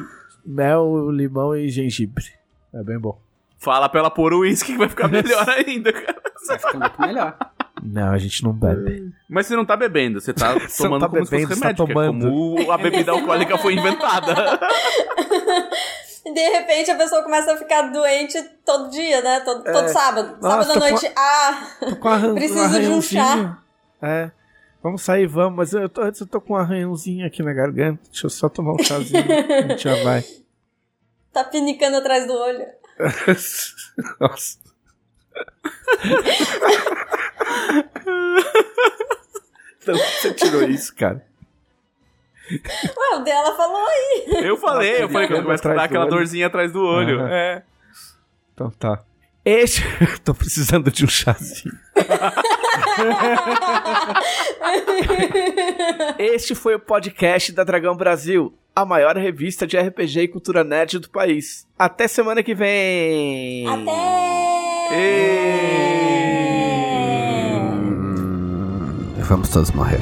mel, limão e gengibre. É bem bom. Fala pra ela pôr o uísque que vai ficar melhor ainda, cara. Vai ficar muito melhor. Não, a gente não bebe. Mas você não tá bebendo, você tá Você tomando tá como bebendo, se você fosse tá remédio, que é tomando. como a bebida alcoólica foi inventada. E de repente a pessoa começa a ficar doente todo dia, né? Todo, todo sábado. Nossa, sábado à noite. Ah, Tô com arran... Preciso de um arranhãozinho. É. Vamos sair, vamos. Mas eu tô, antes eu tô com um arranhãozinho aqui na garganta. Deixa eu só tomar um chazinho. a gente já vai. tá pinicando atrás do olho. Nossa. Então você tirou isso, cara. Ué, o dela falou aí. Eu falei, eu falei que eu começo a dar aquela olho. dorzinha atrás do olho. É. Então tá. Este. tô precisando de um chazinho. este foi o podcast da Dragão Brasil, a maior revista de RPG e cultura nerd do país. Até semana que vem! Até! Ê! Vamos todos morrer.